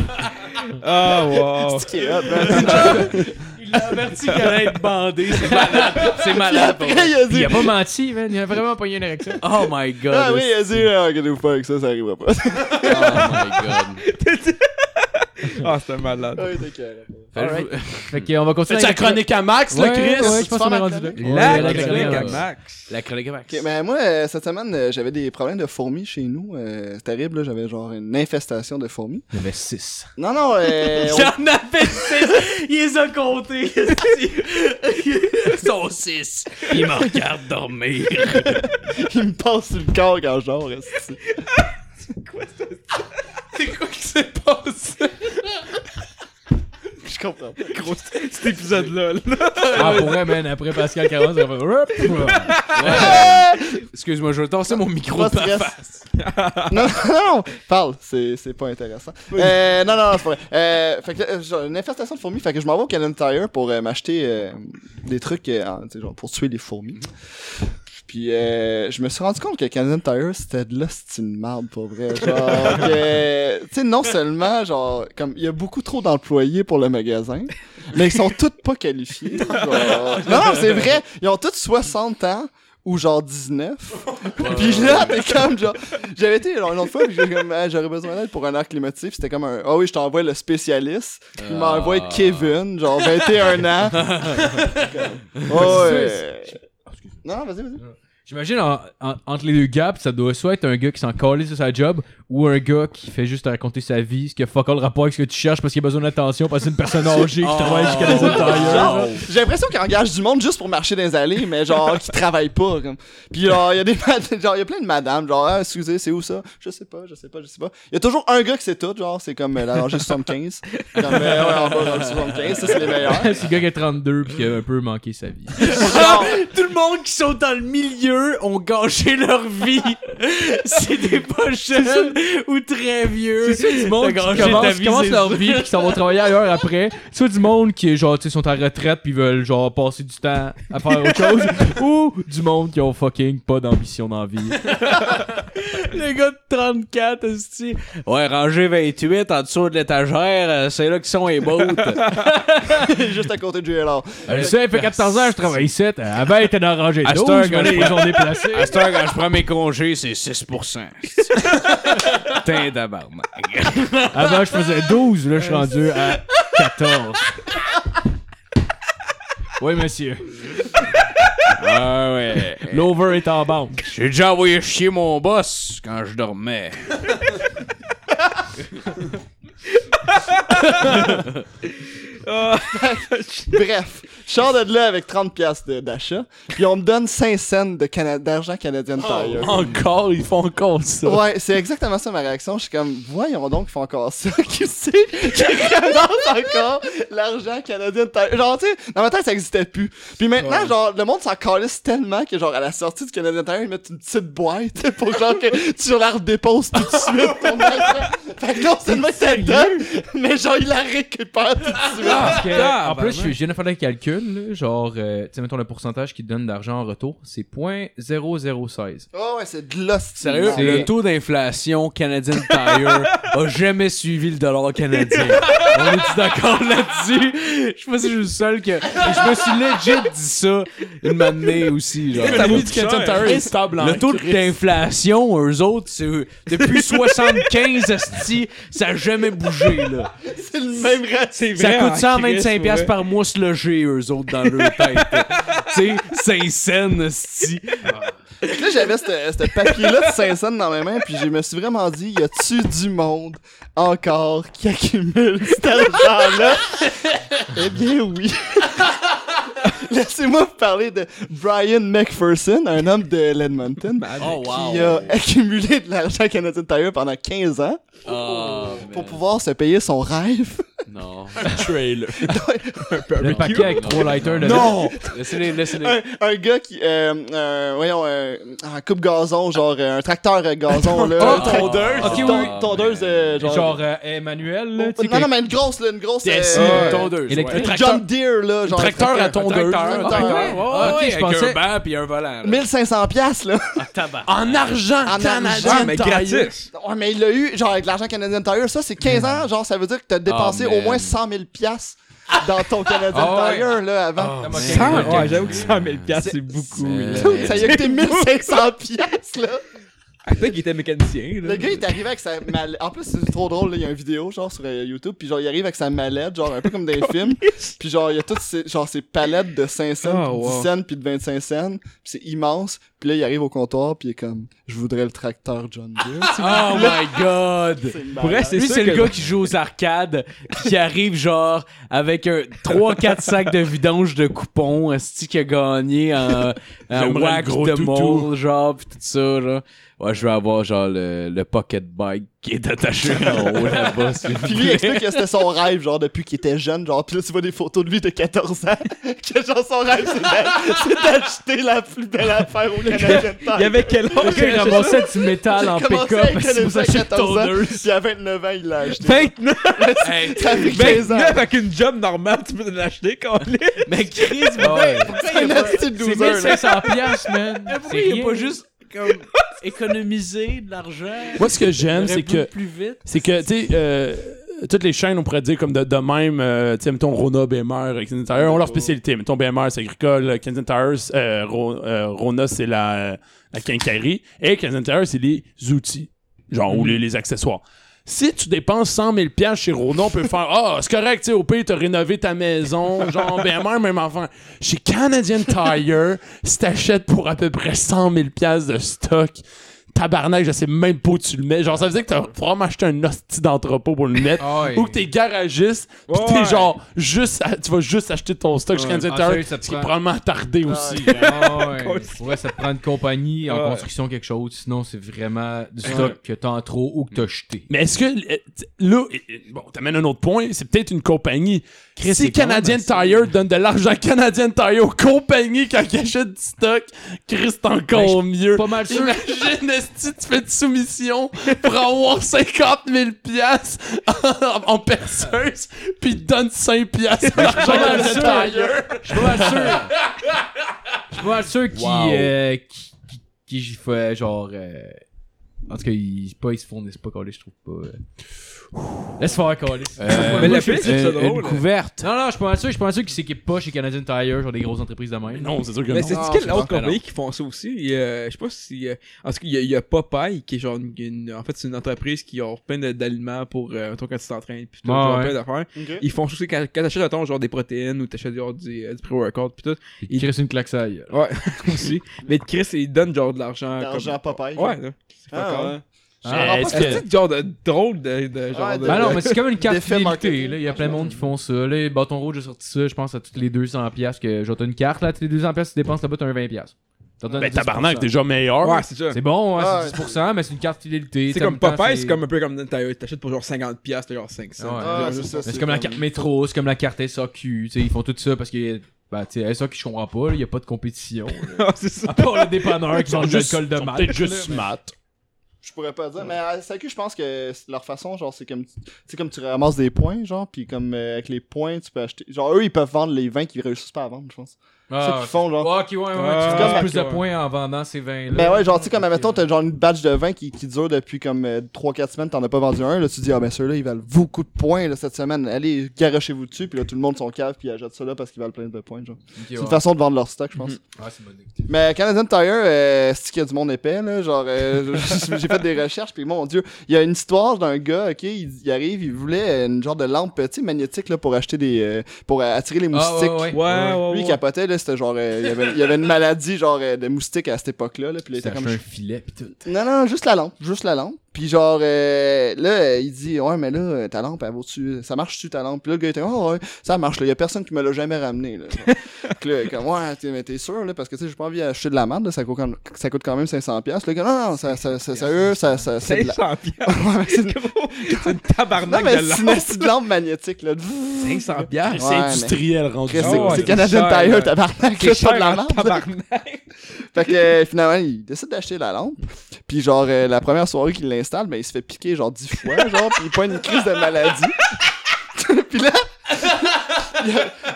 Ah, wow. C'est qui est hot, man. Il a averti qu'elle allait être bandée. C'est malade. C'est malade. Après, il a Puis dit, il a pas menti, man. Il a vraiment pogné une érection. Oh my god. ah oui, il a dit, inquiétez-vous pas avec ça, ça arrivera pas. Oh my god. Ah, c'était malade. Carré. Alright. Fait qu'on va continuer. C'est avec- chronique à Max, Ouais, là, Chris? Ouais, je pense qu'on est rendu là. La Ouais, La la chronique à Max. La chronique à Max. Ok, mais moi, euh, cette semaine, euh, j'avais des problèmes de fourmis chez nous. Euh, c'est terrible, là. J'avais genre une infestation de fourmis. Il y avait 6. Non, non, euh, on- J'en avais six. Il les a comptés. Ils sont six. Il me regarde dormir. il me passe sur le corps quand je dors. esti. C'est quoi qui s'est passé? Je comprends pas. Gros, cet épisode-là. là. Ah, pour vrai, man. Après Pascal 40, ça va faire. Excuse-moi, je vais tasser mon micro Pas de face. non, non, non, parle, c'est, c'est pas intéressant. Euh, non, non, non, c'est pas vrai. Euh, fait que, euh, j'ai une infestation de fourmis, fait que je m'en vais au Canon Tire pour euh, m'acheter euh, des trucs euh, genre, pour tuer les fourmis. Puis euh, je me suis rendu compte que Canon Tire, c'était de là, c'était une merde pour vrai. Genre, que, tu sais, non seulement, genre, comme, il y a beaucoup trop d'employés pour le magasin, mais ils sont tous pas qualifiés. genre. Non, non, c'est vrai, ils ont tous 60 ans ou genre 19. Puis là, t'es comme genre. J'avais été genre, une autre fois, puis j'ai comme, Ah, j'aurais besoin d'aide pour un air climatique. C'était comme un. Ah oui, je t'envoie le spécialiste. Il m'a envoyé Kevin, genre 21 ans. oh, ouais. Non, vas-y, vas-y. J'imagine en- en- entre les deux gaps, ça doit soit être un gars qui s'en calait sur sa job ou un gars qui fait juste te raconter sa vie, ce qui a fuck all rapport avec ce que tu cherches parce qu'il a besoin d'attention parce que c'est une personne âgée qui travaille Canadian Tire. Genre, j'ai l'impression qu'ils engagent du monde juste pour marcher dans les allées, mais genre, qui travaillent pas, comme. Puis genre, il y a des mad- genre, il y a plein de madames, genre, ah, excusez, c'est où ça? Je sais pas, je sais pas, je sais pas. Il y a toujours un gars qui sait tout, genre, c'est comme euh, la rangée 75. comme, euh, ouais, en bas, dans le 75, ça, c'est les meilleurs. c'est le gars qui a 32 puis qui a un peu manqué sa vie. Genre, Tout le monde qui sont dans le milieu ont gâché leur vie. c'est des pas jeunes ou très vieux. C'est ça du monde qui commence, vie, commence c'est leur vie puis qui s'en vont travailler ailleurs après. Soit du monde qui genre tu sais sont en retraite puis veulent genre passer du temps à faire autre chose ou du monde qui ont fucking pas d'ambition dans la vie. Le gars de 34, esti. Ouais, rangé 28 en dessous de l'étagère, euh, c'est là qui sont les bottes. juste à côté du JLR. Euh, ça fait 14 ans que je travaille ici. Avant elle était dans la rangée À 12, déplacé. À cette heure, quand je prends mes congés, c'est 6%. Putain d'abarnak. Avant je faisais 12, là je suis rendu à 14. Oui monsieur. Ah ouais. L'over est en banque. J'ai déjà envoyé chier mon boss quand je dormais. Bref, je sors de là avec 30 pièces d'achat, puis on me donne 5 cents de cana- d'argent Canadian Tire. Encore, ils font encore ça. Ouais, c'est exactement ça ma réaction. Je suis comme, voyons donc, ils font encore ça. Qui c'est qui ramasse encore l'argent Canadian Tire? Genre, tu sais, dans ma tête, ça existait plus. Puis maintenant, genre, le monde s'en calisse tellement que, genre, à la sortie du Canadian Tire, ils mettent une petite boîte pour genre que tu la redéposes tout de suite ton argent. Fait que non seulement que ça donne, mais genre, il la récupère tout de suite. Parce que, Ah, en ben, plus, je viens de faire le calcul, là, genre, euh, tu sais, mettons le pourcentage qui te donne d'argent en retour, c'est 0.0016. Oh ouais, c'est de l'hostie. Sérieux, C'est- le taux d'inflation Canadian Tire a jamais suivi le dollar canadien. On est d'accord là-dessus? Je sais pas si je suis le seul que. Je me suis legit dit ça une matinée aussi. Genre. Du Tire est stable en Le taux d'inflation, eux autres, c'est depuis 75, esti, ça a jamais bougé, là. C'est le même ratio. C'est Ça coûte en 125 Christ, piastres ouais. par mois se loger, eux dans leur tête. tu sais, 5 cents, esti. Là, j'avais ce papier-là de 500 dans mes mains, puis je me suis vraiment dit, y a-tu du monde encore qui accumule cet argent-là? eh bien, oui. Laissez-moi vous parler de Brian McPherson, un homme de l'Edmonton, Oh, qui a accumulé de l'argent Canadian Tire pendant 15 ans pour pouvoir se payer son rêve. Non. trailer. Le paquet avec trois lighters non! Laissez-les, laissez-les. un, un gars qui, euh, euh, voyons, euh, un coupe gazon, genre euh, un tracteur gazon, là. Oh, un tra- tondeuse. Ok, oui, ton- oui. tondeuse, euh, genre. Genre, euh, Emmanuel, là, non, non, mais une grosse, là, une grosse. Yes, euh, tondeuse. ouais. un John Deere, là, genre. un tracteur à tondeuse. Tracteur, Tracteur. tracteur. Ouais. Ouais, Ah, ok, ouais, je avec pensais- un banc puis un volant. là. 1500 piastres, là. En argent En canadien argent, mais Tire. gratis. Ouais, mais il l'a eu, genre, avec l'argent Canadian Tire, ça, c'est 15 ans, genre, ça veut dire que t'as dépensé Oh, au man. moins 100 000 piastres dans ton Canadian Ah ouais. Tire, là, avant. Ah, ok, 100, ok. ouais, j'avoue que 100 000 piastres, c'est beaucoup. Ça y a coûté 1500 piastres, là. Ah, Peut-être qu'il était mécanicien. Le Là. gars, il est arrivé avec sa mallette. En plus, c'est trop drôle, là. Il y a une vidéo, genre, sur euh, YouTube. Puis, genre, il arrive avec sa mallette, genre, un peu comme dans les films. Puis, genre, il y a toutes ces, genre, ces palettes de 5 cents, Oh, puis 10 wow. cents, puis de 25 cents. Puis, c'est immense. Puis là, il arrive au comptoir, puis il est comme, je voudrais le tracteur John Deere. Oh my god! Pour vrai, c'est Lui, c'est le gars qui joue aux arcades, qui arrive genre avec un 3-4 sacs de vidange de coupons, esti qui a gagné en, en wax gros de toutou. mole, genre, pis tout ça, genre. Ouais, je vais avoir genre le, le pocket bike qui est attaché en haut là-bas. s'il vous Puis lui, explique que c'était son rêve, genre, depuis qu'il était jeune, genre, pis là, tu vois des photos de lui de 14 ans, que genre, son rêve, c'est d'a- c'est d'acheter la plus belle affaire au Tire. Il y avait quel gars, il ramassait du métal en pick-up parce qu'il économiser vous à achète 14 ans, tondeuse. Puis à 29 ans, il l'a acheté. 29! Hey, Ça fait 15 ans. 29 avec une job normale, tu peux te l'acheter, Colin. mais Chris, Ah ouais. C'est un asti de C'est loser, là. 1500 piastres, man. pourquoi il a pas juste comme économiser de l'argent? Moi, ce que j'aime, c'est que plus vite. c'est que, tu sais, euh, toutes les chaînes, on pourrait dire comme de, de même, euh, tu sais, mettons Rona, BMR, Canadian Tire, ont leur spécialité. Mettons BMR, c'est agricole, Canadian Tire, euh, Ro- euh, Rona, c'est la, la quincaillerie, et Canadian Tire, c'est les outils, genre, ou les, les accessoires. Si tu dépenses 100 000 piastres chez Rona, on peut faire « Ah, c'est correct, tu au pire, t'as rénové ta maison, genre, BMR, même enfant. » Chez Canadian Tire, si t'achètes pour à peu près 100 000 piastres de stock, tabarnak, je sais même pas où tu le mets. Genre, ça veut dire que t'as vraiment acheté un hostie d'entrepôt pour le mettre. Ah. Ou que t'es garagiste, pis t'es genre, juste, à- tu vas juste acheter ton stock chez Ouais. Canadian Ah, ce qui est probablement tardé aussi. Ah ouais. Ouais, ça te prend une compagnie en construction quelque chose, sinon c'est vraiment du stock que t'as en trop ou que t'as jeté. Mais est-ce que, euh, là, euh, bon, t'amènes un autre point, c'est peut-être une compagnie. si c'est quand Canadian Tire donne de l'argent à Canadian Tire aux compagnies quand ils achètent du stock, Chris, c'est encore mieux. Pas mal sûr. Imagine, esti, tu fais de soumission pour avoir 50 000 piastres en, en perceuse, puis ils te donnent 5 piastres d'argent Canadian sûr. Tire. Je suis pas mal sûr. Je suis pas mal sûr qu'il Wow. euh, qui, qui, qui fait genre euh, En tout cas, ils, pas, ils se fournissent pas coller, je trouve pas. euh. Laisse faire coller. Euh, Mais le je- pire, c'est que c'est Une, drôle. une couverte. Non, non, je suis pas sûr, je suis pas sûr qu'ils s'équipent pas chez Canadian Tire, genre des grosses entreprises de même. Non, c'est sûr que Mais non. c'est Non, quelle autre compagnie qui font ça aussi? Il y a- je sais pas si. euh, en tout cas, il y a, il y a Popeye qui est genre une, une- en fait c'est une entreprise qui a plein de- d'aliments pour euh, mettons, quand tu t'entraînes puis tout, Ouais, genre ouais. plein d'affaires. Ils font aussi quand, quand t'achètes mettons, genre des protéines ou t'achètes genre du, euh, du pré-workout puis tout. Ils crissent une claque ça. Ouais, aussi. Mais Chris ils donnent genre de l'argent. L'argent comme- Popeye. Ouais, là. C'est pas Ah, ouais. Ah, que- C'est genre de drôle de, de genre Ouais, de. Ben non, mais c'est comme une carte fidélité, là. Il y a plein de monde qui font ça. Là, Bâton Rouge a sorti ça, je pense, à toutes les 200 piastres que, genre, t'as une carte, là, toutes les 200 piastres, tu dépenses là-bas, t'as un 20 piastres. T'en donnes Ben 10%. tabarnak, déjà meilleur. Ouais, c'est ça. C'est bon, hein, Ouais. c'est 10%, mais c'est une carte fidélité. C'est Ça, comme Popeye, c'est comme un peu comme t'as- t'achètes pour genre 50 piastres, t'as genre 500. Ouais. Ah, c'est ça, comme la carte métro, c'est comme la carte SAQ, tu sais, ils font tout ça parce que, bah, tu sais, SAQ, je comprends pas, il y a pas de compétition. Ah, c'est ça. À part le dépanneur qui vend de Juste- l'alcool de. Peut-être juste smart. Je pourrais pas dire, mais à SAQ, je pense que leur façon, genre, c'est comme, tu comme tu ramasses des points, genre, puis comme euh, avec les points, tu peux acheter. Genre, eux, ils peuvent vendre les vins qu'ils réussissent pas à vendre, je pense. Ah, ça qu'ils font, genre. Ok, ouais, ouais. Ah, tu gagnes plus de points en vendant ces vins-là. Ben ouais, genre, tu sais, comme, admettons, t'as genre une batch de vin qui, qui dure depuis comme 3-4 semaines, t'en as pas vendu un, là, tu dis, ah ben ceux-là, ils valent beaucoup de points, là, cette semaine. Allez, garochez-vous dessus, puis là, tout le monde son cave, puis ils achètent ça là parce qu'ils valent plein de points, genre. C'est ouais. une façon de vendre leur stock, je pense. Ouais, c'est bonne idée. Mais Canadian Tire, euh, c'est qu'il y a du monde épais, là? Genre, euh, j'ai fait des recherches, puis mon dieu, il y a une histoire d'un gars, ok, il, il arrive, il voulait une genre de lampe, tu sais, magnétique, là, pour acheter des. euh, pour euh, attirer les Ah, moustiques. ouais, ouais. Ouais, ouais, Lui, il capotait, là, c'était genre. euh, il, y avait, il y avait une maladie, genre, euh, de moustiques à cette époque-là, là, puis il T'as était comme. un filet pis tout. Non, non, juste la lampe, juste la lampe. Puis genre, euh, là, il dit, ouais, mais là, euh, ta lampe, elle vaut-tu, ça marche-tu ta lampe? Puis là, le gars était, oh, ouais, ça marche, là, y a personne qui me l'a jamais ramené, là. Puis là, comme, ouais, t'es, mais t'es sûr, là, parce que, tu sais, j'ai pas envie d'acheter de la merde, là, ça coûte, quand- ça coûte quand même 500$. piastres. Le gars, non, non, ça, ça, ça, ça, ça, c'est de la... 500 piastres? Ouais, mais c'est une-. C'est une Non, tabarnak mais de lampe. c'est une lampe magnétique, là. 500 piastres. C'est Ouais, industriel rendu. C'est ouais, c'est Canadian Tire, tabarnak, C'est pas de la lampe. tabarnak. Fait que euh, finalement, il décide d'acheter la lampe. Puis genre, la première soirée qu'il ben, il se fait piquer genre 10 fois, genre, puis il pointe une crise de maladie. puis là,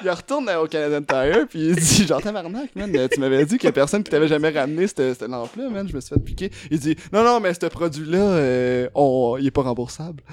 il, retourne au Canadian Tire, puis il dit genre, tabarnak, man, tu m'avais dit qu'il y a personne qui t'avait jamais ramené cette, cette lampe-là, man, je me suis fait piquer. Il dit, non, non, mais ce produit-là, euh, on- il est pas remboursable.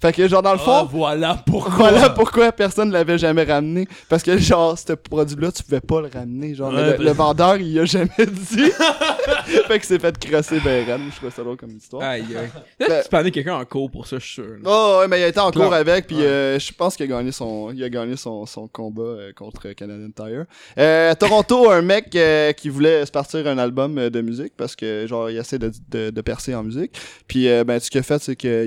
Fait que genre, dans le Ah, fond, voilà pourquoi. voilà pourquoi personne ne l'avait jamais ramené. Parce que, genre, ce produit-là, tu pouvais pas le ramener. Genre, Ouais, le, ben- le vendeur, il a jamais dit. fait que c'est fait crosser ben raide. Je trouve ça drôle comme histoire. Aïe, aïe. Ben- Là, tu amener quelqu'un en cours pour ça, je suis sûr. là. Oh, ouais, mais il a été en cours avec, puis euh, je pense qu'il a gagné son, il a gagné son, son combat euh, contre Canadian Tire. Euh, à Toronto, un mec qui voulait se partir un album de musique parce que, genre, il essaie de, de, de percer en musique. Puis, ben, ce qu'il a fait, c'est qu'il a,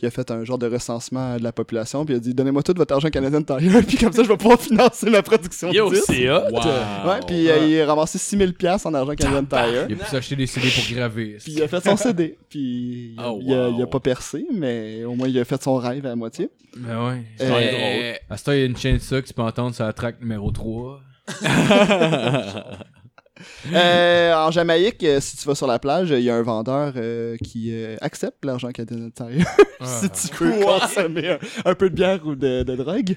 il a fait un genre de recensement de la population, puis il a dit Donnez-moi tout votre argent Canadian Tire, puis comme ça, je vais pouvoir financer ma production Yo, de disques. c'est hot. Ouais, puis euh, il a ramassé 6000$ en argent Canadian Tire. Il a pu s'acheter des CD pour graver. Puis il a fait son CD. Puis il a, Oh, il a- wow. il a pas percé, mais au moins il a fait son rêve à moitié. Ben ouais. Euh, Euh, À ce temps, il y a une chaîne de ça que tu peux entendre sur la track numéro 3. Euh, en Jamaïque, euh, si tu vas sur la plage, il y a un vendeur euh, qui euh, accepte l'argent Canadian Tire si tu peux consommer un, un peu de bière ou de, de drogue.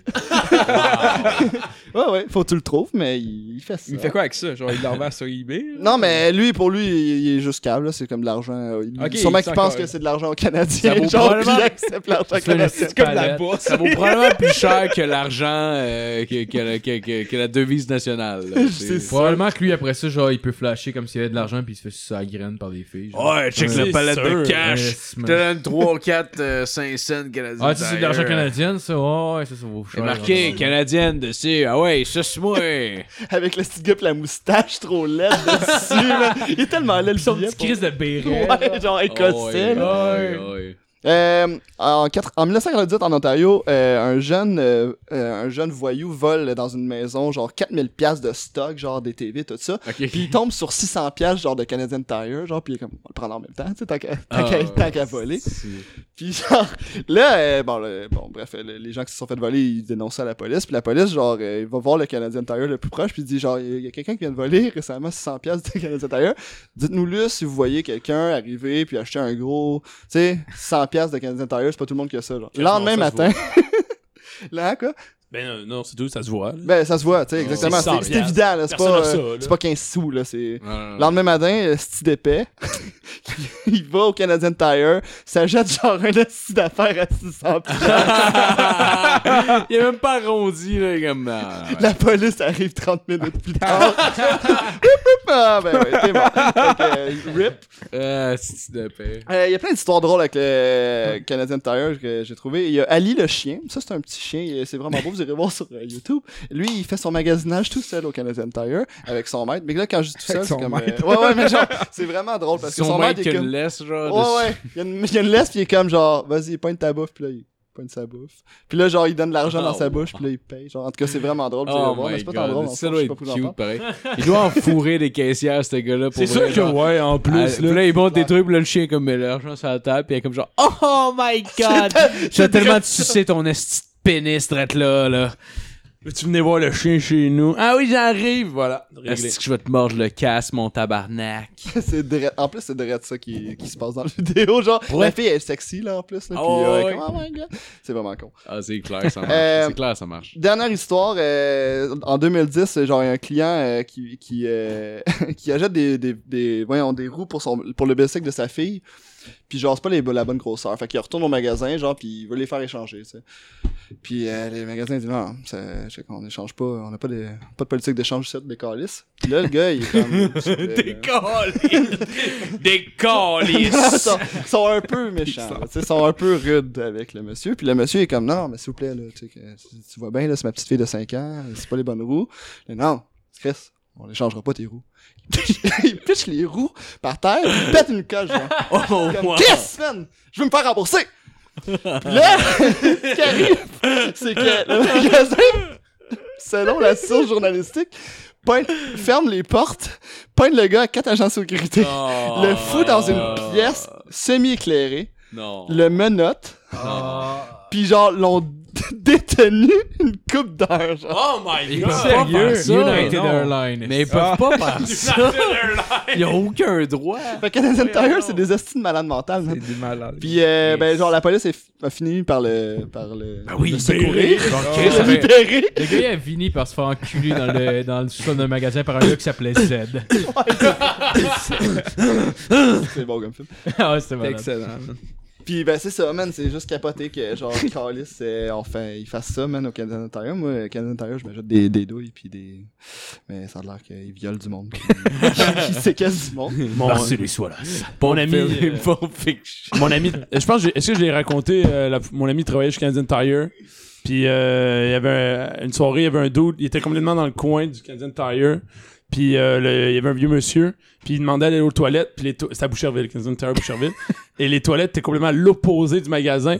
ouais, ouais, faut que tu le trouves, mais il, il fait ça. Il fait quoi avec ça? Genre, il l'envoie sur eBay? Non, mais lui, pour lui, il, il est juste câble. C'est comme de l'argent. euh, il- Ok, sûrement il qu'il pense que c'est de l'argent canadien, Ça vaut genre, probablement- il accepte l'argent canadien. C'est comme la bourse. Ça vaut probablement plus cher que l'argent euh, que, que, la- que, que- que la devise nationale. là. C'est ça. Probablement que lui, après ça, genre, il peut flasher comme s'il y avait de l'argent puis il se fait sucer à la graine par des filles. genre. Ouais, check C'est la palette sûr. de cash. Man. te donne 3, 4, 5 cents canadiens. Ah, tu sais, c'est de l'argent canadien, ça? Ouais, ouais, ça, ça vaut C'est cher. marqué Ouais. canadienne dessus. Ah ouais, ça c'est moi. Avec le petit gars pis la moustache trop laide dessus, là. Il est tellement laid, le Son billet. petit crise de béret. Ouais, genre écossais, Oh, ouais, là. ouais, ouais. Euh, en, en 1998, en Ontario, euh, un jeune euh, un jeune voyou vole dans une maison genre 4000 pièces de stock, genre des TV, tout ça. Puis il tombe sur 600 pièces genre de Canadian Tire, genre puis il est comme on le prendre en même temps, tu sais, tant qu'à Ah, voler. Puis genre là bon bon bref, les gens qui se sont fait voler, ils dénoncent ça à la police, puis la police genre il va voir le Canadian Tire le plus proche puis il dit genre il y a quelqu'un qui vient de voler récemment 600 pièces de Canadian Tire. Dites-nous-le si vous voyez quelqu'un arriver puis acheter un gros, tu sais, 100 pièces de Canadian Tire, c'est pas tout le monde qui a ça genre. Le lendemain matin. Là quoi? Ben euh, non, c'est tout, ça se voit. là. Ben ça se voit, tu sais exactement, C'est 100 c'est c'est évident là, c'est pas ça, euh, là. c'est pas 15 sous là, c'est Non, non, non. le lendemain matin, euh, petit d'épais il va au Canadian Tire, s'achète genre un assis d'affaires à 600 il est même pas arrondi, là, comme. ah, ouais. La police arrive 30 minutes plus tard. ah, ben ouais, t'es mort. Fait que, euh, rip. Ah, c'est paix. Euh, Il y a plein d'histoires drôles avec le Canadian Tire que j'ai trouvé. Il y a Ali le chien. Ça, c'est un petit chien. C'est vraiment beau. Vous irez voir sur euh, YouTube. Lui, il fait son magasinage tout seul au Canadian Tire avec son maître. Mais là, quand je dis tout seul, c'est son comme. euh, Ouais, ouais, mais genre, c'est vraiment drôle parce que Son son mec maître qui est a comme. une laisse, genre. Ouais, ouais. Il y, a une, il y a une laisse, puis il est comme genre, vas-y, pointe ta bouffe, puis là, il pointe sa bouffe. Puis là, genre, il donne de l'argent dans Oh, sa bouche, puis là, il paye. Genre, en tout cas, c'est vraiment drôle. de... Oh voir, mais c'est pas tant drôle. ça doit être cute, pareil. Il doit en fourrer des caissières, ce gars-là. pour C'est sûr que ouais, en plus. Ah, là. là, il monte des trucs, puis là, le chien est comme, met l'argent sur la table, puis il est comme genre, oh my god! J'ai tellement de sucer ton esti de pénis, drette là, là. Tu venais voir le chien chez nous? Ah oui, j'arrive. Voilà. Est-ce que je vais te mordre le casse, mon tabarnak? c'est direct- En plus, c'est direct ça qui, qui se passe dans la vidéo. Genre, Ouais. la fille elle est sexy, là, en plus. Là, Ah puis, ouais, euh, ouais. comme, oh my god. C'est vraiment con. Ah, c'est clair, ça marche. Euh, c'est clair, ça marche. Dernière histoire, euh, en 2010, genre, il y a un client euh, qui, qui, euh, qui achète des, des, des, voyons, des roues pour, son, pour le bicycle de sa fille. Puis genre, c'est pas les, la bonne grosseur. Fait qu'il retourne au magasin, genre, puis il veut les faire échanger, tu sais. Puis euh, les magasins disent non, ça, je sais qu'on échange pas, on n'a pas de, pas de politique d'échange ici, des calices. Puis là, le gars, il est comme. Des calices! Des ils calices! sont, ils sont un peu méchants, là, tu sais, ils sont un peu rudes avec le monsieur. Puis le monsieur est comme, non, mais s'il vous plaît, là, tu sais, que- tu vois bien, là, c'est ma petite fille de 5 ans, c'est pas les bonnes roues. Mais non, Chris, on n'échangera pas tes roues. il pitch les roues par terre, il pète une coche, genre. Oh, Comme, wow. Chris, man, je veux me faire rembourser. Puis là, ce qui arrive, c'est que le magasin, selon la source journalistique, ferme les portes, pointe le gars à quatre agents de sécurité, Oh. le fout dans une pièce semi-éclairée, le menotte, Ah. puis genre l'ont détenu une coupe d'heure, genre. Oh my Ils god. faire ça. United. Airlines. Mais ils peuvent pas faire ça. Ils ont aucun droit. Fait que Canadian Tire, c'est des estis de malades mentales. C'est des malades. Puis, euh, ben, genre, la police a fini par le, par le, oui, le secourir, libérer. Le gars, il a fini par se faire enculer dans le, dans le sous-sol d'un magasin par un gars qui s'appelait Z. C'est bon comme film. ah ouais, c'était excellent. Puis ben c'est ça, man, c'est juste capoté que genre Carlis, euh, enfin, il fasse ça, man, au Canadian Tire. Moi, au Canadian Tire, je m'ajoute des, des douilles puis des. Mais ça a l'air qu'il viole du monde. Qu'il séquestre du monde. Mon, soies mon ami. euh, mon ami. Je pense que j'ai- est-ce que je l'ai raconté euh, la- mon ami travaillait chez Canadian Tire. Puis euh, il y avait un- une soirée, il y avait un dude, il était complètement dans le coin du Canadian Tire. Puis euh, le- il y avait un vieux monsieur, puis il demandait d'aller aux toilettes, puis les to- c'était à Boucherville, Canadian Tire Boucherville. et les toilettes étaient complètement à l'opposé du magasin.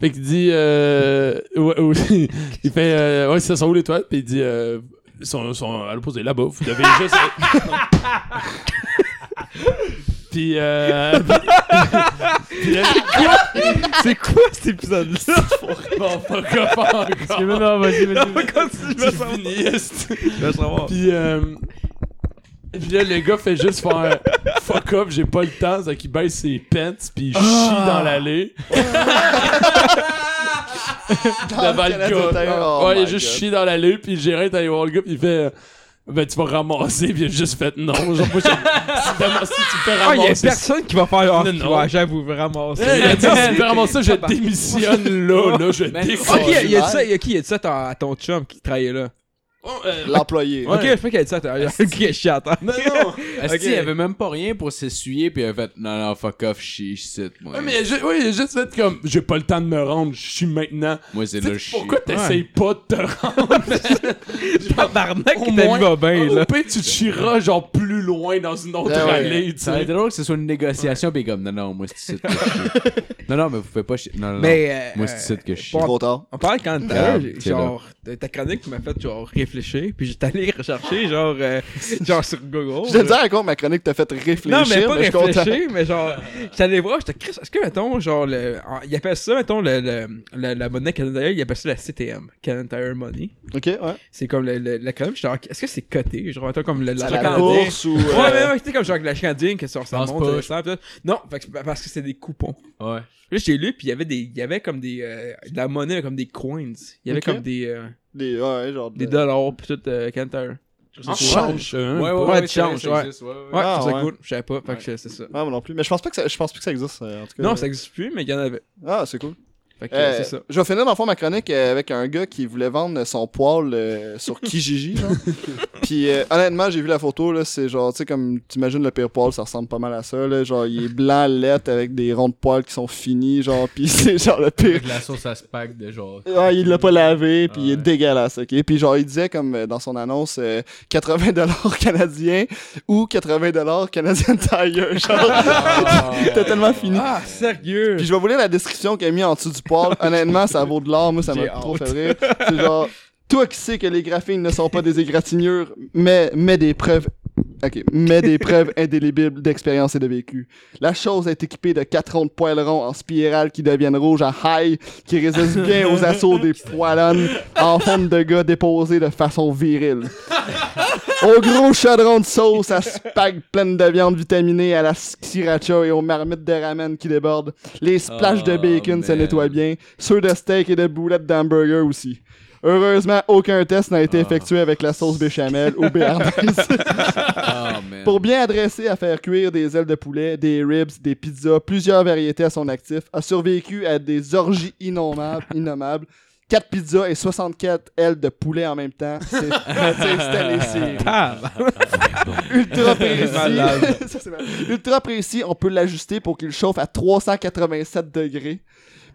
Fait qu'il dit euh, ouais, ouais, il fait euh, ouais, ça sont où les toilettes Puis il dit euh, ils sont, sont à l'opposé là-bas, vous devez juste Puis euh, puis là, C'est quoi cet épisode-là? bon, fuck off encore. Non, non, vas-y, vas-y. Continue, je savoir. Puis, euh, puis là, le gars fait juste faire fuck off, j'ai pas le temps, c'est qu'il baisse ses pants, puis il chie dans l'allée. Devant le gars. Oh ouais, il juste chié dans l'allée, puis le gérant est allé voir le gars, puis il fait. Ben, tu vas ramasser, puis il a juste fait non. Genre, moi, j'ai- si, tu fais Ah, il y a ramasser. personne qui va faire ah, Non, non. j'avoue vous ramasser. Eh, il a dit, si tu fais ramasser, je démissionne là, là, je décolle. Ok, il y a ça, il y a qui il a dit ça à ton- à ton chum qui travaillait là? Oh, euh, L'employé. Ok, je crois qu'il a dit ça chiant, attends. non, non. Est-ce Ok. qu'il y avait même pas rien pour s'essuyer, puis il a fait non, non, fuck off, chie, shit, moi. Ouais, mais il a ju- oui, juste fait comme, j'ai pas le temps de me rendre, je suis maintenant. Moi, c'est Tu là, sais, je chie. Pourquoi t'essayes pas de te rendre? Tabarnak, Au qui t'a vu va bien, Au là. pire, tu te chieras genre plus loin dans une autre Ah ouais. allée, tu sais. drôle que ce soit une négociation, puis comme non, non, moi, c'est je chie. Non, non, mais vous pouvez pas chier. Non, non, euh, Moi, c'est ici que je chie. Trop tard. On parle quand genre de- ta chronique qui m'a fait genre réfléchir puis j'étais allé rechercher genre euh, genre sur Google. Je te dis encore, ma chronique t'a fait réfléchir. non mais pas content. réfléchir mais genre j'étais allé voir j'étais est-ce que mettons genre le il appelle ça mettons le, le, la, la monnaie canadienne il appelle ça la CTM Canadian Tire Money Ok, ouais. c'est comme le, le, la chronique j'étais genre est-ce que c'est coté genre mettons comme le, la, la la canadienne bourse ou. Ouais, euh, mais ouais, tu sais, comme genre la canadienne, que ça, ça monte, euh, ça. Non, parce que c'est des coupons. Ouais. Là, j'ai lu, puis il y avait des, il y avait comme des, euh, de la monnaie, comme des coins. Il y avait comme des, euh, Des, ouais, genre. de- des dollars, pis tout, euh, Cantor. Change. hein. Ouais, ouais, Ouais, ouais, ouais. existe, ouais, ouais. Ouais, Ah, ouais. cool. Je savais pas, fait que c'est ça. Ah, moi non plus. Mais je pense pas que ça, je pense plus que ça existe, euh, en tout cas. Non, ça existe plus, mais il y en avait. Ah, c'est cool. Fait que Euh, c'est ça. Je vais finir dans le fond ma chronique euh, avec un gars qui voulait vendre son poil euh, sur Kijiji. genre. Puis euh, honnêtement, j'ai vu la photo là, c'est genre tu sais comme t'imagines le pire poil, ça ressemble pas mal à ça là, genre il est blanc lettre avec des ronds de poils qui sont finis genre puis c'est genre le pire. Avec la sauce à spag de genre. Ouais, il l'a pas lavé puis il est Ouais. dégueulasse, OK? Puis genre il disait comme dans son annonce euh, 80 dollars canadiens ou 80 dollars Canadian Tire genre totalement fini. Ah, sérieux? Puis je vais vous lire la description qu'il a mis en dessous du poil. Honnêtement, ça vaut de l'or. Moi, ça m'a trop fait rire. C'est genre, toi qui sais que les graphines ne sont pas des égratignures, mais, mais des preuves. Ok, mais des preuves indélébiles d'expérience et de vécu. La chose est équipée de quatre ronds de poilerons en spirale qui deviennent rouges à high, qui résistent bien aux assauts des poilonnes en forme de gars déposés de façon virile. Au gros chaudron de sauce à spag pleine de viande vitaminée à la sriracha et aux marmites de ramen qui débordent. Les splashs de Oh, bacon se nettoient bien. Ceux de steak et de boulettes d'hamburger aussi. Heureusement, aucun test n'a été effectué avec la sauce béchamel ou béarnaise. Ah. Pour bien adresser à faire cuire des ailes de poulet, des ribs, des pizzas, plusieurs variétés à son actif, a survécu à des orgies innommables, innommables 4 pizzas et 64 ailes de poulet en même temps. C'est-. Ah, Ultra précis. Ça. Ultra précis, on peut l'ajuster pour qu'il chauffe à 387 degrés.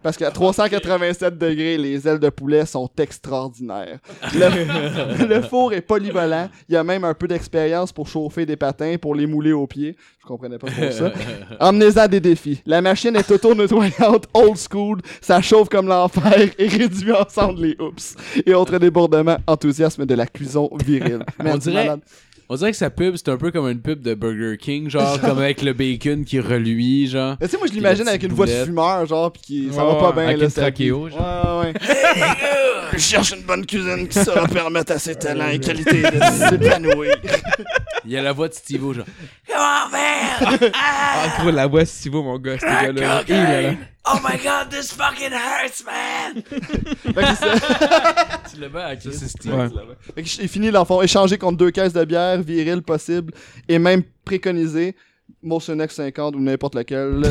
Parce qu'à 387 degrés, les ailes de poulet sont extraordinaires. Le, le four est polyvalent. Il y a même un peu d'expérience pour chauffer des patins, pour les mouler aux pieds. Je comprenais pas trop ça. Emmenez-en des défis. La machine est auto-nettoyante, old school. Ça chauffe comme l'enfer et réduit ensemble les oups. Et autres débordements, enthousiasme de la cuisson virile. Dirait- malade. On dirait que sa pub, c'est un peu comme une pub de Burger King, genre, comme avec le bacon qui reluit, genre. Mais tu sais, moi, je l'imagine avec une voix de fumeur, genre, pis qui, ça Ouais, va pas ouais, bien, avec là, une trachéo, vie. Ouais, ouais. Je cherche une bonne cuisine qui saura permettre à ses talents et qualités de s'épanouir. Il y a la voix de Steve-O, genre. ah, gros, la voix, si vous, mon gars, ce gars-là. Oh my god, this fucking hurts, man! Fait que c'est- Tu le mets à c'est Steve. Ouais. fait que j'ai fini, l'enfant. Échanger contre deux caisses de bière, viril possible, et même préconisé. Motion X 50 ou n'importe lequel.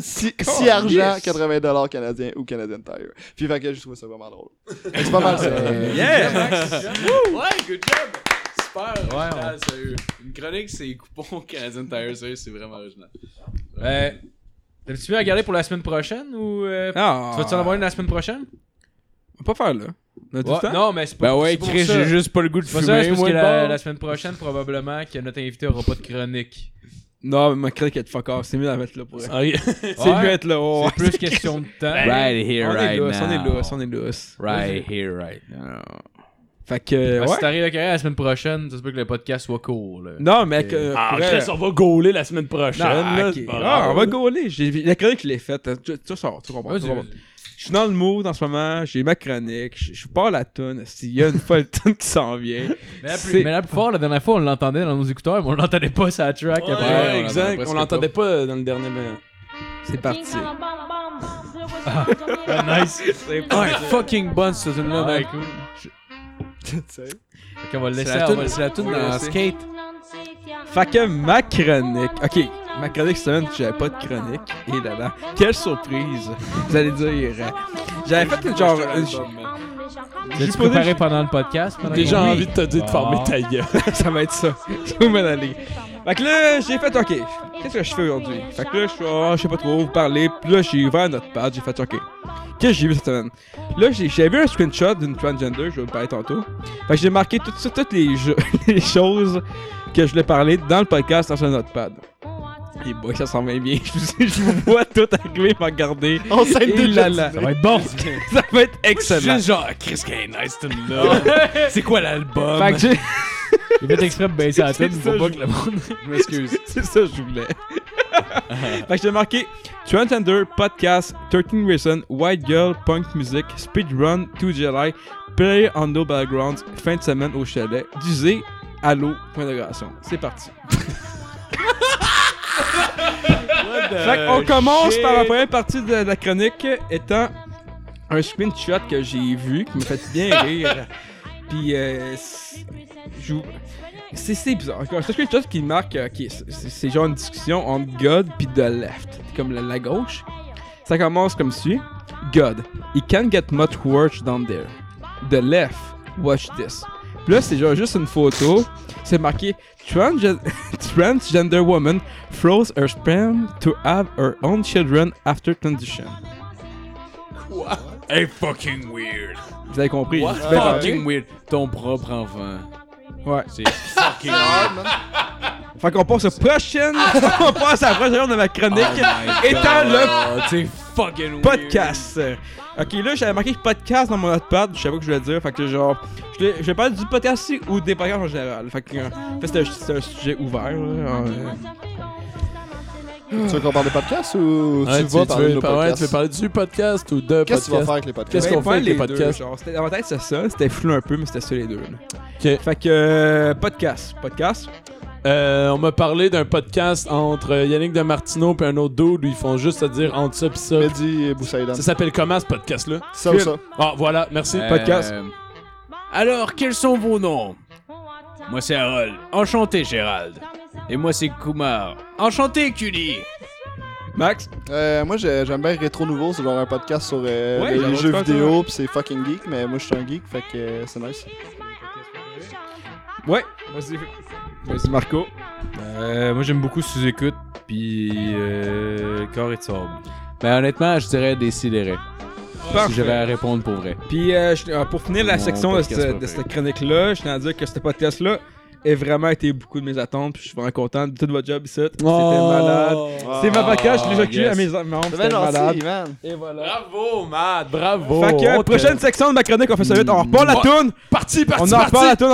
6 argent, 80$ canadiens ou Canadian Tire. Puis fait que j'ai trouvé ça vraiment drôle. Fait que C'est pas mal ça. Yeah! Ouais, good job! Super Ouais, original, sérieux. Une chronique, c'est coupons Canadian Tire, sérieux, c'est vraiment original. Euh, T'avais-tu mieux à garder pour la semaine prochaine ou. euh, Ah, Tu vas-tu en avoir une la semaine prochaine? On va pas faire là. On a du Ouais, temps? non, mais c'est pas Ben ouais, Chris, j'ai juste pas le goût de pas ça, fumer, parce moi, que la, la semaine prochaine, probablement, que notre invité aura pas de chronique. Non, mais ma critique est fuck off. C'est mieux d'en mettre là pour elle. Ah. C'est mieux d'être là. oh, C'est plus question de temps. Right here, On est right lousse, on est now. lousse, on est lousse. Right here, right now. Fait que, Ben, Si t'arrives à carrière la semaine prochaine, ça se peut que le podcast soit court. Là. Non, mais que. Ah, on va gauler la semaine prochaine. Non, là, ok. c'est pas Ah, on va gauler. La chronique, je l'ai faite. Tu, tu sors, tu comprends. Je suis dans le mood en ce moment. J'ai ma chronique. Je pars la toune. Il y a une folle toune qui s'en vient. Mais la, C'est- plus, mais la plus fort, la dernière fois, on l'entendait dans nos écouteurs, mais on l'entendait pas sur la track Ouais, après. on l'entendait exact. On l'entendait pas dans le dernier. mais- C'est parti. Ah, nice. Ouais, fucking bonne cette tune-là, mec. qu'on va le C'est laisser. on c'est la Oui, dans. Skate. Fait que ma chronique. Ok, ma chronique cette semaine, j'avais pas de chronique. Et là là, quelle surprise. Vous allez dire. J'avais fait une genre. J'ai préparé pendant le podcast? pendant Déjà envie de te dire de fermer ta gueule. ça va être ça. Je vais m'en aller. Fait que là, j'ai fait OK. Qu'est-ce que je fais aujourd'hui? Fait que là, je je sais pas trop, vous parler. Puis là, j'ai ouvert notre page, j'ai fait OK. Qu'est-ce que j'ai vu cette semaine? Là, j'ai- vu un screenshot d'une transgender, je vais vous parler tantôt. Fait que j'ai marqué tout toutes les, les choses que je voulais parler dans le podcast dans un notepad. Et boy, ça s'en va bien. Je vous, je vous vois tout arriver, me regarder. On s'aide déjà. là là. Ça va être bon. Ça va être excellent. Juste genre, Chris, est nice, cette tune-là. C'est quoi l'album? Fait que j'ai. J'ai fait exprès de baisser la tête C'est pour ça, pas je- que le monde. Je m'excuse. C'est ça que je voulais. fait que j'ai marqué Transgender, podcast, 13 Reasons, White Girl, Punk Music, Speedrun, 2 July, Play on No Backgrounds, fin de semaine au chalet, Dusé, Allo, point d'interrogation. C'est parti. Fait qu'on commence par la première partie de la chronique étant un screenshot que j'ai vu qui me fait bien rire. Puis, euh, c'est- bizarre. C'est quelque chose qui marque. euh, qui- c'est- genre une discussion entre God puis the left. Comme la, la gauche. Ça commence comme suit. God, he can't get much worse down there. The left, watch this. Puis là, c'est genre juste une photo. C'est marqué Transgen- Transgender woman froze her sperm to have her own children after transition. Hey, fucking weird. Vous avez compris? What? Fucking weird. Ton propre enfant. Ouais. C'est fucking weird. Fait qu'on passe aux prochaines. on passe à la prochaine de ma chronique. Oh étant le God, C'est fucking weird. Podcast. Ok, là, j'avais marqué podcast dans mon notepad, je savais pas que je voulais dire. Fait que genre, je vais- je parler du podcast ici ou des podcasts en général. Fait que, euh, fait, c'est un, c'est un sujet ouvert. Là, euh, Tu veux qu'on parle des podcasts ou Ouais, tu vas parler de par- ouais, tu veux parler du podcast ou de Qu'est-ce tu podcast? faire avec les podcasts? Qu'est-ce qu'on ben, fait avec les deux, podcasts? genre, c'était- dans ma tête, c'était ça. C'était flou un peu, mais c'était ça les deux. là. Ok. Fait que, euh, podcast. Podcast. Euh, on m'a parlé d'un podcast entre Yannick de Martino et un autre dude où ils font juste à dire entre ça pis ça. Mehdi et Boussaïdan. Ça s'appelle comment ce podcast-là? Ça ou ça? Ah, voilà, merci. Euh, Podcast. Alors, quels sont vos noms? Moi, c'est Harold. Enchanté, Gérald. Et moi, c'est Kumar. Enchanté, Cully. Max? Euh, moi, j'ai- j'aime bien Rétro Nouveau, c'est genre un podcast sur euh, Ouais, les, jeux vidéo, pis c'est fucking geek, mais moi, je suis un geek, fait que euh, c'est nice. Ouais. Vas-y. Vas-y, Marco. Euh, moi, j'aime beaucoup sous-écoute, puis euh, corps et de sable. Ben, honnêtement, je dirais des sidérés. Parfait. Si j'avais à répondre pour vrai. Puis euh, je- euh, pour finir la Mon section de, podcast ce- de préféré. cette chronique-là, je tiens à dire que ce podcast-là a vraiment été beaucoup de mes attentes. Puis je suis vraiment content de tout votre job ici. C'était malade. C'est ma podcast, je l'ai vécu yes. à mes membres. C'est C'était bien malade. man. Et voilà. Bravo, Matt, bravo. Fait que On te- prochaine section de ma chronique, on fait ça vite. On repart la toune. Parti, parti, On parti. repart la toune.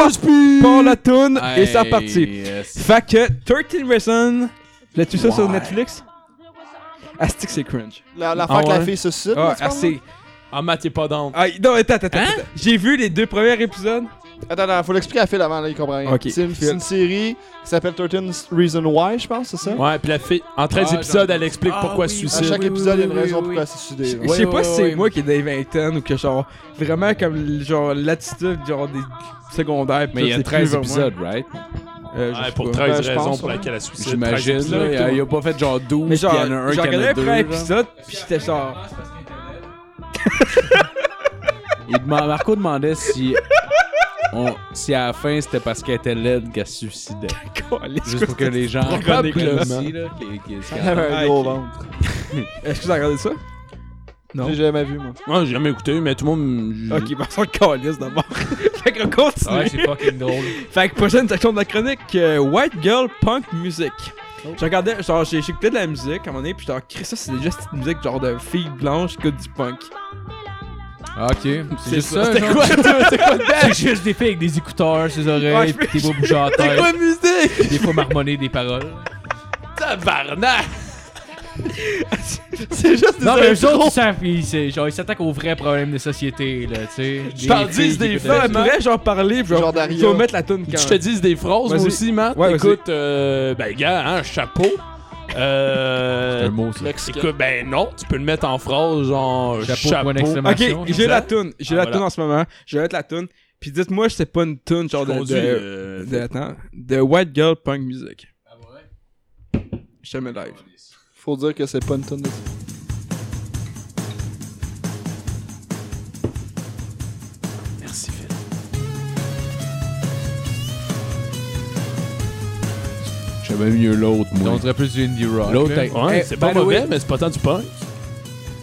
On speed. repart la toune. Et c'est reparti. yes. Fait que 13 Reasons. L'as-tu ça sur. Netflix? Astic, c'est cringe. La- L'affaire Ah que la fille se suicide, Ah, assez. Ah, Matt, est pas dans. Ah, non, attends, attends, attends. J'ai vu les deux premiers épisodes. Attends, attends, faut l'expliquer à Phil avant, là, il comprend rien. Ok, C'est une, Phil. c'est une série qui s'appelle 13 Reasons Why, je pense, c'est ça? Ouais, puis la fille, en 13 Ah, épisodes, genre- elle explique Ah, pourquoi oui, se À suicide. chaque oui, épisode, il y a une oui, raison oui, pourquoi oui. elle s'est suicidée. Je sais Ouais, pas ouais, si c'est ouais. moi qui est des vingtaines ou que genre vraiment comme genre l'attitude genre des secondaires. Mais il y a 13 épisodes, right? Euh, Ouais, pour pas. 13 Ben, je raisons pense, pour ouais. lesquelles elle suicide. J'imagine, 13 là. Il a pas fait genre 12, Mais puis genre, il y en a un j'ai qui en a deux. premier genre. épisode puis j'étais genre. Il demande- Marco demandait si... on- si à la fin, c'était parce qu'elle était laide qu'elle se suicidait. Juste pour que les gens Probablement. aussi, là, qui- qui- qui- Elle avait un Ah, gros ok. ventre. Est-ce que vous avez regardé ça? Non. J'ai jamais vu, moi. Ouais, j'ai jamais écouté, mais tout le monde. Ok, on s'en calisse d'abord. fait qu'on continue. Ouais, c'est fucking drôle. Fait que prochaine section de la chronique, euh, White Girl Punk Music. Oh. Je regardais, genre j'ai j'ai écouté de la musique à un moment donné, puis genre, Chris, ça c'est déjà cette musique genre de filles blanches qui écoutent du punk. Ah, ok. C'est juste ça, genre. quoi? C'était quoi C'est juste des filles avec des écouteurs sur les Ouais, oreilles, pis des beaux bouger à la C'est quoi musique? Des fois marmonner des paroles. Tabarnak! C'est juste des Non, mais eux autres, ils savent, c'est- genre, ils s'attaquent aux vrais problèmes de société, là, tu sais. Je t'en dis des man. pourrais genre parler, genre, je vais mettre la tune quand Je te dis des phrases, moi aussi, Matt. Ouais, vas-y. Écoute, euh, ben, gars, hein, chapeau. C'est Euh. un mot, ça. Mexicain. Écoute, ben non, tu peux le mettre en phrase, genre Chapeau, chapeau. point d'exclamation. Ok, j'ai la tune, j'ai Ah, la voilà. tune en ce moment, je vais mettre la tune, puis dites-moi si c'est pas une tune genre de, Conduis, de, euh, de, attends, de White Girl Punk Music. Ah ouais? Je te mets live. Faut dire que c'est pas une tonne de... J'aimais mieux l'autre, moi. On dirait plus du indie rock. L'autre, là. Ouais, hey, c'est pas mauvais, way, mais c'est pas tant du punk.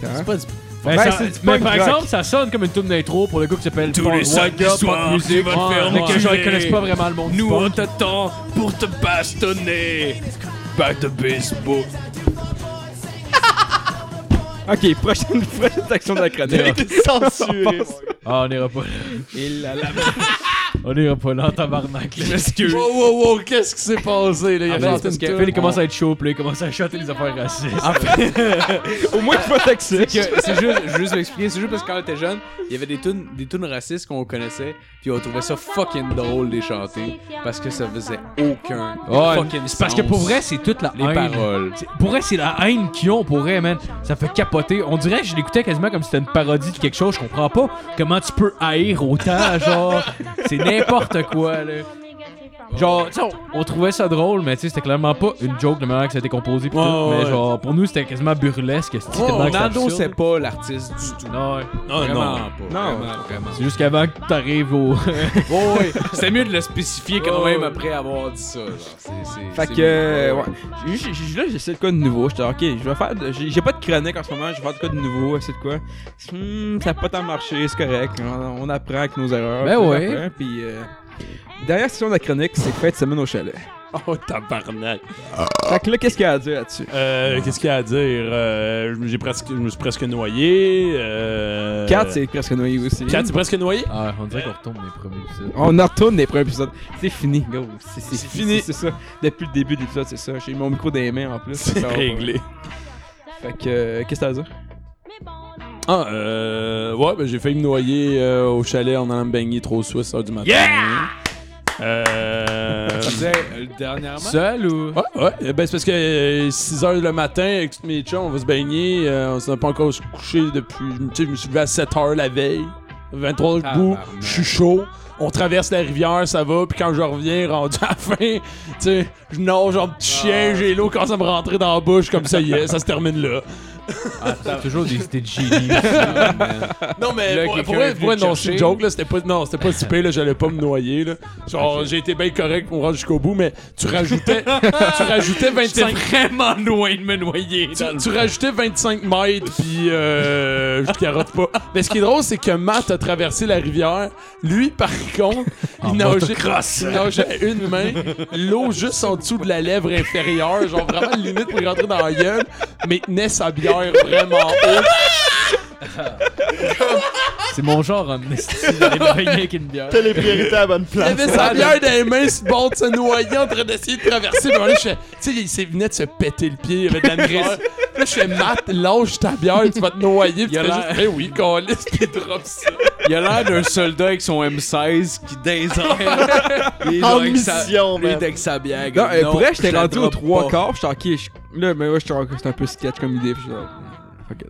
c'est pas du- Ben, Ben, ça- mais par rock. exemple, ça sonne comme une tune d'intro pour le gars qui s'appelle Tous Punk- les samedis soirs, tu vas te faire mais que genre, ils enculer. connaissent pas vraiment le monde Nous, on t'attend pour te bastonner. Back de baseball. Ok, prochaine, prochaine section de la chronique. Censuré. Ah, on ira pas là. Et là, là. On ira pas là en tabarnak. là. Wow, wow, wow, qu'est-ce qui s'est passé, là? Il a Ah, ben, chanté parce une que tune. Phil il commence à être chaud, puis là, il commence à chanter les affaires racistes. Au moins, tu pas taxé. que c'est juste, je veux juste m'expliquer, c'est juste parce que quand on était jeune, il y avait des tunes, des tunes racistes qu'on connaissait, puis on trouvait ça fucking drôle de les chanter, parce que ça faisait aucun Ouais, fucking c'est parce que sens. pour vrai, c'est toute la les haine. paroles. C'est- Pour vrai, c'est la haine qu'ils ont, pour vrai, man. Ça fait capoter. On dirait que je l'écoutais quasiment comme si c'était une parodie de quelque chose. Je comprends pas comment tu peux haïr autant, genre. C'est n'importe quoi, là. Genre, tu sais, on, on trouvait ça drôle, mais tu sais, c'était clairement pas une joke de manière que ça a été composé. pis Ouais, tout, mais genre, pour nous, c'était quasiment burlesque. c'était tellement que c'était Nando, absurde? c'est pas l'artiste du tout. Non, ouais. Non, Vraiment non. pas. Non. Vraiment, vraiment. C'est juste qu'avant que t'arrives au. Oh, oui. C'était mieux de le spécifier quand Ouais, même ouais. après avoir dit ça. genre. C'est- c'est- Fait c'est que, mieux. euh, ouais. J'ai- j'ai- j'ai- Là, j'essaie de quoi de nouveau. J'étais, ok, je vais faire. de- J'ai j'ai pas de chronique en ce moment, je vais faire de quoi de nouveau, c'est de quoi. Hmm, ça a pas tant marché, c'est correct. On, on apprend avec nos erreurs. Ben puis on ouais. apprend, Puis, euh, dernière session de la chronique, c'est fait de semaine au chalet. Oh, tabarnak. Fait que là, qu'est-ce qu'il y a à dire là-dessus? Euh, Qu'est-ce qu'il y a à dire? Euh, j'ai presque, je me suis presque noyé. Euh... 4, c'est presque noyé aussi. 4, c'est presque noyé? Ah, on dirait qu'on retombe dans les premiers épisodes. On en retourne des premiers épisodes. C'est fini, go. C'est c'est C'est fini. C'est ça. Depuis le début de l'épisode, c'est ça. J'ai mon micro dans les mains en plus. C'est réglé. Fait que, euh, qu'est-ce que t'as à dire? Ah, euh. Ouais, ben j'ai failli me noyer euh, au chalet en allant me baigner trop suisse heure du matin. Yeah! Euh. Tu disais, euh, dernièrement? Seul ou? Ouais, ouais. Euh, Ben, c'est parce que 6h le matin, avec tous mes chums, on va se baigner. euh, on s'est pas encore couché depuis. Tu sais, je me suis levé à 7h la veille. 23h debout. Tabarnak. Je suis chaud. On traverse la rivière, ça va. Puis quand je reviens, rendu à la fin, tu sais, je nage en petit chien, j'ai l'eau commence à me rentrer dans la bouche, comme ça y est, ça se termine là. T'as toujours des idées de génie. Non, mais Là, pour, pour vrai, pour non, c'est une joke, là, c'était pas, non, c'était pas si pire, là, j'allais pas me noyer, là. Genre, j'ai été bien correct pour me rendre jusqu'au bout, mais tu rajoutais, tu rajoutais 25, vraiment loin de me noyer. tu, tu rajoutais 25 mètres, puis euh, je carotte pas. Mais ce qui est drôle, c'est que Matt a traversé la rivière. Lui, par contre, il nageait, il nageait à une main, l'eau juste en dessous de la lèvre inférieure, genre vraiment limite pour rentrer dans la gueule, mais il tenait sa bière vraiment haut. C'est mon genre en esti d'aller me baigner avec une bière. T'as les priorités à la bonne Il place. avait sa bière dans les mains, bord de se noyer en train d'essayer de traverser. Puis là, je fais, tu sais, il s'est venait de se péter le pied, il avait de la. Puis là, je fais, Matt, lâche ta bière, tu vas te noyer. Puis Il a tu fais l'air- juste, ben oui, câlisse, puis il drop ça. Il a l'air d'un soldat avec son M16 qui désire. Il est En avec sa- mission, Il est man. avec sa bière. Non, euh, pour vrai, je j'étais rendu aux trois quarts, j'étais ok, je- là, mais ouais, j'étais encore- c'était un peu sketch comme idée, puis j'étais genre, fuck it.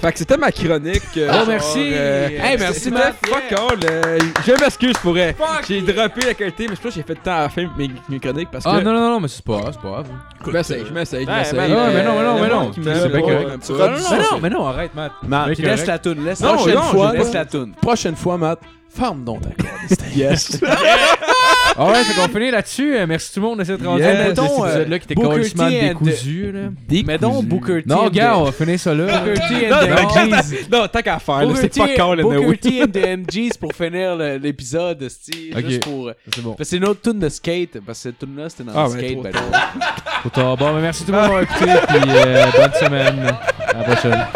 Fait que c'était ma chronique. euh, Oh, genre, merci. euh, Hey, merci, Matt. Fuck all. euh, je m'excuse pour vrai. J'ai droppé la qualité, mais je pense que j'ai fait le temps à la fin mes, mes chroniques parce que. Ah non, non, non, mais c'est pas grave, c'est pas grave. Je m'essaye, je m'essaye, je Ouais, m'essaye. ben non, euh, mais non, mais non, mais non, qui c'est pas, correct. euh, Mais non, mais non, arrête, Matt. Laisse la toune. Laisse Non, prochaine non, fois. Laisse la toune. Prochaine fois, Matt, ferme donc ta. Yes. Ah ouais, fait qu'on finit là-dessus. Euh, Merci tout le monde de cette rendu cet Mettons, euh, épisode-là qui était Booker complètement T and- décousu. Là. Mais donc, Booker T. Non, and gars, the- on va finir ça là. Booker T Non, and the MGs. non, tant qu'à faire, là, Booker c'est T- pas quand le Booker. T and the MGs pour finir le- l'épisode, esti, Ok. juste pour... C'est bon. Parce que c'est une autre tune de skate, parce que cette tune-là, c'était dans Ah, le ben, skate. trop ben, tard. Bon, ben, merci tout le monde d'avoir écouté. Puis euh, bonne semaine. À la prochaine.